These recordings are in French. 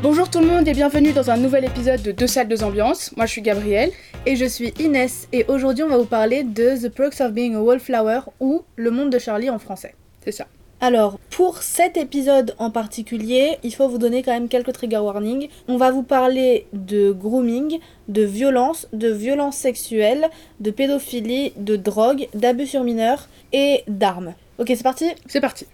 Bonjour tout le monde et bienvenue dans un nouvel épisode de Deux salles, deux ambiances. Moi je suis Gabrielle. Et je suis Inès et aujourd'hui on va vous parler de The Perks of Being a Wallflower ou Le monde de Charlie en français. C'est ça. Alors, pour cet épisode en particulier, il faut vous donner quand même quelques trigger warnings. On va vous parler de grooming, de violence, de violence sexuelle, de pédophilie, de drogue, d'abus sur mineurs et d'armes. Ok, c'est parti? C'est parti.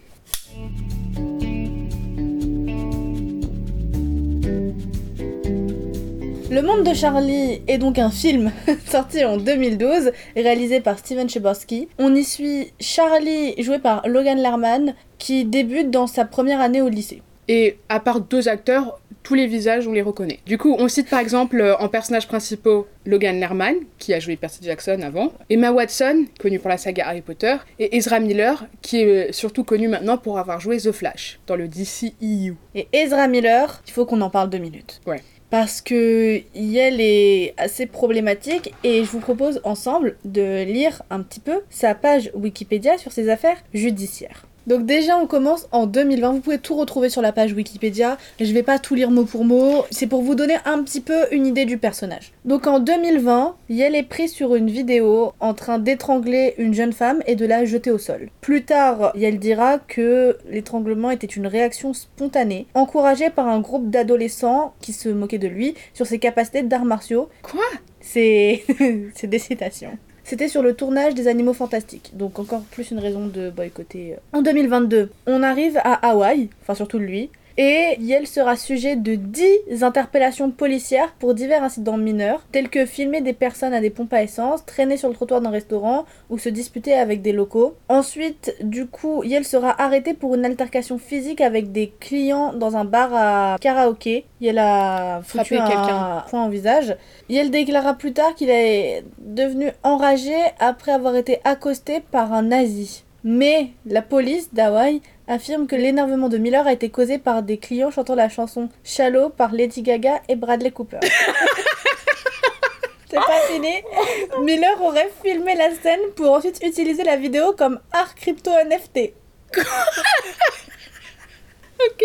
Le monde de Charlie est donc un film sorti en 2012, réalisé par Steven Chbosky. On y suit Charlie, joué par Logan Lerman, qui débute dans sa première année au lycée. Et à part deux acteurs, tous les visages, on les reconnaît. Du coup, on cite par exemple euh, en personnages principaux Logan Lerman, qui a joué Percy Jackson avant, Emma Watson, connue pour la saga Harry Potter, et Ezra Miller, qui est euh, surtout connu maintenant pour avoir joué The Flash dans le DCEU. Et Ezra Miller, il faut qu'on en parle deux minutes. Ouais. Parce que Yel est assez problématique et je vous propose ensemble de lire un petit peu sa page Wikipédia sur ses affaires judiciaires. Donc déjà on commence en 2020, vous pouvez tout retrouver sur la page Wikipédia, je vais pas tout lire mot pour mot, c'est pour vous donner un petit peu une idée du personnage. Donc en 2020, Yel est pris sur une vidéo en train d'étrangler une jeune femme et de la jeter au sol. Plus tard, Yel dira que l'étranglement était une réaction spontanée, encouragée par un groupe d'adolescents qui se moquaient de lui sur ses capacités d'arts martiaux. Quoi? C'est c'est des citations. C'était sur le tournage des Animaux Fantastiques, donc encore plus une raison de boycotter. En 2022, on arrive à Hawaï, enfin surtout lui, et Yel sera sujet de 10 interpellations policières pour divers incidents mineurs, tels que filmer des personnes à des pompes à essence, traîner sur le trottoir d'un restaurant ou se disputer avec des locaux. Ensuite, du coup, Yel sera arrêté pour une altercation physique avec des clients dans un bar à karaoké. Yel a Frappé quelqu'un. point au visage. Yel déclara plus tard qu'il est devenu enragé après avoir été accosté par un nazi. Mais la police d'Hawaï affirme que l'énervement de Miller a été causé par des clients chantant la chanson Shallow par Lady Gaga et Bradley Cooper. C'est pas fini. Miller aurait filmé la scène pour ensuite utiliser la vidéo comme art crypto NFT. Ok.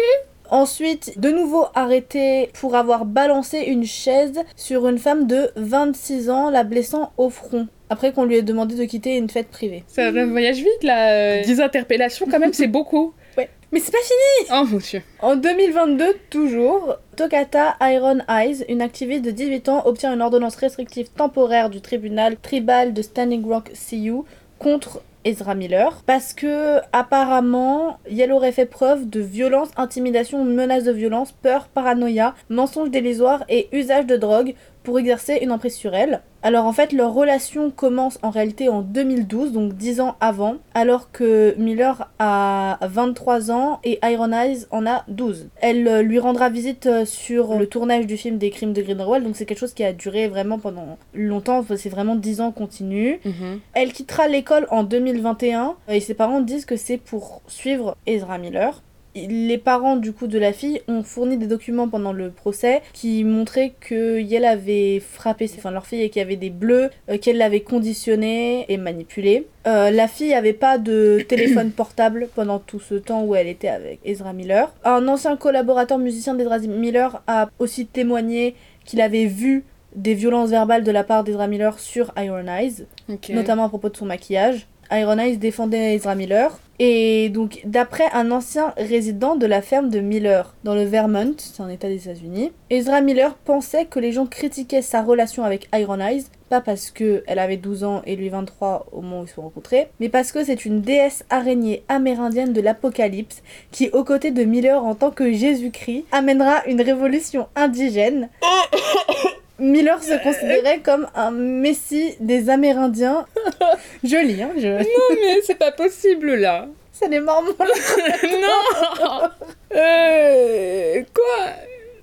Ensuite, de nouveau arrêté pour avoir balancé une chaise sur une femme de 26 ans, la blessant au front. Après qu'on lui ait demandé de quitter une fête privée. Ça voyage vite là. 10 interpellations quand même, c'est beaucoup. Mais c'est pas fini Oh mon dieu. En 2022, toujours, Tokata Iron Eyes, une activiste de 18 ans, obtient une ordonnance restrictive temporaire du tribunal tribal de Standing Rock CU contre Ezra Miller parce que apparemment Yell aurait fait preuve de violence, intimidation, menace de violence, peur, paranoïa, mensonge dérisoire et usage de drogue pour exercer une emprise sur elle. Alors en fait leur relation commence en réalité en 2012, donc 10 ans avant, alors que Miller a 23 ans et Iron Eyes en a 12. Elle euh, lui rendra visite euh, sur le tournage du film des crimes de Grindelwald, donc c'est quelque chose qui a duré vraiment pendant longtemps, c'est vraiment 10 ans continu. Elle quittera l'école en 2021 et ses parents disent que c'est pour suivre Ezra Miller. Les parents du coup de la fille ont fourni des documents pendant le procès qui montraient que Yel avait frappé enfin, leur fille et qu'il y avait des bleus, euh, qu'elle l'avait conditionnée et manipulée. Euh, la fille avait pas de téléphone portable pendant tout ce temps où elle était avec Ezra Miller. Un ancien collaborateur musicien d'Ezra Miller a aussi témoigné qu'il avait vu des violences verbales de la part d'Ezra Miller sur Iron Eyes notamment à propos de son maquillage. Iron Eyes défendait Ezra Miller. Et donc, d'après un ancien résident de la ferme de Miller, dans le Vermont, c'est un état des États-Unis, Ezra Miller pensait que les gens critiquaient sa relation avec Iron Eyes, pas parce que elle avait 12 ans et lui 23 au moment où ils se sont rencontrés, mais parce que c'est une déesse araignée amérindienne de l'apocalypse qui, aux côtés de Miller en tant que Jésus-Christ, amènera une révolution indigène. Miller se considérait comme un messie des Amérindiens. Je lis, hein, je... Non mais c'est pas possible là. C'est des mormons. non. Euh, quoi?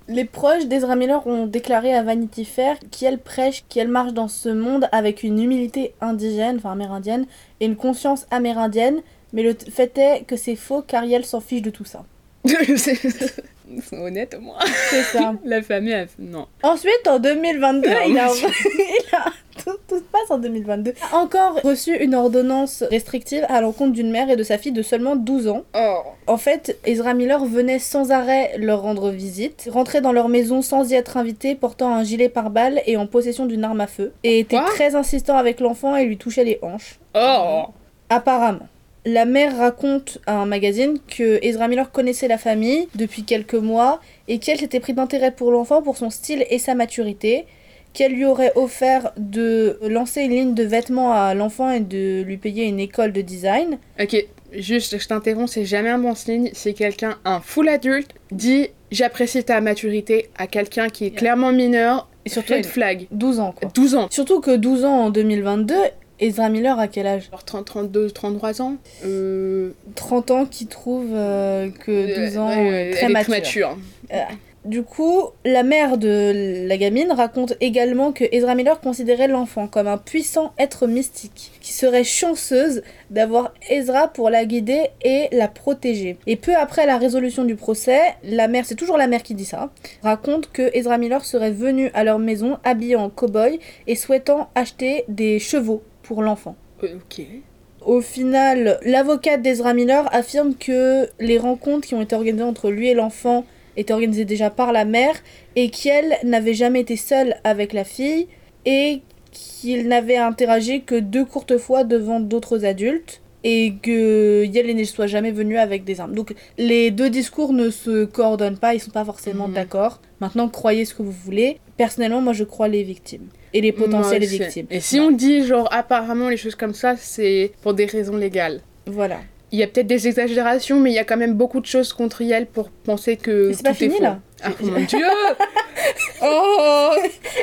Les proches d'Ezra Miller ont déclaré à Vanity Fair qu'elle prêche, qu'elle marche dans ce monde avec une humilité indigène, enfin amérindienne, et une conscience amérindienne, mais le fait est que c'est faux car elle s'en fiche de tout ça. C'est c'est honnête au moins. C'est ça. La famille, a... non. Ensuite, en 2022, Alors, il a, monsieur. il a- tout, tout se passe en 2022. A encore reçu une ordonnance restrictive à l'encontre d'une mère et de sa fille de seulement 12 ans. Oh. En fait, Ezra Miller venait sans arrêt leur rendre visite, rentrait dans leur maison sans y être invité, portant un gilet pare-balles et en possession d'une arme à feu, et était Quoi? très insistant avec l'enfant et lui touchait les hanches. Oh. Apparemment. La mère raconte à un magazine que Ezra Miller connaissait la famille depuis quelques mois et qu'elle s'était pris d'intérêt pour l'enfant pour son style et sa maturité, qu'elle lui aurait offert de lancer une ligne de vêtements à l'enfant et de lui payer une école de design. Ok, juste, je t'interromps, c'est jamais un bon signe si quelqu'un, un full adulte, dit j'apprécie ta maturité à quelqu'un qui est clairement mineur et surtout red flag. 12 ans quoi. 12 ans. Surtout que 12 ans en 2022, Ezra Miller a quel âge? Genre 30, 32, 33 ans. Euh, 30 ans qui trouve euh, que 12 ans ouais, très elle est mature. mature. Du coup, la mère de la gamine raconte également que Ezra Miller considérait l'enfant comme un puissant être mystique, qui serait chanceuse d'avoir Ezra pour la guider et la protéger. Et peu après la résolution du procès, la mère, c'est toujours la mère qui dit ça, raconte que Ezra Miller serait venu à leur maison habillé en cow-boy et souhaitant acheter des chevaux pour l'enfant. Euh, Ok. Au final, l'avocate d'Ezra Miller affirme que les rencontres qui ont été organisées entre lui et l'enfant étaient organisées déjà par la mère et qu'elle n'avait jamais été seule avec la fille et qu'il n'avait interagi que deux courtes fois devant d'autres adultes et que Yel ne soit jamais venu avec des armes. Donc les deux discours ne se coordonnent pas, ils sont pas forcément Mhm. d'accord. Maintenant, croyez ce que vous voulez. Personnellement, moi je crois les victimes et les potentielles victimes. Et si on dit, genre, apparemment, les choses comme ça, c'est pour des raisons légales. Voilà. Il y a peut-être des exagérations, mais il y a quand même beaucoup de choses contre Yel pour penser que. Mais c'est pas est fini, faux. là. Ah mon dieu Oh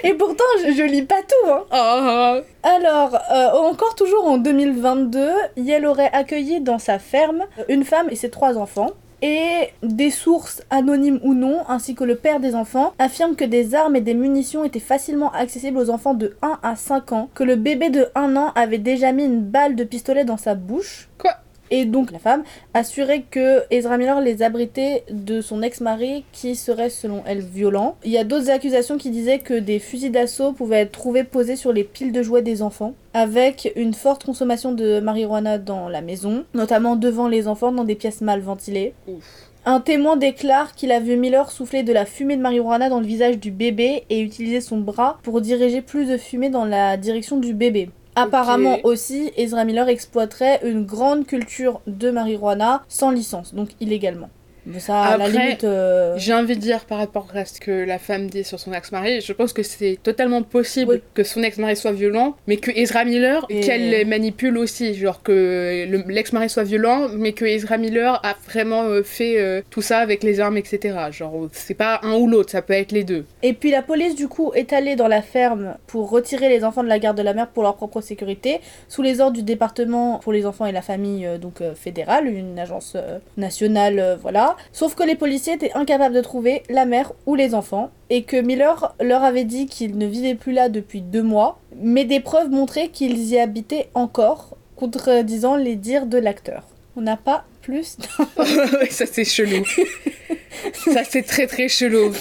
Et pourtant, je, je lis pas tout, hein. Oh Alors, euh, encore toujours en 2022, Yel aurait accueilli dans sa ferme une femme et ses trois enfants. Et des sources, anonymes ou non, ainsi que le père des enfants, affirment que des armes et des munitions étaient facilement accessibles aux enfants de 1 à 5 ans, que le bébé de 1 an avait déjà mis une balle de pistolet dans sa bouche. Quoi? Et donc la femme assurait que Ezra Miller les abritait de son ex-mari qui serait selon elle violent. Il y a d'autres accusations qui disaient que des fusils d'assaut pouvaient être trouvés posés sur les piles de jouets des enfants, avec une forte consommation de marijuana dans la maison, notamment devant les enfants dans des pièces mal ventilées. Ouf. Un témoin déclare qu'il a vu Miller souffler de la fumée de marijuana dans le visage du bébé et utiliser son bras pour diriger plus de fumée dans la direction du bébé. Apparemment aussi, Ezra Miller exploiterait une grande culture de marijuana sans licence, donc illégalement. Mais ça, à la Après, limite... euh, J'ai envie de dire par rapport à ce que la femme dit sur son ex-mari, je pense que c'est totalement possible Oui. que son ex-mari soit violent, mais que Ezra Miller, Et- qu'elle les manipule aussi, genre que le- l'ex-mari soit violent, mais que Ezra Miller a vraiment euh, fait euh, tout ça avec les armes, etc. Genre, c'est pas un ou l'autre, ça peut être les deux. Et puis la police du coup est allée dans la ferme pour retirer les enfants de la garde de la mère pour leur propre sécurité, sous les ordres du département pour les enfants et la famille donc euh, fédérale, une agence nationale, euh, Sauf que les policiers étaient incapables de trouver la mère ou les enfants et que Miller leur avait dit qu'il ne vivait plus là depuis deux mois, mais des preuves montraient qu'ils y habitaient encore, contredisant les dires de l'acteur. On n'a pas plus ça c'est chelou. ça c'est très très chelou.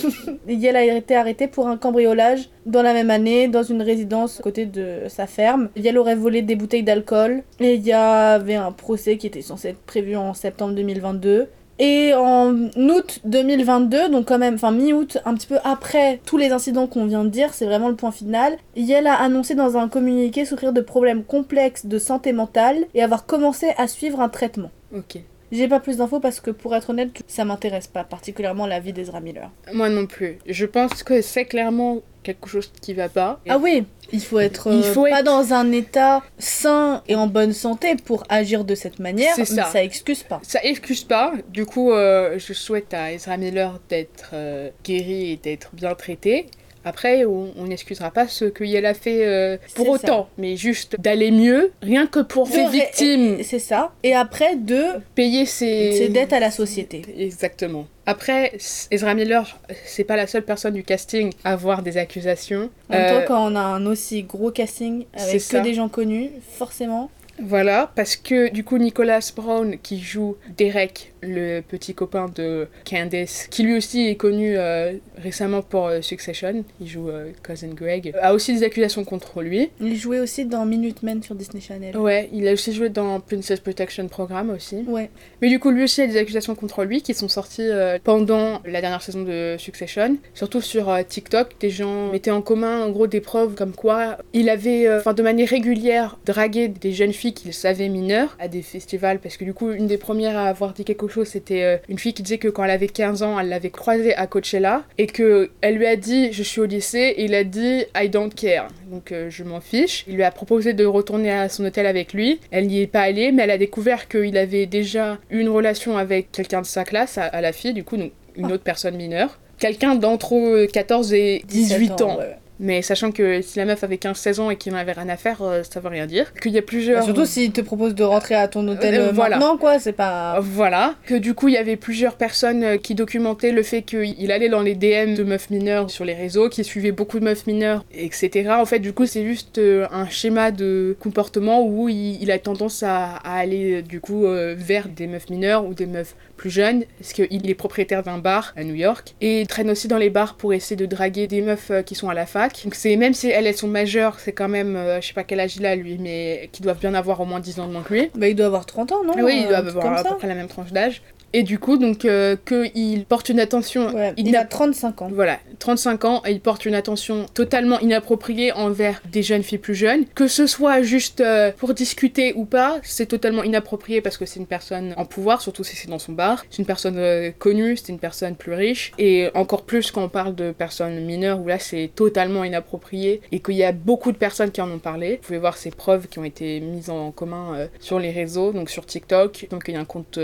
Yel a été arrêté pour un cambriolage dans la même année dans une résidence à côté de sa ferme. Yel aurait volé des bouteilles d'alcool et il y avait un procès qui était censé être prévu en septembre 2022. Et en août 2022, donc quand même, enfin mi-août, un petit peu après tous les incidents qu'on vient de dire, c'est vraiment le point final, Yel a annoncé dans un communiqué souffrir de problèmes complexes de santé mentale et avoir commencé à suivre un traitement. Ok. J'ai pas plus d'infos parce que pour être honnête, ça m'intéresse pas particulièrement la vie d'Ezra Miller. Moi non plus. Je pense que c'est clairement quelque chose qui va pas. Ah oui, il faut être Il euh, faut pas être- dans un état sain et en bonne santé pour agir de cette manière, C'est mais ça. ça excuse pas. Ça excuse pas. Du coup, euh, je souhaite à Ezra Miller d'être euh, guéri et d'être bien traité. Après, on n'excusera pas ce qu'il a fait euh, pour autant, mais juste d'aller mieux, rien que pour De ses victimes, C'est ça. Et après, de payer ses... ses dettes à la société. Exactement. Après, Ezra Miller, c'est pas la seule personne du casting à avoir des accusations. En même temps, Euh, quand on a un aussi gros casting avec que ça. des gens connus, forcément. Voilà, parce que du coup Nicolas Brown qui joue Derek, le petit copain de Candace, qui lui aussi est connu euh, récemment pour euh, Succession, il joue euh, Cousin Greg, a aussi des accusations contre lui. Il jouait aussi dans Minutemen sur Disney Channel. Ouais, il a aussi joué dans Princess Protection Program aussi. Ouais. Mais du coup, lui aussi a des accusations contre lui qui sont sorties pendant la dernière saison de Succession. Surtout sur TikTok, des gens mettaient en commun en gros des preuves comme quoi il avait, enfin de manière régulière, dragué des jeunes filles qu'il savait mineures à des festivals. Parce que du coup, une des premières à avoir dit quelque chose, c'était euh, une fille qui disait que quand elle avait 15 ans, elle l'avait croisé à Coachella et que elle lui a dit je suis au lycée et il a dit I don't care. Donc euh, je m'en fiche. Il lui a proposé de retourner à son hôtel avec lui. Elle n'y est pas allée, mais elle a découvert qu'il avait déjà eu une relation avec quelqu'un de sa classe, à, à la fille, du coup, donc une autre personne mineure. Quelqu'un d'entre euh, 14 et 18 17 ans. ouais. Mais sachant que si la meuf avait 15-16 ans et qu'il n'en avait rien à faire, euh, ça veut rien dire. Qu'il y a Bah, plusieurs... surtout s'il te propose de rentrer à ton hôtel Euh, euh, voilà. maintenant, quoi, c'est pas. Voilà, que du coup il y avait plusieurs personnes euh, qui documentaient le fait qu'il allait dans les DM de meufs mineures sur les réseaux, qui suivait beaucoup de meufs mineures, etc. En fait, du coup, c'est juste euh, un schéma de comportement où il, il a tendance à, à aller euh, du coup euh, vers des meufs mineures ou des meufs plus jeunes, parce qu'il est propriétaire d'un bar à New York et il traîne aussi dans les bars pour essayer de draguer des meufs euh, qui sont à la fac. Donc c'est même si elles, elles sont majeures, c'est quand même, euh, je sais pas quel âge il a lui, mais qui doivent bien avoir au moins 10 ans de moins que lui. Bah, il doit avoir 30 ans, non? Oui, il doit avoir à peu près la même tranche d'âge. Et du coup, donc, euh, qu'il porte une attention. Ouais, il a 35 ans. Voilà, 35 ans, et il porte une attention totalement inappropriée envers des jeunes filles plus jeunes. Que ce soit juste euh, pour discuter ou pas, c'est totalement inapproprié parce que c'est une personne en pouvoir, surtout si c'est dans son bar. C'est une personne euh, connue, c'est une personne plus riche. Et encore plus quand on parle de personnes mineures, où là c'est totalement inapproprié et qu'il y a beaucoup de personnes qui en ont parlé. Vous pouvez voir ces preuves qui ont été mises en commun sur les réseaux, donc sur TikTok. Donc il y a un compte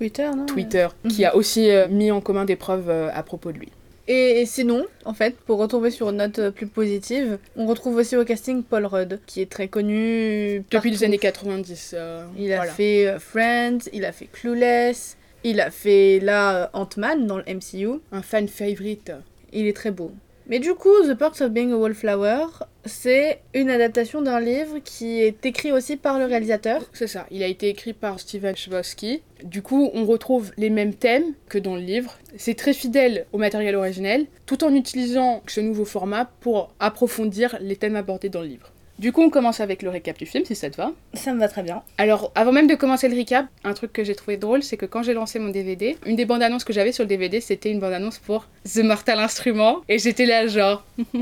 Twitter, non Twitter Mhm. qui a aussi euh, mis en commun des preuves euh, à propos de lui. Et, sinon, en fait, pour retomber sur une note euh, plus positive, on retrouve aussi au casting Paul Rudd, qui est très connu Depuis les années 90. euh, Il a voilà. fait euh, Friends, il a fait Clueless, il a fait là euh, Ant-Man dans le MCU. un fan favorite. Il est très beau. Mais du coup, The Perks of Being a Wallflower, c'est une adaptation d'un livre qui est écrit aussi par le réalisateur. C'est ça, il a été écrit par Steven Chbosky. Du coup, on retrouve les mêmes thèmes que dans le livre. C'est très fidèle au matériel originel, tout en utilisant ce nouveau format pour approfondir les thèmes abordés dans le livre. Du coup, on commence avec le récap du film, si ça te va. Ça me va très bien. Alors, avant même de commencer le recap, un truc que j'ai trouvé drôle, c'est que quand j'ai lancé mon DVD, une des bandes annonces que j'avais sur le DVD, c'était une bande annonce pour The Mortal Instrument. Et j'étais là, genre,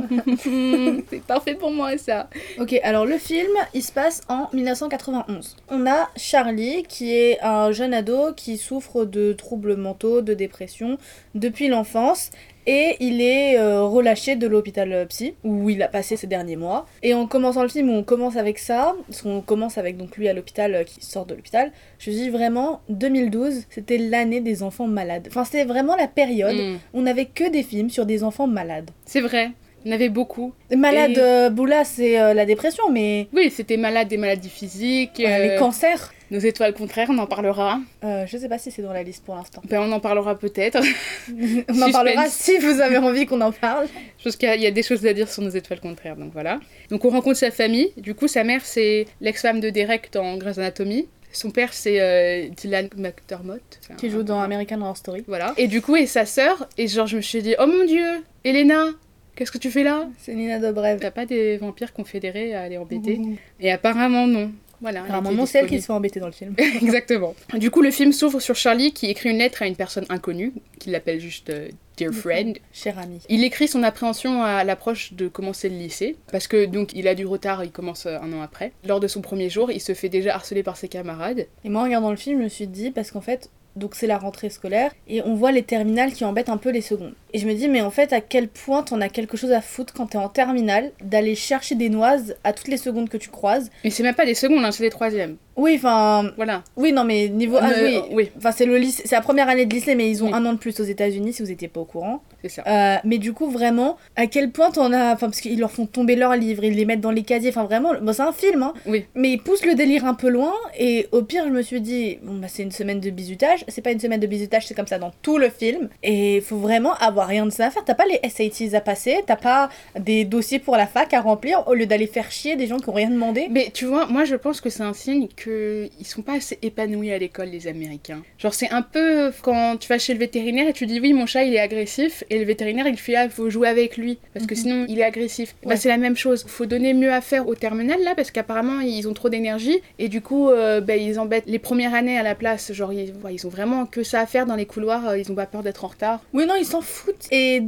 c'est parfait pour moi ça. Ok, alors le film, il se passe en 1991. On a Charlie, qui est un jeune ado qui souffre de troubles mentaux, de dépression depuis l'enfance. Et il est euh, relâché de l'hôpital euh, psy, où il a passé ces derniers mois. Et en commençant le film, on commence avec ça, parce qu'on commence avec donc lui à l'hôpital, euh, qui sort de l'hôpital. Je dis vraiment, 2012, c'était l'année des enfants malades. Enfin, c'était vraiment la période Mm. où on n'avait que des films sur des enfants malades. C'est vrai, en avait beaucoup. Malade, Et- euh, Boula, c'est la dépression, mais Oui, c'était malade, des maladies physiques. les cancers, Nos étoiles contraires, on en parlera. euh, je sais pas si c'est dans la liste pour l'instant. Ben, on en parlera peut-être. on en parlera si vous avez envie qu'on en parle. Je pense qu'il y a- il y a des choses à dire sur nos étoiles contraires, donc voilà. Donc on rencontre sa famille. Du coup, sa mère, c'est l'ex-femme de Derek dans Grey's Anatomy. Son père, c'est euh, Dylan McDermott. Qui un- joue dans American Horror Story. Voilà. Et du coup, et sa sœur. Et genre, je me suis dit, oh mon dieu, Elena, qu'est-ce que tu fais là? C'est Nina Dobrev. T'as pas des vampires confédérés à aller embêter? Et apparemment, non. Voilà. c'est elle qui se fait embêter dans le film. Exactement. Du coup, le film s'ouvre sur Charlie qui écrit une lettre à une personne inconnue, qu'il appelle juste euh, Dear Friend. Cher ami. Il écrit son appréhension à l'approche de commencer le lycée, parce que donc il a du retard, il commence euh, un an après. Lors de son premier jour, il se fait déjà harceler par ses camarades. Et moi, en regardant le film, je me suis dit, parce qu'en fait, donc c'est la rentrée scolaire, et on voit les terminales qui embêtent un peu les secondes. Et je me dis, mais en fait, à quel point t'en as quelque chose à foutre quand t'es en terminale, d'aller chercher des noises à toutes les secondes que tu croises? Mais c'est même pas des secondes, hein, c'est des troisièmes. Oui, enfin. Voilà. Oui, non, mais niveau. Ah, Mais, oui. euh, oui, Enfin, c'est le lycée, c'est la première année de lycée, mais ils ont Oui. un an de plus aux États-Unis si vous étiez pas au courant. c'est ça. Euh, mais du coup, vraiment, à quel point t'en as. Enfin, parce qu'ils leur font tomber leurs livres, ils les mettent dans les casiers. Enfin, vraiment, bon, c'est un film, hein. Oui. Mais ils poussent le délire un peu loin. Et au pire, je me suis dit, bon, bah, c'est une semaine de bizutage. C'est pas une semaine de bizutage, c'est comme ça dans tout le film. Et il faut vraiment avoir avoir rien de ça à faire. T'as pas les SATs à passer, t'as pas des dossiers pour la fac à remplir au lieu d'aller faire chier des gens qui ont rien demandé. Mais tu vois, moi je pense que c'est un signe qu'ils sont pas assez épanouis à l'école, les Américains. Genre, c'est un peu quand tu vas chez le vétérinaire et tu dis oui, mon chat il est agressif, et le vétérinaire il fait ah, il faut jouer avec lui, parce que Mhm. sinon il est agressif. Bah, Ouais. c'est la même chose. Faut donner mieux à faire au terminal là, parce qu'apparemment ils ont trop d'énergie, et du coup, euh, bah, ils embêtent les premières années à la place. Genre, ils, ils ont vraiment que ça à faire dans les couloirs, euh, ils ont pas peur d'être en retard. Oui, non, ils s'en foutent. Et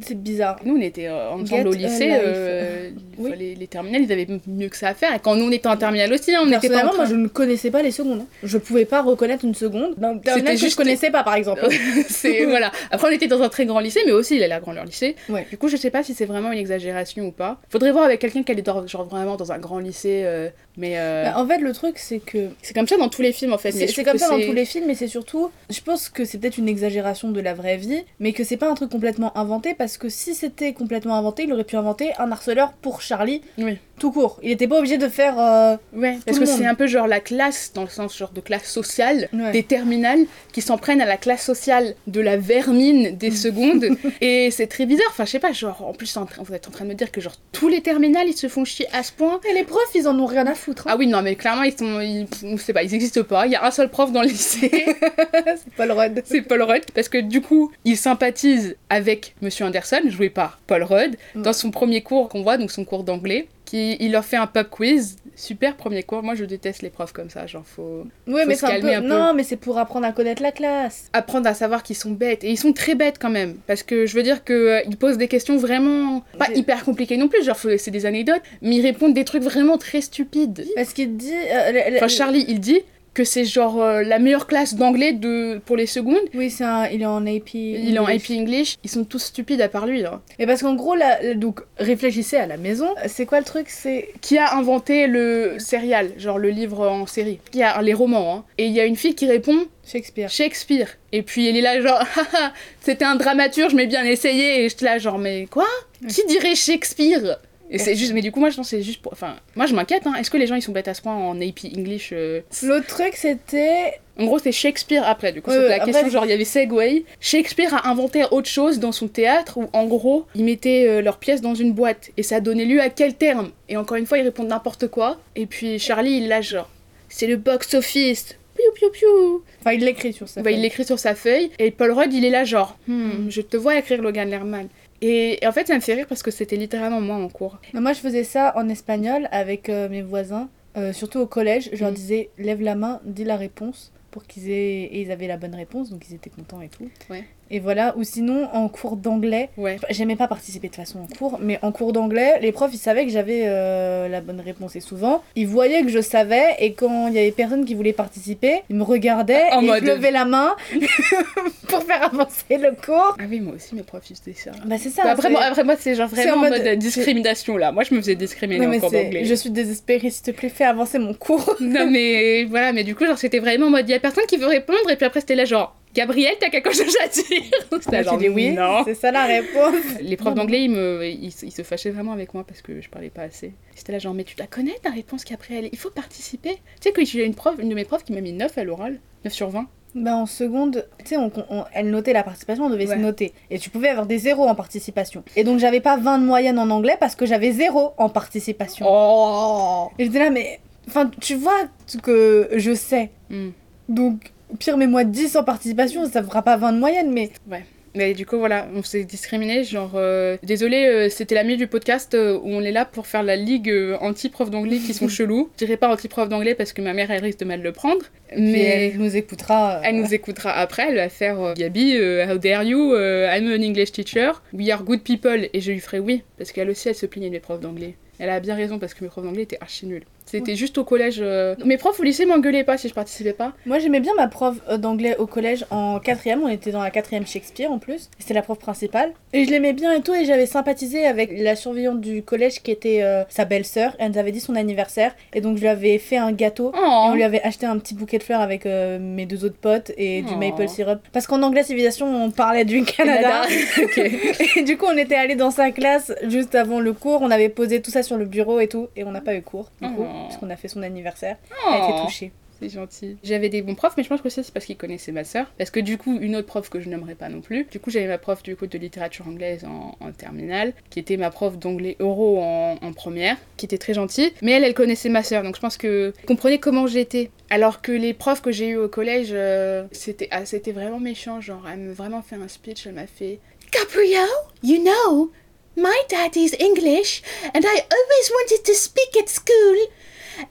c'est bizarre. Nous, on était euh, ensemble Get au lycée. life. euh, Oui. les, les terminales, ils avaient mieux que ça à faire. Et quand nous, on était en terminale aussi, hein, on n'était pas en Personnellement, moi train- je ne connaissais pas les secondes. hein. Je pouvais pas reconnaître une seconde. que juste- je connaissais pas, par exemple. c'est voilà. Après, on était dans un très grand lycée, mais aussi il a la grandeur lycée. Ouais. Du coup, je sais pas si c'est vraiment une exagération ou pas. Faudrait voir avec quelqu'un qui est dans- genre vraiment dans un grand lycée. euh, mais euh, Bah, en fait, le truc, c'est que c'est comme ça dans tous les films en fait. C'est comme ça dans tous les films, mais c'est surtout, je pense que c'est peut-être une exagération de la vraie vie, mais que c'est pas un truc complètement inventé, parce que si c'était complètement inventé, il aurait pu inventer un harceleur pour Charlie, Oui. Tout court. Il était pas obligé de faire... euh, Ouais, parce que c'est un peu genre la classe, dans le sens genre de classe sociale, Ouais. des terminales qui s'en prennent à la classe sociale de la vermine des secondes. et c'est très bizarre. Enfin, je sais pas, genre, en plus, vous êtes en train de me dire que genre tous les terminales ils se font chier à ce point. Et les profs, ils en ont rien à foutre. hein. Ah oui, non, mais clairement, ils sont. Ils, je sais pas, ils existent pas. Il y a un seul prof dans le lycée. c'est Paul Rudd. c'est Paul Rudd, parce que du coup, il sympathise avec Monsieur Anderson, joué par Paul Rudd, Mm. dans son premier cours qu'on voit, donc son cours d'anglais, il leur fait un pub quiz, super premier cours. Moi, je déteste les profs comme ça, genre faut Oui, mais se un peu... un peu. Non, mais c'est pour apprendre à connaître la classe. apprendre à savoir qu'ils sont bêtes et ils sont très bêtes quand même, parce que je veux dire que euh, ils posent des questions vraiment pas hyper compliquées non plus, genre c'est des anecdotes, mais ils répondent des trucs vraiment très stupides. Parce qu'il dit... euh, le- le- Enfin, Charlie, il dit que c'est genre euh, la meilleure classe d'anglais de pour les secondes. Oui, c'est un... il est en AP. Il est en AP English, ils sont tous stupides à part lui. Hein. Et parce qu'en gros, là, donc, réfléchissez à la maison. C'est quoi le truc? C'est... Qui a inventé le serial, genre le livre en série Qui a les romans, hein. Et il y a une fille qui répond Shakespeare. Shakespeare. Et puis elle est là genre, c'était un dramaturge, mais bien essayé. Et j'étais là genre, mais quoi? Qui dirait Shakespeare? Et c'est juste, mais du coup, moi je pense c'est juste pour. Enfin, moi je m'inquiète, hein. Est-ce que les gens ils sont bêtes à ce point en AP English euh, L'autre truc, c'était... En gros, c'est Shakespeare après. Du coup, c'était la après- question genre, il y avait Segway. Shakespeare a inventé autre chose dans son théâtre où, en gros, ils mettaient euh, leurs pièces dans une boîte. Et ça a donné lieu à quel terme? Et encore une fois, ils répondent n'importe quoi. Et puis Charlie, il l'a genre, c'est le box-office. Piou piou piou. Enfin, il l'écrit sur ça. Bah, il l'écrit sur sa feuille. Et Paul Rudd, il est là genre, Hmm, je te vois écrire Logan Lerman. Et, et en fait, ça me fait rire parce que c'était littéralement moi en cours. Moi, je faisais ça en espagnol avec euh, mes voisins, euh, surtout au collège. Je leur Mm. disais lève la main, dis la réponse pour qu'ils aient et ils avaient la bonne réponse, donc ils étaient contents et tout. Ouais. Et voilà. Ou sinon, en cours d'anglais, Ouais. j'aimais pas participer de façon en cours, mais en cours d'anglais, les profs ils savaient que j'avais euh, la bonne réponse et souvent ils voyaient que je savais et quand il y avait personne qui voulait participer, ils me regardaient En et mode- je levais la main pour faire avancer le cours. Ah oui, moi aussi, mes profs, ils faisaient ça. Bah c'est ça. Bah, après, moi, après, moi, c'est genre vraiment en mode- mode, discrimination là. Moi, je me faisais discriminer Non, en cours d'anglais. je suis désespérée, s'il te plaît, fais avancer mon cours. Non mais voilà, mais du coup genre c'était vraiment en mode il y a personne qui veut répondre et puis après c'était là genre Gabriel t'as quelque chose à dire? Genre, oui, c'est ça la réponse. Les profs d'anglais ils, me, ils, se- ils se fâchaient vraiment avec moi parce que je parlais pas assez. C'était là genre mais tu la connais ta réponse elle il faut participer. Tu sais que j'ai une prof, une de mes profs qui m'a mis 9 à l'oral, 9 sur 20. Bah en seconde, tu sais, on, on- elle notait la participation, on devait Ouais. se noter. Et tu pouvais avoir des zéros en participation. Et donc j'avais pas 20 de moyenne en anglais parce que j'avais zéro en participation. Oh Et j'étais là, mais... Enfin, tu vois que je sais. Hmm. Donc, pire, mets-moi 10 en participation, ça fera pas 20 de moyenne, mais... Mais du coup, voilà, on s'est discriminé. Genre, euh, désolé, euh, c'était la nuit du podcast euh, où on est là pour faire la ligue euh, anti-prof d'anglais qui sont chelous. Je dirais pas anti-prof d'anglais parce que ma mère, elle risque de mal le prendre. Mais elle nous écoutera. elle nous écoutera après. Elle va faire Gabi, how dare you, I'm an English teacher, we are good people. Et je lui ferai oui, parce qu'elle aussi, elle se plaignait de mes profs d'anglais. Elle a bien raison parce que mes profs d'anglais étaient archi nuls. C'était juste au collège. euh, Mes profs au lycée m'engueulaient pas si je participais pas. Moi j'aimais bien ma prof euh, d'anglais au collège en quatrième, on était dans la quatrième Shakespeare en plus, c'était la prof principale. Et je l'aimais bien et tout, et j'avais sympathisé avec la surveillante du collège qui était euh, sa belle-sœur, elle nous avait dit son anniversaire, et donc je lui avais fait un gâteau. Et Oh, on lui avait acheté un petit bouquet de fleurs avec euh, mes deux autres potes et du Oh. maple syrup. Parce qu'en anglais civilisation, on parlait du Canada. ok. et du coup, on était allé dans sa classe juste avant le cours. On avait posé tout ça sur le bureau et tout. Et on n'a pas eu cours, du coup, Oh. Puisqu'on a fait son anniversaire. Elle a été Oh. touchée. C'est gentil. J'avais des bons profs, mais je pense que c'est parce qu'ils connaissaient ma sœur. Parce que du coup, une autre prof que je n'aimerais pas non plus. Du coup, j'avais ma prof du coup de littérature anglaise en, en terminale, qui était ma prof d'anglais euro en, en première, qui était très gentille. Mais elle, elle connaissait ma sœur, donc je pense que comprenait comment j'étais. Alors que les profs que j'ai eu au collège, euh, c'était ah, c'était vraiment méchant. Genre, elle m'a vraiment fait un speech, elle m'a fait Gabrielle, you know, my dad is English, and I always wanted to speak at school.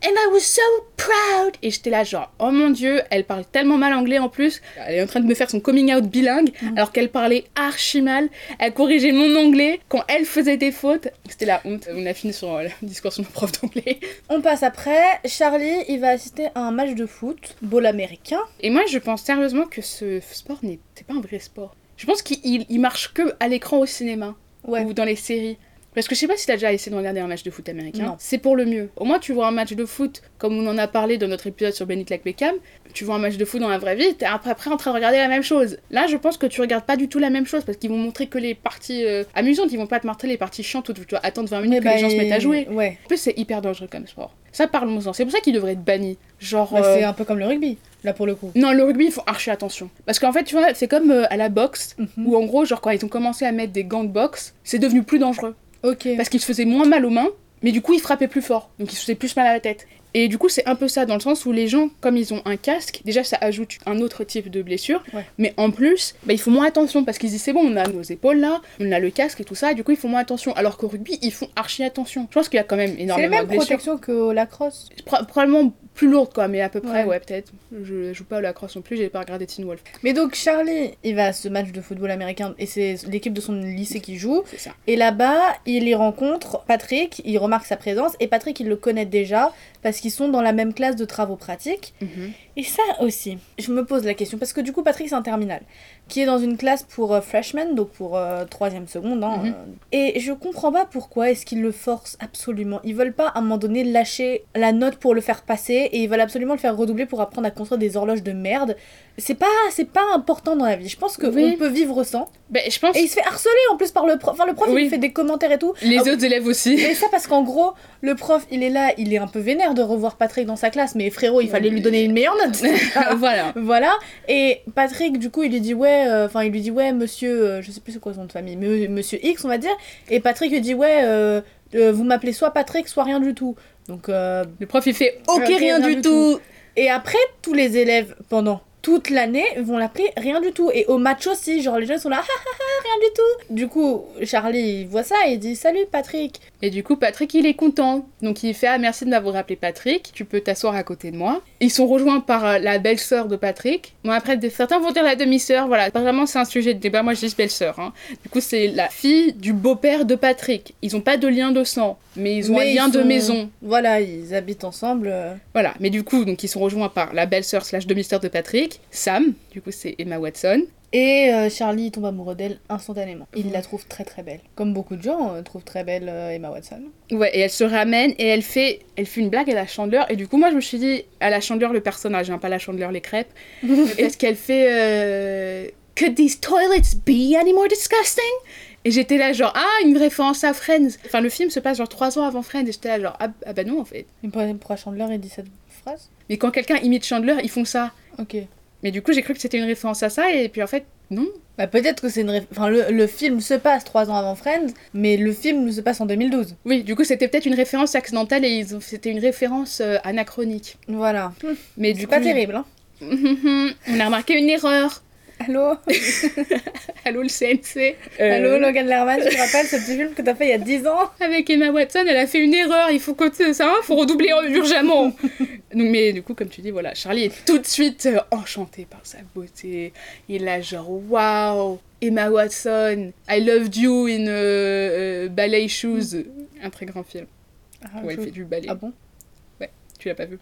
And I was so proud. Et j'étais là genre, oh mon dieu, elle parle tellement mal anglais en plus. Elle est en train de me faire son coming out bilingue, alors qu'elle parlait archi mal. Elle corrigeait mon anglais quand elle faisait des fautes. C'était la honte. On a fini sur euh, le discours sur mon prof d'anglais. On passe après. Charlie, il va assister à un match de foot, ball américain. Et moi, je pense sérieusement que ce sport n'est pas un vrai sport. Je pense qu'il il- il marche que à l'écran au cinéma Ouais. ou dans les séries. Parce que je sais pas si t'as déjà essayé de regarder un match de foot américain. Non. C'est pour le mieux. Au moins, tu vois un match de foot, comme on en a parlé dans notre épisode sur Benny Like Beckham. Tu vois un match de foot dans la vraie vie, t'es après, après en train de regarder la même chose. Là, je pense que tu regardes pas du tout la même chose parce qu'ils vont montrer que les parties euh, amusantes, ils vont pas te montrer les parties chiantes où tu dois attendre 20 minutes Mais que bah, les gens se mettent à jouer. Ouais. En plus, c'est hyper dangereux comme sport. Ça, parle-nous-en. C'est pour ça qu'il devrait être banni. Genre. Bah, euh, C'est un peu comme le rugby, là pour le coup. Non, le rugby, ils font archi attention. Parce qu'en fait, tu vois, c'est comme euh, à la boxe, Mhm. où en gros, genre, quand ils ont commencé à mettre des gants de boxe, c'est devenu plus dangereux. Ok. Parce qu'ils se faisaient moins mal aux mains, mais du coup, ils frappaient plus fort. Donc, ils se faisaient plus mal à la tête. Et du coup, c'est un peu ça, dans le sens où les gens, comme ils ont un casque, déjà, ça ajoute un autre type de blessure. Ouais. Mais en plus, bah, ils font moins attention, parce qu'ils disent, c'est bon, on a nos épaules là, on a le casque et tout ça, et du coup, ils font moins attention. Alors qu'au rugby, ils font archi attention. Je pense qu'il y a quand même C'est les énormément mêmes de blessures. protections qu'au lacrosse. Pro- probablement plus lourde, quoi, mais à peu près, Ouais. ouais, peut-être. Je joue pas à la crosse non plus, j'ai pas regardé Teen Wolf. Mais donc Charlie, il va à ce match de football américain et c'est l'équipe de son lycée qui joue. Ça. Et là-bas, il y rencontre Patrick, il remarque sa présence et Patrick, il le connaît déjà parce qu'ils sont dans la même classe de travaux pratiques. Mhm. Et ça aussi, je me pose la question parce que du coup, Patrick, c'est un terminal qui est dans une classe pour euh, freshmen, donc pour euh, troisième seconde. hein, Mhm. euh. et je comprends pas pourquoi est-ce qu'ils le forcent absolument. Ils veulent pas à un moment donné lâcher la note pour le faire passer et ils veulent absolument le faire redoubler pour apprendre à construire des horloges de merde. C'est pas, c'est pas important dans la vie. Je pense que Oui. on peut vivre sans. Ben, je pense Et il se fait harceler en plus par le prof. Enfin, le prof, il Oui. lui fait des commentaires et tout. les Ah, autres élèves aussi. Et ça parce qu'en gros, le prof, il est là, il est un peu vénère de revoir Patrick dans sa classe, mais frérot, il fallait lui donner une meilleure note. voilà. voilà. Et Patrick, du coup, il lui dit ouais, euh, enfin, il lui dit ouais, monsieur, euh, je sais plus c'est quoi son nom de famille, mais monsieur X, on va dire. Et Patrick lui dit ouais, euh, euh, vous m'appelez soit Patrick, soit rien du tout. Donc, euh, Le prof il fait ok, rien, du tout. et après, tous les élèves, pendant toute l'année, vont l'appeler rien du tout. Et au match aussi, genre les gens sont là, ah, ah, ah, rien du tout. Du coup, Charlie il voit ça et il dit salut Patrick. Et du coup Patrick il est content. Donc il fait ah merci de m'avoir appelé Patrick. Tu peux t'asseoir à côté de moi. Ils sont rejoints par euh, la belle-sœur de Patrick. Bon après des- certains vont dire la demi-sœur. Voilà. Pas Vraiment c'est un sujet de débat. Moi je dis belle-sœur. hein. Du coup c'est la fille du beau-père de Patrick. Ils ont pas de lien de sang, mais ils ont Mais un lien de maison. Voilà, ils habitent ensemble. euh. Voilà, mais du coup, donc ils sont rejoints par la belle-sœur slash demi-sœur de Patrick, Sam, du coup c'est Emma Watson. Et euh, Charlie tombe amoureux d'elle instantanément. Il la trouve très très belle. Comme beaucoup de gens euh, trouvent très belle euh, Emma Watson. Ouais, et elle se ramène et elle fait, elle fait une blague à la chandeleur. Et du coup, moi je me suis dit, à la chandeleur le personnage, hein, pas la chandeleur les crêpes. Est-ce qu'elle fait Could these toilets be any more disgusting? Et j'étais là genre, ah, une référence à Friends. Enfin, le film se passe genre trois ans avant Friends et j'étais là genre, ah, ah bah non en fait. Mais pourquoi Chandler il dit cette phrase? Mais quand quelqu'un imite Chandler, ils font ça. Ok. Mais du coup, j'ai cru que c'était une référence à ça et puis en fait, non. Bah peut-être que c'est une... réf- Enfin, le, le film se passe trois ans avant Friends, mais le film se passe en 2012. Oui, du coup, c'était peut-être une référence accidentelle et ils ont... c'était une référence euh, anachronique. Voilà. Mais C'est du pas coup, terrible, hein. on a remarqué une erreur. Allô Allô le CNC. Euh, Allô Logan Lerman, je te rappelle ce petit film que t'as fait il y a 10 ans Avec Emma Watson, elle a fait une erreur. Il faut que ça, faut redoubler urgemment. Donc, mais du coup, comme tu dis, voilà, Charlie est tout de suite euh, enchanté par sa beauté. Il a genre waouh, Emma Watson, I loved you in euh, euh, Ballet Shoes, un très grand film ah, où elle fait du ballet. ah bon? Tu l'as pas vu.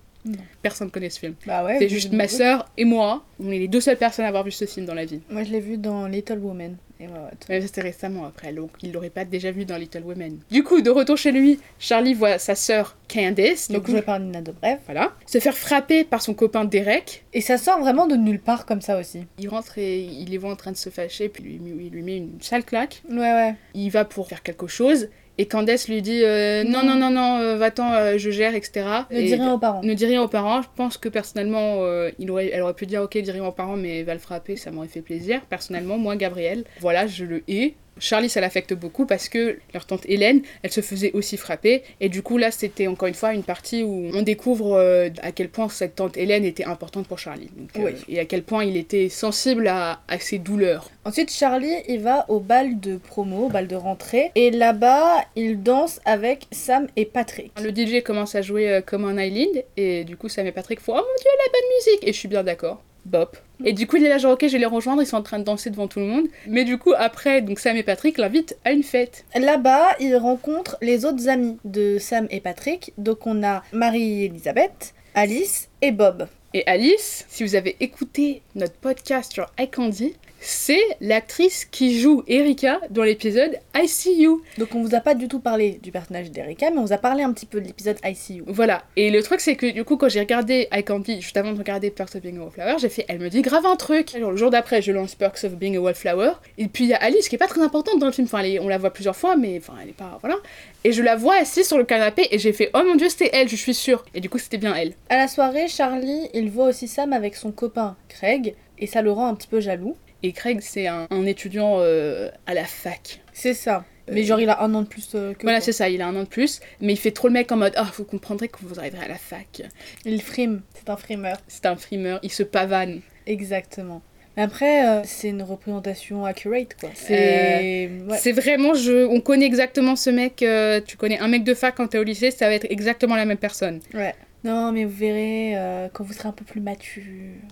Personne connaît ce film. Bah ouais. C'est juste ma sœur et moi. On est les deux seules personnes à avoir vu ce film dans la vie. Moi je l'ai vu dans Little Woman. Et ouais, ouais. Mais c'était récemment après, donc il l'aurait pas déjà vu dans Little Women. Du coup, de retour chez lui, Charlie voit sa sœur Candace, Donc coup, joué par Nina Dobrev. voilà, se faire frapper par son copain Derek. Et ça sort vraiment de nulle part comme ça aussi. Il rentre et il les voit en train de se fâcher, puis lui- il lui met une sale claque. Ouais, ouais. Il va pour faire quelque chose. Et Candace lui dit euh, non, non, non, non, euh, va-t'en, euh, je gère, etc. Ne Et- dis rien aux parents. Ne dis rien aux parents. Je pense que personnellement, il aurait, elle aurait pu dire ok, dis rien aux parents, mais va le frapper, ça m'aurait fait plaisir. Personnellement, moi, Gabriel, voilà, je le hais. Charlie, ça l'affecte beaucoup parce que leur tante Hélène, elle se faisait aussi frapper. Et du coup, là, c'était encore une fois une partie où on découvre euh, à quel point cette tante Hélène était importante pour Charlie. Donc, euh. Et à quel point il était sensible à, à ses douleurs. Ensuite, Charlie, il va au bal de promo, au bal de rentrée. Et là-bas, il danse avec Sam et Patrick. Le DJ commence à jouer euh, comme un Island et du coup Sam et Patrick font Oh mon dieu la bonne musique et je suis bien d'accord. Bop. Et du coup il est là genre ok je vais les rejoindre, ils sont en train de danser devant tout le monde. Mais du coup après donc Sam et Patrick l'invitent à une fête. Là-bas, il rencontre les autres amis de Sam et Patrick. Donc, on a Marie-Elisabeth, Alice et Bob. Et Alice, si vous avez écouté notre podcast sur iCandy, c'est l'actrice qui joue Erika dans l'épisode I See You. Donc, on vous a pas du tout parlé du personnage d'Erika, mais on vous a parlé un petit peu de l'épisode ICU. Voilà. Et le truc c'est que du coup quand j'ai regardé iCandy juste avant de regarder Perks of Being a Wallflower, j'ai fait elle me dit grave un truc. Alors le jour d'après je lance Perks of Being a Wallflower et puis il y a Alice qui est pas très importante dans le film. Enfin est- on la voit plusieurs fois mais enfin elle est pas voilà. Et je la vois assise sur le canapé et j'ai fait oh mon dieu c'était elle je suis sûre. Et du coup c'était bien elle. À la soirée, Charlie, il voit aussi Sam avec son copain Craig. Et ça le rend un petit peu jaloux. Et Craig c'est un, un étudiant euh, à la fac. C'est ça. Mais Euh, genre, il a un an de plus euh, que Voilà c'est ça il a un an de plus mais il fait trop le mec en mode ah vous comprendrez quand vous arriverez à la fac. Il frime. C'est un frimeur. C'est un frimeur il se pavane. Exactement. Mais après, euh, c'est une représentation accurate, quoi. C'est... ouais. Vraiment, je, on connaît exactement ce mec. tu connais un mec de fac quand t'es au lycée, ça va être exactement la même personne. Ouais. Non, mais vous verrez, euh, quand vous serez un peu plus mature,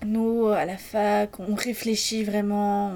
nous, à la fac, on réfléchit vraiment,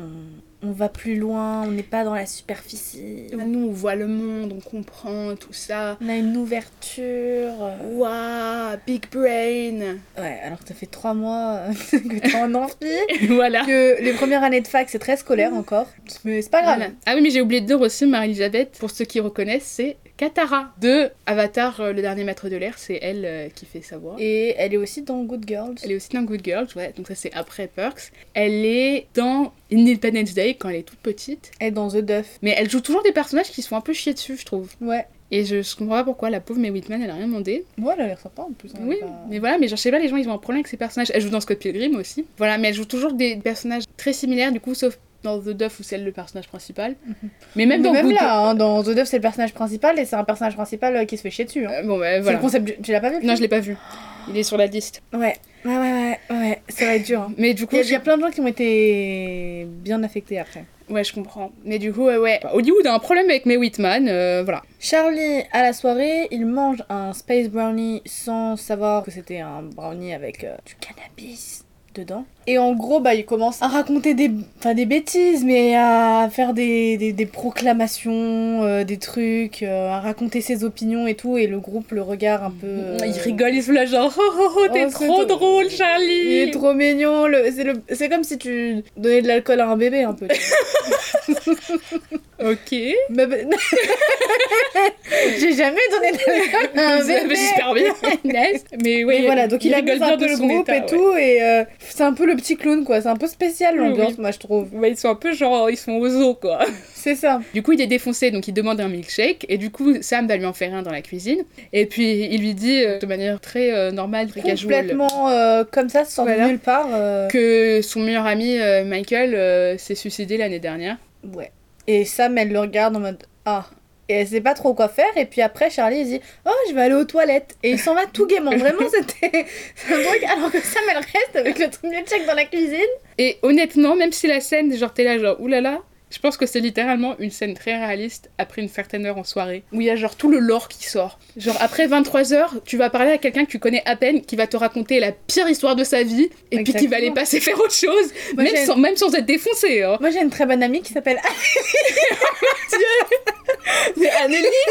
on, on va plus loin, on n'est pas dans la superficie. Nous, on voit le monde, on comprend tout ça. On a une ouverture. Waouh, big brain. Ouais, alors que ça fait trois mois que t'es en amphi. voilà. que les premières années de fac, c'est très scolaire encore. Mais c'est pas grave. Voilà. Ah oui, mais j'ai oublié de dire aussi, Marie-Elisabeth, pour ceux qui reconnaissent, c'est Katara de Avatar, euh, le dernier maître de l'air. C'est elle euh, qui fait sa voix. Et elle est aussi dans Good Girls. Elle est aussi dans Good Girls, ouais, donc ça c'est après Perks. Elle est dans Independence Day quand elle est toute petite. Elle est dans The Duff. Mais elle joue toujours des personnages qui se font un peu chier dessus, je trouve. Ouais. Et je, je comprends pas pourquoi la pauvre Mae Whitman elle a rien demandé. Moi, elle a l'air sympa en plus. hein, Oui, pas- mais voilà, mais genre, je sais pas, les gens ils ont un problème avec ces personnages. Elle joue dans Scott Pilgrim aussi. Voilà, mais elle joue toujours des personnages très similaires, du coup, sauf dans The Duff où c'est le personnage principal. Mais même Mais dans même Good là, hein, dans The Duff, c'est le personnage principal et c'est un personnage principal euh, qui se fait chier dessus. Hein. Euh, bon, bah, C'est voilà. le concept du... Tu l'as pas vu Non, je l'ai pas vu. Il est sur la liste. Ouais, ouais, ouais, ouais, ouais. Ça va être dur. hein. Mais du coup, Il y, a- je- il y a plein de gens qui ont été bien affectés après. ouais, je comprends. Mais du coup, ouais, ouais. Hollywood a un problème avec Mae Whitman, euh, voilà. Charlie, à la soirée, il mange un space brownie sans savoir que c'était un brownie avec euh, du cannabis dedans. Et en gros, bah, il commence à raconter des, enfin, des bêtises, mais à faire des, des, des proclamations, euh, des trucs, euh, à raconter ses opinions et tout. Et le groupe le regarde un peu. euh, Il rigole, il se la genre, oh, oh, oh, t'es Oh, trop drôle, Charlie. Il est trop mignon. Le... C'est le... c'est comme si tu donnais de l'alcool à un bébé un peu. Ok. Mais- mais- J'ai jamais donné de l'alcool à un bébé. J'espère bien. Nice. Mais Mais voilà, donc il, rigole amuse un peu de le son groupe état, et ouais. tout, et euh, c'est un peu le petit clown quoi, c'est un peu spécial Oui, l'ambiance, oui. moi je trouve. Ouais, ils sont un peu genre, ils sont aux os quoi. C'est ça. Du coup, il est défoncé, donc il demande un milkshake. Et du coup, Sam va lui en faire un dans la cuisine. Et puis, il lui dit euh, de manière très euh, normale, très casual, Complètement comme ça, sans Voilà. nulle part. que son meilleur ami Michael s'est suicidé l'année dernière. Ouais. Et Sam, elle le regarde en mode Ah. Et elle sait pas trop quoi faire, et puis après Charlie il dit Oh, je vais aller aux toilettes. Et il s'en va tout gaiement. Vraiment, c'était un truc. Alors que Sam, elle reste avec le truc milkshake dans la cuisine. Et honnêtement, même si la scène, genre, t'es là, genre, oulala, je pense que c'est littéralement une scène très réaliste après une certaine heure en soirée, où il y a genre tout le lore qui sort. Genre, après 23h, tu vas parler à quelqu'un que tu connais à peine, qui va te raconter la pire histoire de sa vie, et puis qui va aller passer faire autre chose, Moi, même sans, même sans être défoncé. Hein. Moi, j'ai une très bonne amie qui s'appelle Mais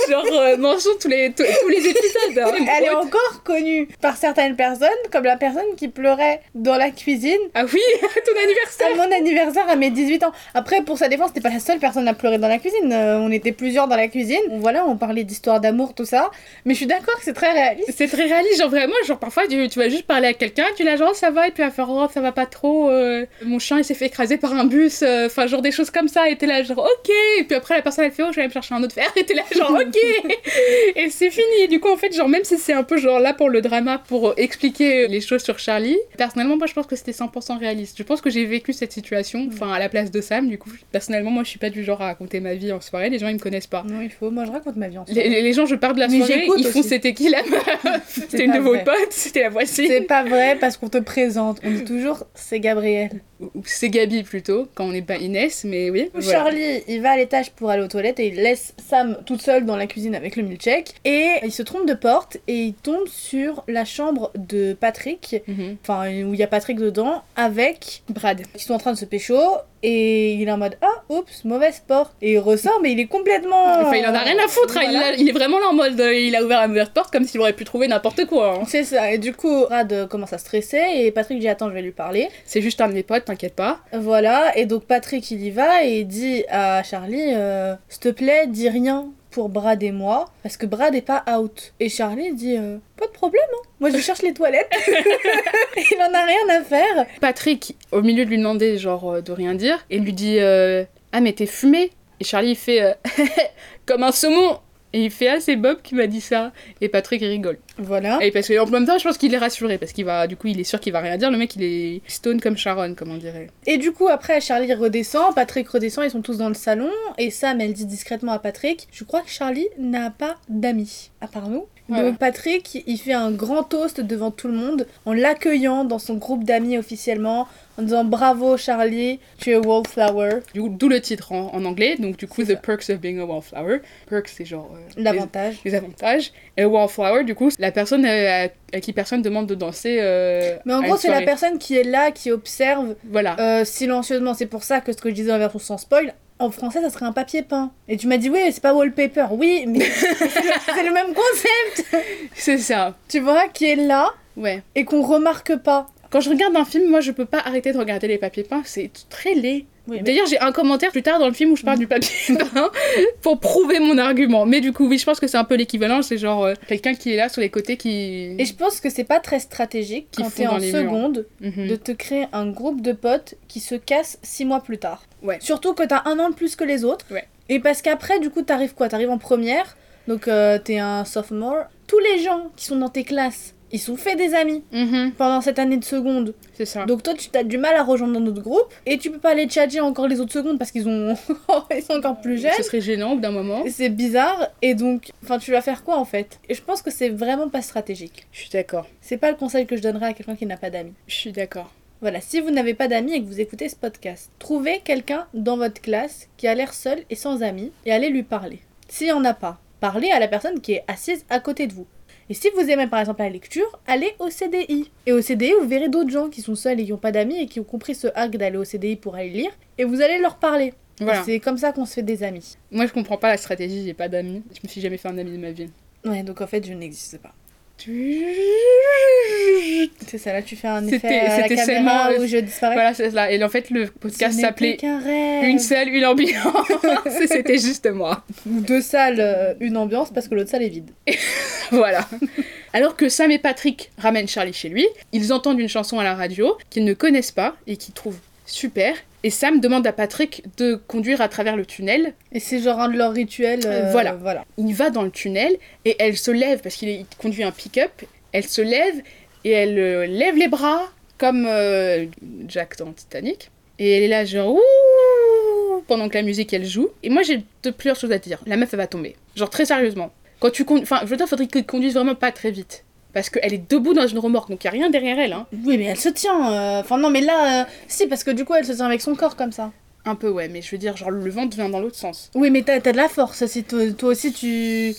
genre, euh, mention tous les, tous, tous les épisodes. hein. Elle est encore connue par certaines personnes comme la personne qui pleurait dans la cuisine Ah oui, ton anniversaire à mon anniversaire à mes 18 ans. Après, pour sa défense, c'était pas la seule personne à pleurer dans la cuisine. Euh, on était plusieurs dans la cuisine. Voilà, on parlait d'histoire d'amour, tout ça. Mais je suis d'accord que c'est très réaliste. C'est très réaliste, genre vraiment, genre parfois tu, tu vas juste parler à quelqu'un, tu la genre ça va, et puis va faire oh ça va pas trop, euh, mon chien il s'est fait écraser par un bus, euh, enfin genre des choses comme ça, et t'es là genre ok, et puis après la personne elle fait oh je vais aller me chercher un autre fer. Et t'es là, genre, ok Et c'est fini. Du coup, en fait, genre, même si c'est un peu genre là pour le drama, pour expliquer les choses sur Charlie, personnellement, moi, je pense que c'était 100% réaliste. Je pense que j'ai vécu cette situation, enfin, à la place de Sam, du coup, personnellement, moi, je suis pas du genre à raconter ma vie en soirée. Les gens, ils me connaissent pas. Non, il faut. Moi, je raconte ma vie en soirée. Les, les gens, je pars de la Mais soirée, ils font c'était qui la meuf C'était une de vos potes, c'était la voici. C'est pas vrai parce qu'on te présente. On dit toujours c'est Gabriel. Ou- C'est Gabi plutôt, quand on n'est pas Inès, mais oui. voilà. Charlie, il va à l'étage pour aller aux toilettes et il laisse Sam toute seule dans la cuisine avec le milkshake. Et il se trompe de porte et il tombe sur la chambre de Patrick, Mhm. enfin où il y a Patrick dedans, avec Brad. qui sont en train de se pécho. Et il est en mode Ah, oups, mauvais porte. Et il ressort, mais il est complètement. Enfin, il en a rien à foutre, hein, il, Voilà. a- il est vraiment là en mode. euh, il a ouvert la mauvaise porte comme s'il aurait pu trouver n'importe quoi. hein. C'est ça, et du coup, Rad commence à stresser et Patrick dit Attends, je vais lui parler. C'est juste un de mes potes, t'inquiète pas. Voilà, et donc Patrick il y va et il dit à Charlie euh, S'il te plaît, dis rien pour Brad et moi, parce que Brad est pas out. Et Charlie dit euh, Pas de problème, hein. moi je cherche les toilettes. il en a rien à faire. Patrick, au milieu de lui demander, genre, euh, de rien dire, et lui dit euh, Ah, mais t'es fumé? Et Charlie, il fait Comme un saumon Et il fait Ah, c'est Bob qui m'a dit ça. Et Patrick, il rigole. Voilà. Et parce qu'en même temps, je pense qu'il est rassuré, parce qu'il va, du coup, il est sûr qu'il va rien dire. Le mec, il est stone comme Sharon, comme on dirait. Et du coup, après, Charlie redescend, Patrick redescend, ils sont tous dans le salon, et Sam, elle dit discrètement à Patrick Je crois que Charlie n'a pas d'amis, à part nous. Voilà. Donc Patrick, il fait un grand toast devant tout le monde, en l'accueillant dans son groupe d'amis officiellement, en disant bravo Charlie, tu es wallflower. Du coup, D'où le titre en, en anglais. Donc, du coup, The Perks of Being a Wallflower. Perks, c'est genre. euh, L'avantage. les avantages. Et Wallflower, du coup, c'est la personne euh, à, à qui personne demande de danser. euh, Mais en gros, c'est la personne qui est là, qui observe Voilà. euh, silencieusement. C'est pour ça que ce que je disais en version sans spoil, en français, ça serait un papier peint. Et tu m'as dit, oui, c'est pas wallpaper. Oui, mais c'est le, même concept, C'est ça. tu vois, qui est là Ouais. et qu'on remarque pas. Quand je regarde un film, moi, je peux pas arrêter de regarder les papiers peints. C'est très laid. Oui, mais- D'ailleurs, j'ai un commentaire plus tard dans le film où je parle du papier peint pour prouver mon argument. Mais du coup, oui, je pense que c'est un peu l'équivalent. C'est genre euh, quelqu'un qui est là sur les côtés qui. Et je pense que c'est pas très stratégique Qui quand t'es en murs. seconde Mhm. de te créer un groupe de potes qui se cassent six mois plus tard. Ouais. Surtout que t'as un an de plus que les autres. Ouais. Et parce qu'après, du coup, t'arrives quoi? T'arrives en première, donc euh, t'es un sophomore. Tous les gens qui sont dans tes classes, ils sont fait des amis Mhm. pendant cette année de seconde. C'est ça. Donc toi, tu as du mal à rejoindre notre groupe et tu peux pas aller tchatcher encore les autres secondes parce qu'ils ont... ils sont encore plus jeunes. Ce serait gênant au bout d'un moment. C'est bizarre et donc, enfin, tu vas faire quoi en fait? Et je pense que c'est vraiment pas stratégique. Je suis d'accord. C'est pas le conseil que je donnerais à quelqu'un qui n'a pas d'amis. Je suis d'accord. Voilà, si vous n'avez pas d'amis et que vous écoutez ce podcast, trouvez quelqu'un dans votre classe qui a l'air seul et sans amis et allez lui parler. S'il n'y en a pas, parlez à la personne qui est assise à côté de vous. Et si vous aimez par exemple la lecture, allez au CDI. Et au CDI, vous verrez d'autres gens qui sont seuls et qui n'ont pas d'amis et qui ont compris ce hack d'aller au CDI pour aller lire. Et vous allez leur parler. Voilà. C'est comme ça qu'on se fait des amis. Moi, je comprends pas la stratégie. J'ai pas d'amis. Je me suis jamais fait un ami de ma vie. Ouais, donc en fait, je n'existe pas. C'est ça, là tu fais un effet à la caméra seulement- où je disparais. Voilà, c'est ça. Et en fait, le podcast s'appelait. Une salle, une ambiance. C'était juste moi. Deux salles, euh, une ambiance parce que l'autre salle est vide. Voilà. Alors que Sam et Patrick ramènent Charlie chez lui, ils entendent une chanson à la radio qu'ils ne connaissent pas et qu'ils trouvent super. Et Sam demande à Patrick de conduire à travers le tunnel. Et c'est genre un de leurs rituels. euh, voilà. voilà. Il va dans le tunnel et elle se lève parce qu'il conduit un pick-up. Elle se lève et elle euh, lève les bras comme euh, Jack dans Titanic. Et elle est là genre ouh pendant que la musique elle joue. Et moi j'ai de plusieurs choses à te dire. La meuf elle va tomber. Genre très sérieusement. Quand tu conduis, enfin je veux dire faudrait qu'elle conduise vraiment pas très vite. Parce qu'elle est debout dans une remorque, donc il a rien derrière elle. Hein. Oui, mais elle se tient. euh, Enfin, non, mais là, euh, si, parce que du coup, elle se tient avec son corps comme ça. Un peu ouais, mais je veux dire genre le vent vient dans l'autre sens. Oui, mais t'as t'as de la force. Si toi, aussi, tu.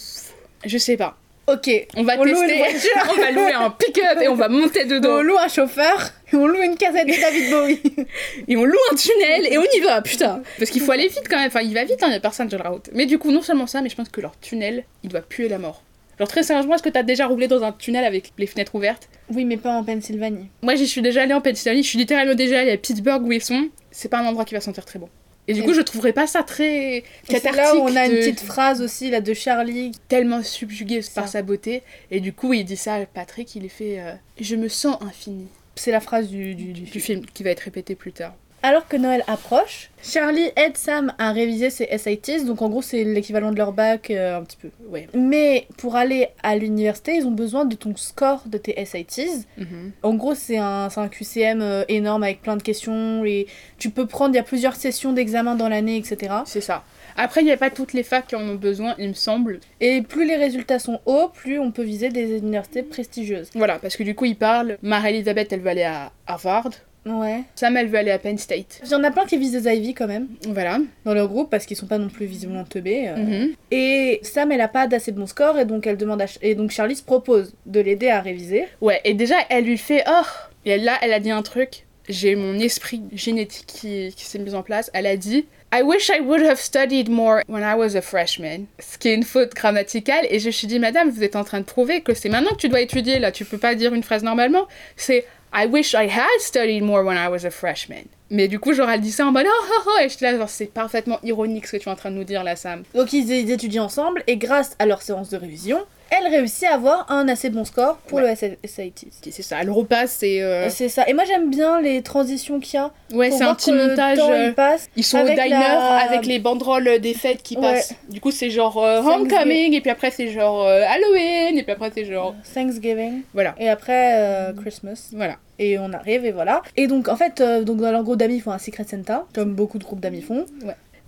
Je sais pas. Ok. On va On loue une tester. voiture. on va louer un pick-up et on va monter dedans. On loue un chauffeur et on loue une casette de David Bowie. Et on loue un tunnel et on y va, putain. Parce qu'il faut aller vite quand même. Enfin, il va vite, hein, personne sur la route. Mais du coup, non seulement ça, mais je pense que leur tunnel, il doit puer la mort. Genre, très sérieusement, est-ce que t'as déjà roulé dans un tunnel avec les fenêtres ouvertes oui, mais pas en Pennsylvanie. Moi, j'y suis déjà allée en Pennsylvanie. Je suis littéralement déjà allée à Pittsburgh où ils sont. C'est pas un endroit qui va sentir très bon. Et du coup, je trouverais pas ça très cathartique. là où on a une petite phrase aussi, là, de Charlie. tellement subjugué par sa beauté. Et du coup, il dit ça à Patrick. Il est fait euh, Je me sens infini. C'est la phrase du, du, du Du film qui va être répété plus tard. Alors que Noël approche, Charlie aide Sam à réviser ses SATs, donc en gros c'est l'équivalent de leur bac euh, un petit peu. Ouais. Mais pour aller à l'université, ils ont besoin de ton score de tes SATs. Mhm. En gros, c'est un, c'est un QCM euh, énorme avec plein de questions et tu peux prendre, il y a plusieurs sessions d'examen dans l'année, etc. C'est ça. Après, il n'y a pas toutes les facs qui en ont besoin, il me semble. Et plus les résultats sont hauts, plus on peut viser des universités prestigieuses. Voilà, parce que du coup, il parle. Marie-Elisabeth, elle veut aller à Harvard. Ouais. Sam, elle veut aller à Penn State. Il y en a plein qui visent des Ivy quand même Voilà. dans leur groupe parce qu'ils sont pas non plus visiblement teubés. euh. Mhm. Et Sam, elle a pas d'assez bons scores et donc elle demande à et donc Charlie se propose de l'aider à réviser. Ouais, et déjà, elle lui fait Oh Et là, elle a dit un truc. J'ai mon esprit génétique qui, qui s'est mis en place. Elle a dit I wish I would have studied more when I was a freshman. Ce qui est une faute grammaticale. Et je me suis dit, madame, vous êtes en train de prouver que c'est maintenant que tu dois étudier. Là, tu peux pas dire une phrase normalement. C'est I wish I had studied more when I was a freshman. Mais du coup, elle dit ça en mode oh, oh, oh. Et je suis là, genre, c'est parfaitement ironique ce que tu es en train de nous dire là, Sam. Donc ils étudient ensemble et grâce à leur séance de révision, elle réussit à avoir un assez bon score pour le S- SATs. C'est ça, elle repasse, c'est. euh, C'est ça. Et moi j'aime bien les transitions qu'il y a. Ouais, c'est un petit montage. temps, euh, il passe. Ils sont au diner la- avec les banderoles des fêtes qui Ouais. passent. Du coup, c'est genre euh. Homecoming, et puis après, c'est genre euh, Halloween, et puis après, c'est genre. Thanksgiving. Voilà. Et après euh, Christmas. Voilà. Et on arrive et voilà. Et donc en fait, euh, donc dans leur groupe d'amis, ils font un Secret Santa, comme beaucoup de groupes d'amis font.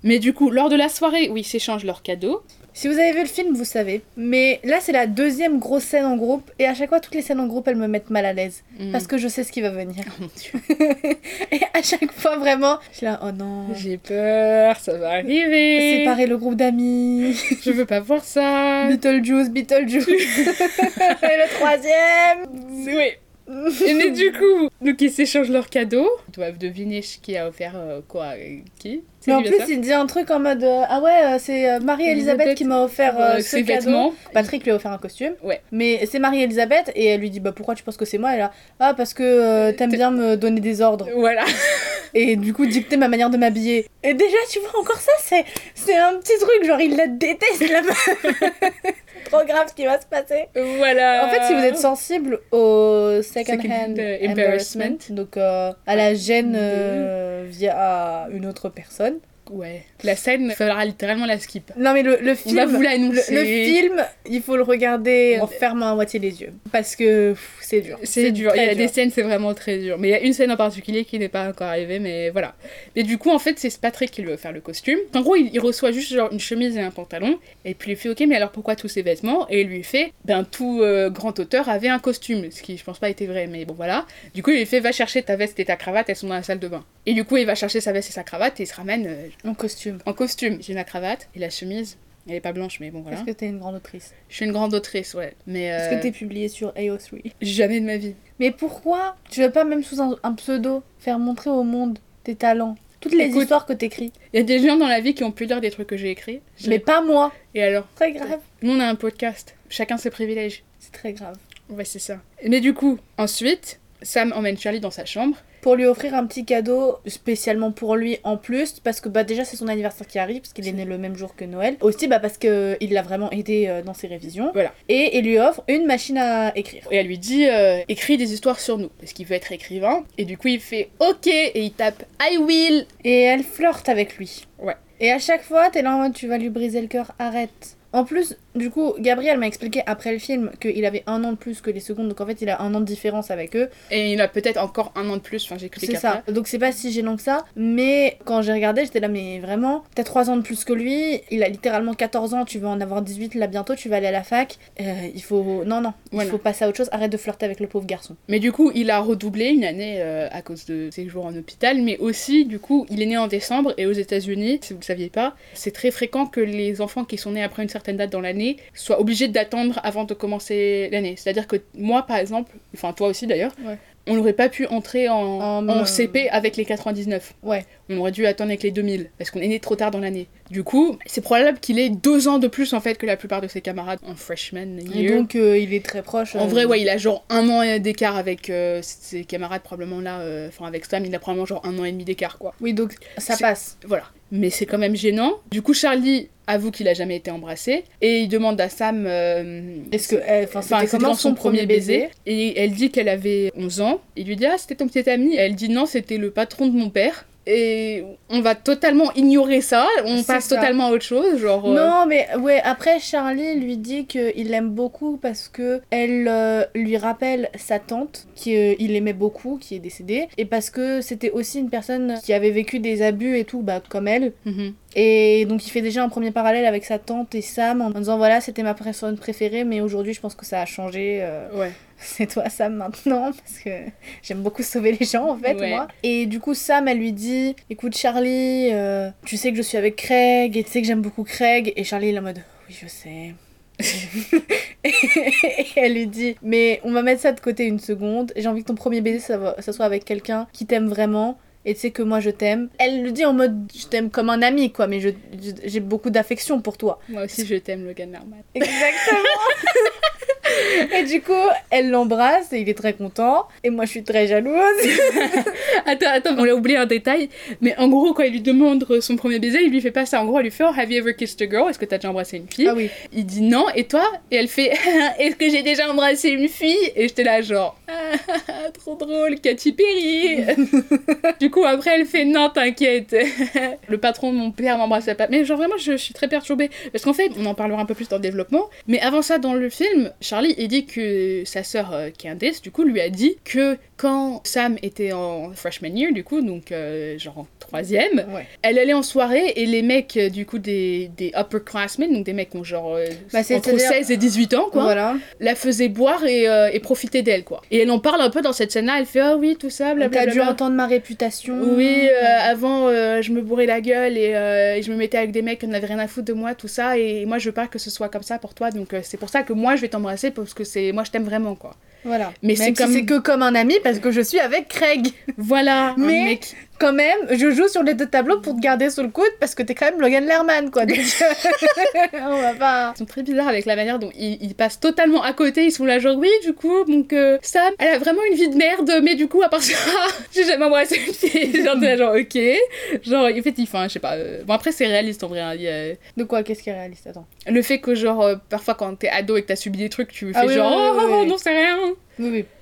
Mais du coup, lors de la soirée où ils s'échangent leurs cadeaux, Si vous avez vu le film, vous savez. Mais là, c'est la deuxième grosse scène en groupe. Et à chaque fois, toutes les scènes en groupe, elles me mettent mal à l'aise. hmm, Parce que je sais ce qui va venir. oh mon Dieu, Et à chaque fois, vraiment, je suis là, oh non. j'ai peur, ça va arriver. Séparer le groupe d'amis. Je veux pas voir ça. Beetlejuice, Beetlejuice. et le troisième. Oui. Et mais du coup, donc ils s'échangent leurs cadeaux. Ils doivent deviner qui a offert euh, quoi à qui. Mais en plus, il dit un truc en mode euh, Ah ouais, euh, c'est euh, Marie-Elisabeth Elisabeth, qui m'a offert euh, ce ses cadeau. vêtements. Patrick lui a offert un costume. Ouais. Mais c'est Marie-Elisabeth et elle lui dit Bah pourquoi tu penses que c'est moi? Elle a Ah parce que euh, t'aimes bien me donner des ordres. Voilà. Et du coup, dicter ma manière de m'habiller. Et déjà, tu vois, encore ça, c'est, un petit truc, genre il la déteste la meuf. c'est trop grave ce qui va se passer. Voilà. En fait, si vous êtes sensible au second-hand embarrassment. donc euh, à la gêne euh, via une autre personne. Ouais. La scène, il faudra littéralement la skip. Non, mais le, le On film. va vous le, l'annoncer. le film, il faut le regarder en fermant à moitié les yeux. Parce que c'est dur. C'est dur. Il y a des scènes, c'est vraiment très dur. Mais il y a une scène en particulier qui n'est pas encore arrivée, mais voilà. Mais du coup, en fait, c'est Patrick qui lui veut faire le costume. En gros, il, il reçoit juste genre une chemise et un pantalon. Et puis il lui fait Ok, mais alors pourquoi tous ces vêtements? Et il lui fait Ben, tout euh, grand auteur avait un costume. Ce qui, je pense pas, était vrai, mais bon, voilà. Du coup, il lui fait Va chercher ta veste et ta cravate, elles sont dans la salle de bain. Et du coup, il va chercher sa veste et sa cravate et il se ramène euh, En costume. en costume. J'ai ma cravate et la chemise. Elle est pas blanche, mais bon, voilà. Est-ce que t'es une grande autrice? Je suis une grande autrice, ouais. Mais Est-ce euh, que t'es publiée sur AO3 jamais de ma vie. Mais pourquoi tu veux pas même sous un, un pseudo faire montrer au monde tes talents? Toutes les Écoute, histoires que t'écris. Il y a des gens dans la vie qui ont pu lire des trucs que j'ai écrits. Mais pas moi. Et alors? Très grave. Nous, on a un podcast. Chacun ses privilèges. C'est très grave. Ouais, c'est ça. Mais du coup, ensuite, Sam emmène Charlie dans sa chambre. Pour lui offrir un petit cadeau spécialement pour lui en plus, parce que bah déjà c'est son anniversaire qui arrive, parce qu'il est né le même jour que Noël. Aussi bah parce que il l'a vraiment aidé euh, dans ses révisions. Voilà. Et il lui offre une machine à écrire. Et elle lui dit euh, écris des histoires sur nous. Parce qu'il veut être écrivain. Et du coup, il fait OK. Et il tape I will. Et elle flirte avec lui. Ouais. Et à chaque fois, t'es là en mode tu vas lui briser le cœur, arrête. En plus, du coup, Gabriel m'a expliqué après le film qu'il avait un an de plus que les secondes, donc en fait il a un an de différence avec eux. Et il a peut-être encore un an de plus. Enfin, j'ai écouté C'est ça. Donc c'est pas si gênant que ça. Mais quand j'ai regardé, j'étais là, mais vraiment, t'as 3 ans de plus que lui, il a littéralement 14 ans, tu vas en avoir 18 là bientôt, tu vas aller à la fac. Euh, il faut. Non, non, Voilà. il faut passer à autre chose, arrête de flirter avec le pauvre garçon. Mais du coup, il a redoublé une année euh, à cause de ses jours en hôpital, mais aussi, du coup, il est né en décembre et aux États-Unis, si vous le saviez pas, c'est très fréquent que les enfants qui sont nés après une certaine date dans l'année soient obligés d'attendre avant de commencer l'année. C'est-à-dire que moi, par exemple, enfin toi aussi d'ailleurs, Ouais. on n'aurait pas pu entrer en, En, en euh, CP avec les 99. Ouais. On aurait dû attendre avec les 2000 parce qu'on est né trop tard dans l'année. Du coup, c'est probable qu'il ait deux ans de plus en fait que la plupart de ses camarades en freshman Et donc euh, il est très proche. En euh, vrai, ouais, il a genre un an d'écart avec euh, ses camarades, probablement là, euh, enfin avec Sam, il a probablement genre un an et demi d'écart, quoi. Oui, donc ça passe. Voilà. Mais c'est quand même gênant. Du coup, Charlie avoue qu'il a jamais été embrassé et il demande à Sam. euh, Est-ce que. euh, Enfin, c'était comment quand son premier baiser Et elle dit qu'elle avait 11 ans. Il lui dit Ah, c'était ton petit ami. Et elle dit Non, c'était le patron de mon père. Et on va totalement ignorer ça, on passe ça. totalement à autre chose, genre... euh, Non, mais ouais, après Charlie lui dit qu'il l'aime beaucoup parce que elle euh, lui rappelle sa tante qu'il aimait beaucoup, qui est décédée, et parce que c'était aussi une personne qui avait vécu des abus et tout, bah, comme elle. mhm. Et donc il fait déjà un premier parallèle avec sa tante et Sam en disant voilà, c'était ma personne préférée, mais aujourd'hui je pense que ça a changé. euh, Ouais. c'est toi Sam maintenant parce que j'aime beaucoup sauver les gens en fait Ouais. moi et du coup Sam elle lui dit écoute Charlie euh, tu sais que je suis avec Craig et tu sais que j'aime beaucoup Craig et Charlie il est en mode oui je sais et elle lui dit mais on va mettre ça de côté une seconde j'ai envie que ton premier baiser ça, va- ça soit avec quelqu'un qui t'aime vraiment et tu sais que moi je t'aime. Elle le dit en mode je t'aime comme un ami quoi, mais je- j'ai beaucoup d'affection pour toi. Moi aussi, je t'aime, Logan Lerman. Exactement. et du coup, elle l'embrasse et il est très content. Et moi, je suis très jalouse. Attends, attends, on a oublié un détail. Mais en gros, quand il lui demande son premier baiser, il lui fait pas ça. En gros, elle lui fait oh, Have you ever kissed a girl? Est-ce que t'as déjà embrassé une fille? Ah oui. Il dit non, et toi? Et elle fait Est-ce que j'ai déjà embrassé une fille? Et j'étais là, genre Ah, Trop drôle, Katy Perry Du coup, après, elle fait Non, t'inquiète. le patron de mon père m'embrassait pas. Mais genre, vraiment, je, je suis très perturbée. Parce qu'en fait, on en parlera un peu plus dans le développement. Mais avant ça, dans le film, Charlie, il dit que sa sœur euh, du coup, lui a dit que quand Sam était en freshman year, du coup, donc euh, genre en troisième, Ouais. elle allait en soirée et les mecs, euh, du coup, des, des upperclassmen, donc des mecs qui ont genre euh, Bah, entre c'est-à-dire- 16 et 18 ans, quoi, Voilà. la faisaient boire et, et profiter d'elle, quoi. Et elle en parle un peu dans cette scène-là, elle fait Ah oui, tout ça, T'as blablabla. dû entendre ma réputation. Oui, euh, avant, euh, je me bourrais la gueule et, euh, et je me mettais avec des mecs qui n'avaient rien à foutre de moi, tout ça. Et moi, je veux pas que ce soit comme ça pour toi. Donc, c'est pour ça que moi, je vais t'embrasser parce que c'est moi, je t'aime vraiment, quoi. Voilà. Mais c'est si comme- c'est que comme un ami parce que je suis avec Craig. Voilà, Mais- mec. Quand même, je joue sur les deux tableaux pour te garder sous le coude parce que t'es quand même Logan Lerman quoi. Donc, on va pas. Ils sont très bizarres avec la manière dont ils, ils passent totalement à côté. Ils sont là, genre, oui, du coup, donc euh, Sam, elle a vraiment une vie de merde, mais du coup, à part ça, j'ai jamais embrassé une fille. Genre, là, genre, ok. Genre, en fait, il enfin, je sais pas. euh, Bon, après, c'est réaliste en vrai. hein, il De quoi Qu'est-ce qui est réaliste Attends. Le fait que, genre, euh, parfois, quand t'es ado et que t'as subi des trucs, tu fais Ah oui, genre, oui, oui, oh, non, c'est rien.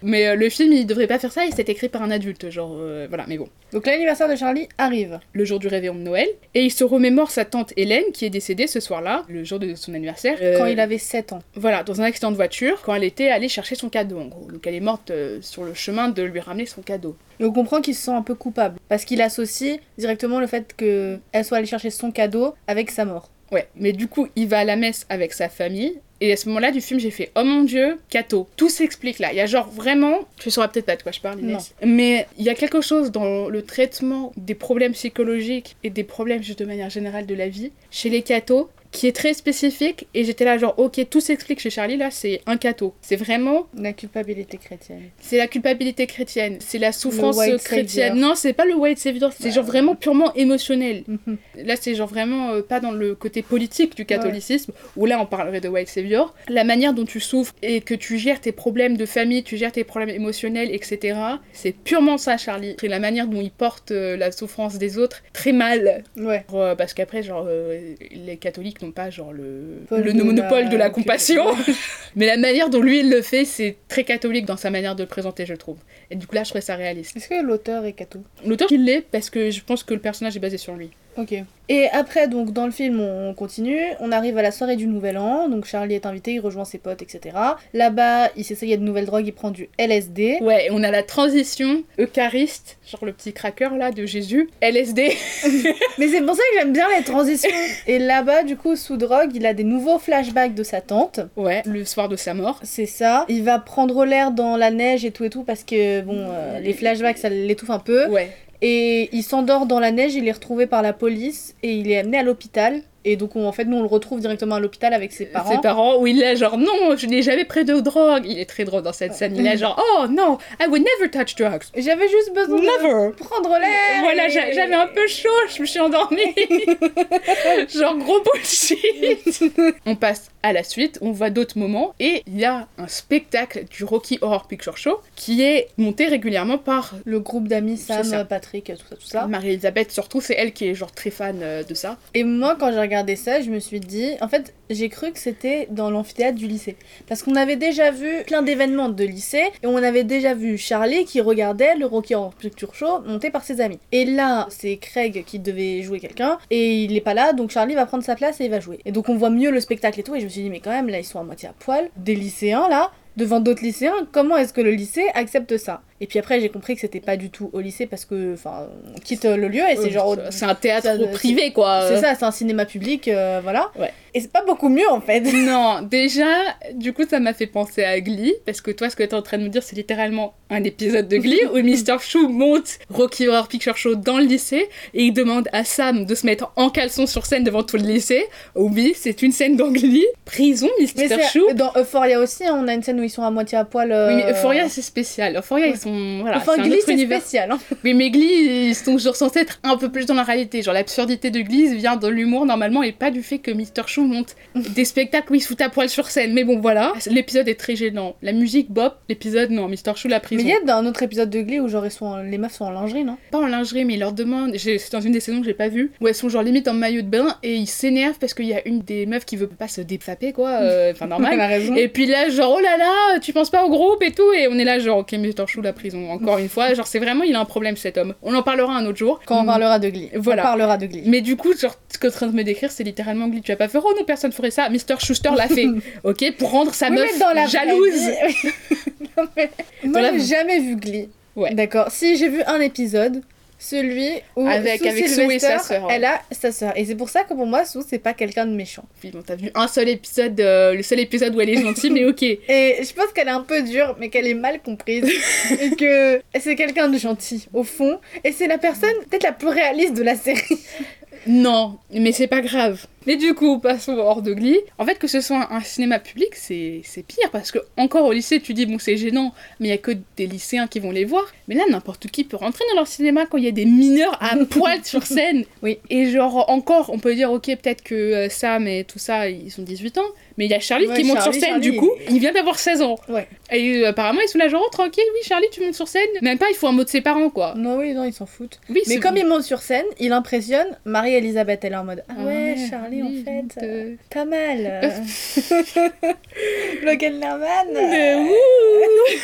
Mais euh, le film, il devrait pas faire ça, il s'est écrit par un adulte, genre, euh, voilà, mais bon. Donc l'anniversaire de Charlie arrive. Le jour du réveillon de Noël, et il se remémore sa tante Hélène, qui est décédée ce soir-là, le jour de son anniversaire. Quand il avait 7 ans. Voilà, dans un accident de voiture, quand elle était allée chercher son cadeau, en gros. Donc elle est morte sur le chemin de lui ramener son cadeau. Et on comprend qu'il se sent un peu coupable parce qu'il associe directement le fait qu'elle soit allée chercher son cadeau avec sa mort. Ouais, mais du coup, il va à la messe avec sa famille. Et à ce moment-là du film, j'ai fait Oh mon dieu, Cato. Tout s'explique là. Il y a genre vraiment. Tu sauras peut-être pas de quoi je parle, Inès. Mais il y a quelque chose dans le traitement des problèmes psychologiques et des problèmes juste de manière générale de la vie chez les Cato qui est très spécifique. Et j'étais là, genre, ok, tout s'explique chez Charlie là, c'est un Cato. C'est vraiment. La culpabilité chrétienne. C'est la culpabilité chrétienne. C'est la souffrance chrétienne. savior. Non, c'est pas le white savior. C'est Ouais. genre vraiment purement émotionnel. Mhm. Là, c'est genre vraiment euh, pas dans le côté politique du catholicisme, où là, on parlerait de White Savior. La manière dont tu souffres et que tu gères tes problèmes de famille, tu gères tes problèmes émotionnels, etc. C'est purement ça, Charlie. C'est la manière dont il porte euh, la souffrance des autres très mal. Ouais. Genre, euh, parce qu'après, genre, les catholiques n'ont pas, genre, le, Paul le de monopole la- de la compassion. Mais la manière dont lui, il le fait, c'est très catholique dans sa manière de le présenter, je trouve. Et du coup, là, je trouvais ça réaliste. Est-ce que l'auteur est catho? L'auteur, il l'est parce que je pense que le personnage est basé sur lui. Ok. Et après, donc, dans le film, on continue. On arrive à la soirée du Nouvel An. Donc, Charlie est invité, il rejoint ses potes, etc. Là-bas, il s'essaye à de nouvelles drogues, il prend du LSD. Ouais, et on a la transition euchariste, genre le petit cracker là de Jésus, LSD. Mais c'est pour ça que j'aime bien les transitions. Et là-bas, du coup, sous drogue, il a des nouveaux flashbacks de sa tante. Ouais, le soir de sa mort. C'est ça. Il va prendre l'air dans la neige et tout et tout parce que, bon, euh, les flashbacks, ça l'étouffe un peu. Ouais. Et il s'endort dans la neige, il est retrouvé par la police et il est amené à l'hôpital. Et donc, on- en fait, nous, on le retrouve directement à l'hôpital avec ses parents. Ses parents, où il est genre non, je n'ai jamais pris de drogue. Il est très drôle dans cette scène. Il est genre oh non, I would never touch drugs. J'avais juste besoin de prendre l'air. Voilà, et- j'avais un peu chaud, je me suis endormie. genre gros bullshit. on passe à la suite, on voit d'autres moments et il y a un spectacle du Rocky Horror Picture Show qui est monté régulièrement par Le groupe d'amis, Sam. Patrick, tout ça, tout ça. Marie-Elisabeth surtout, c'est elle qui est genre très fan euh, de ça. Et moi, quand j'ai regardé ça, je me suis dit, en fait, j'ai cru que c'était dans l'amphithéâtre du lycée. Parce qu'on avait déjà vu plein d'événements de lycée, et on avait déjà vu Charlie qui regardait le Rocky Horror Picture Show monté par ses amis. Et là, c'est Craig qui devait jouer quelqu'un, et il est pas là, donc Charlie va prendre sa place et il va jouer. Et donc on voit mieux le spectacle et tout, et je me suis dit, mais quand même, là, ils sont à moitié à poil. Des lycéens, là, devant d'autres lycéens, comment est-ce que le lycée accepte ça? Et puis après, j'ai compris que c'était pas du tout au lycée parce que, enfin, on quitte le lieu et c'est genre. au- C'est un théâtre ça, privé, quoi. C'est ça, c'est un cinéma public, euh, voilà. Ouais. Et c'est pas beaucoup mieux en fait. Non, déjà, du coup, ça m'a fait penser à Glee, parce que toi, ce que t'es en train de me dire, c'est littéralement un épisode de Glee où Mr. Chou monte Rocky Horror Picture Show dans le lycée et il demande à Sam de se mettre en caleçon sur scène devant tout le lycée. Oui, c'est une scène dans Glee. Prison, Mr. Chou. dans Euphoria aussi, hein, on a une scène où ils sont à moitié à poil. euh, Oui, mais Euphoria, c'est spécial. Euphoria, Ouais. ils sont. Voilà, Enfin, Glee, c'est spécial. hein. Oui, mais Glee, ils sont genre censés être un peu plus dans la réalité. Genre, l'absurdité de Glee vient de l'humour normalement et pas du fait que Mr. Chou monte des spectacles où il se fout à poil sur scène. Mais bon, voilà. L'épisode est très gênant. La musique, bop. L'épisode, non. Mr. Chou, la Mais prison. il y a dans un autre épisode de Glee où genre ils sont en- les meufs sont en lingerie, non? Pas en lingerie, mais ils leur demandent. C'est dans une des saisons que j'ai pas vue. Où elles sont genre limite en maillot de bain et ils s'énervent parce qu'il y a une des meufs qui veut pas se défaper, quoi. euh, Enfin, normal. A raison. Et puis là, genre, oh là là, tu penses pas au groupe et tout. Et on est là, genre, ok, Mr. Chou, la prison. Encore une fois, genre, c'est vraiment, il a un problème cet homme. On en parlera un autre jour. Quand on parlera de Glee. Voilà. On parlera de Glee. Mais du coup, genre, ce que tu es en train de me décrire, c'est littéralement Glee. Tu vas pas faire, oh non, personne ferait ça. Mr. Schuster l'a fait, ok, pour rendre sa Oui, meuf dans la jalouse. Non, mais Moi, j'ai jamais vu Glee. Ouais. D'accord. Si j'ai vu un épisode, celui où Avec- Sue avec Sue et sa sœur, ouais. elle a sa sœur. Et c'est pour ça que pour moi, Sue, c'est pas quelqu'un de méchant. Puis bon, t'as vu un seul épisode, euh, le seul épisode où elle est gentille, mais ok. Et je pense qu'elle est un peu dure, mais qu'elle est mal comprise. et que c'est quelqu'un de gentil, au fond. Et c'est la personne peut-être la plus réaliste de la série. Non, mais c'est pas grave. Mais du coup, passons hors de Glee. En fait, que ce soit un, cinéma public, c'est c'est pire parce que encore au lycée, tu dis bon, c'est gênant, mais il y a que des lycéens qui vont les voir. Mais là, n'importe qui peut rentrer dans leur cinéma quand il y a des mineurs à poil sur scène. Oui. Et genre, encore, on peut dire, ok, peut-être que euh, Sam et tout ça, ils ont 18 ans. Mais il y a Charlie Ouais, qui monte Charlie, sur scène, Charlie, du coup, il vient d'avoir 16 ans. Ouais. Et euh, apparemment, ils sont là, genre, oh, tranquille, oui, Charlie, tu montes sur scène. Même pas, il faut un mot de ses parents, quoi. Non, oui, non, ils s'en foutent. Oui, Mais c'est- comme il monte sur scène, il impressionne Marie-Elisabeth. Elle est en mode Ah ouais, ouais, Charlie, en fait, euh, pas mal. Logan Lerman. Euh,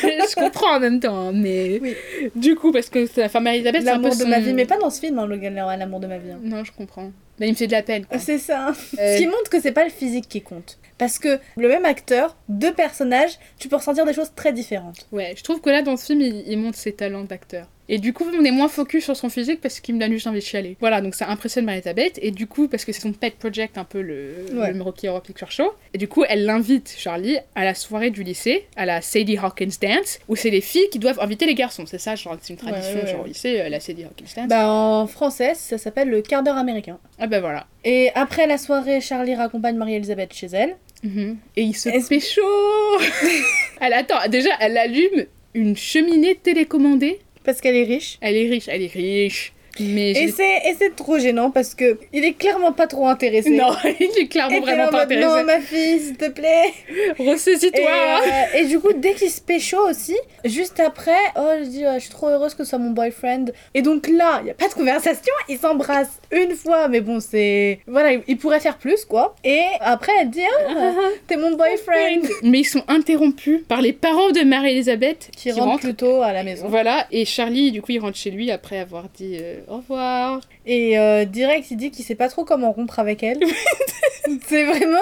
Je comprends en même temps, hein, mais Oui. du coup, parce que sa femme Elisabeth, c'est un peu L'amour de son... ma vie, mais pas dans ce film, hein, Logan Lerman, l'amour de ma vie. hein. Non, je comprends. Mais il me fait de la peine. quoi. C'est ça. Euh, Ce qui montre que c'est pas le physique qui compte. Parce que le même acteur, deux personnages, tu peux ressentir des choses très différentes. Ouais, je trouve que là, dans ce film, il, il montre ses talents d'acteur. Et du coup, on est moins focus sur son physique parce qu'il me donne juste envie de chialer. Voilà, donc ça impressionne Marie-Elisabeth. Et du coup, parce que c'est son pet project, un peu le, Ouais. le Rocky Horror Picture Show. Et du coup, elle l'invite, Charlie, à la soirée du lycée, à la Sadie Hawkins Dance, où c'est les filles qui doivent inviter les garçons. C'est ça, genre, c'est une tradition, ouais, ouais. genre au lycée, euh, la Sadie Hawkins Dance. Bah en français, ça s'appelle le quart d'heure américain. Ah bah voilà. Et après la soirée, Charlie raccompagne Marie-Elisabeth chez elle. Mhm. Et il se pécho Elle attend, déjà, elle allume une cheminée télécommandée. Parce qu'elle est riche. Elle est riche, elle est riche. Mais Et c'est, et c'est trop gênant parce que il est clairement pas trop intéressé. Non, il est clairement Et vraiment en pas mode, Non, intéressé. ma fille, s'il te plaît. Et, Ressaisis-toi euh, et du coup, dès qu'il se pécho aussi, juste après, oh, je dis, oh, je suis trop heureuse que ce soit mon boyfriend. Et donc là, il y a pas de conversation, ils s'embrassent une fois, mais bon, c'est. Voilà, il- pourrait faire plus, quoi. Et après, elle dit, ah, t'es mon boyfriend. Mais ils sont interrompus par les parents de Marie-Elisabeth Qui rentre plus tôt à la maison. Voilà, et Charlie, du coup, il rentre chez lui après avoir dit euh, au revoir. Et euh, direct, il dit qu'il sait pas trop comment rompre avec elle. c'est vraiment.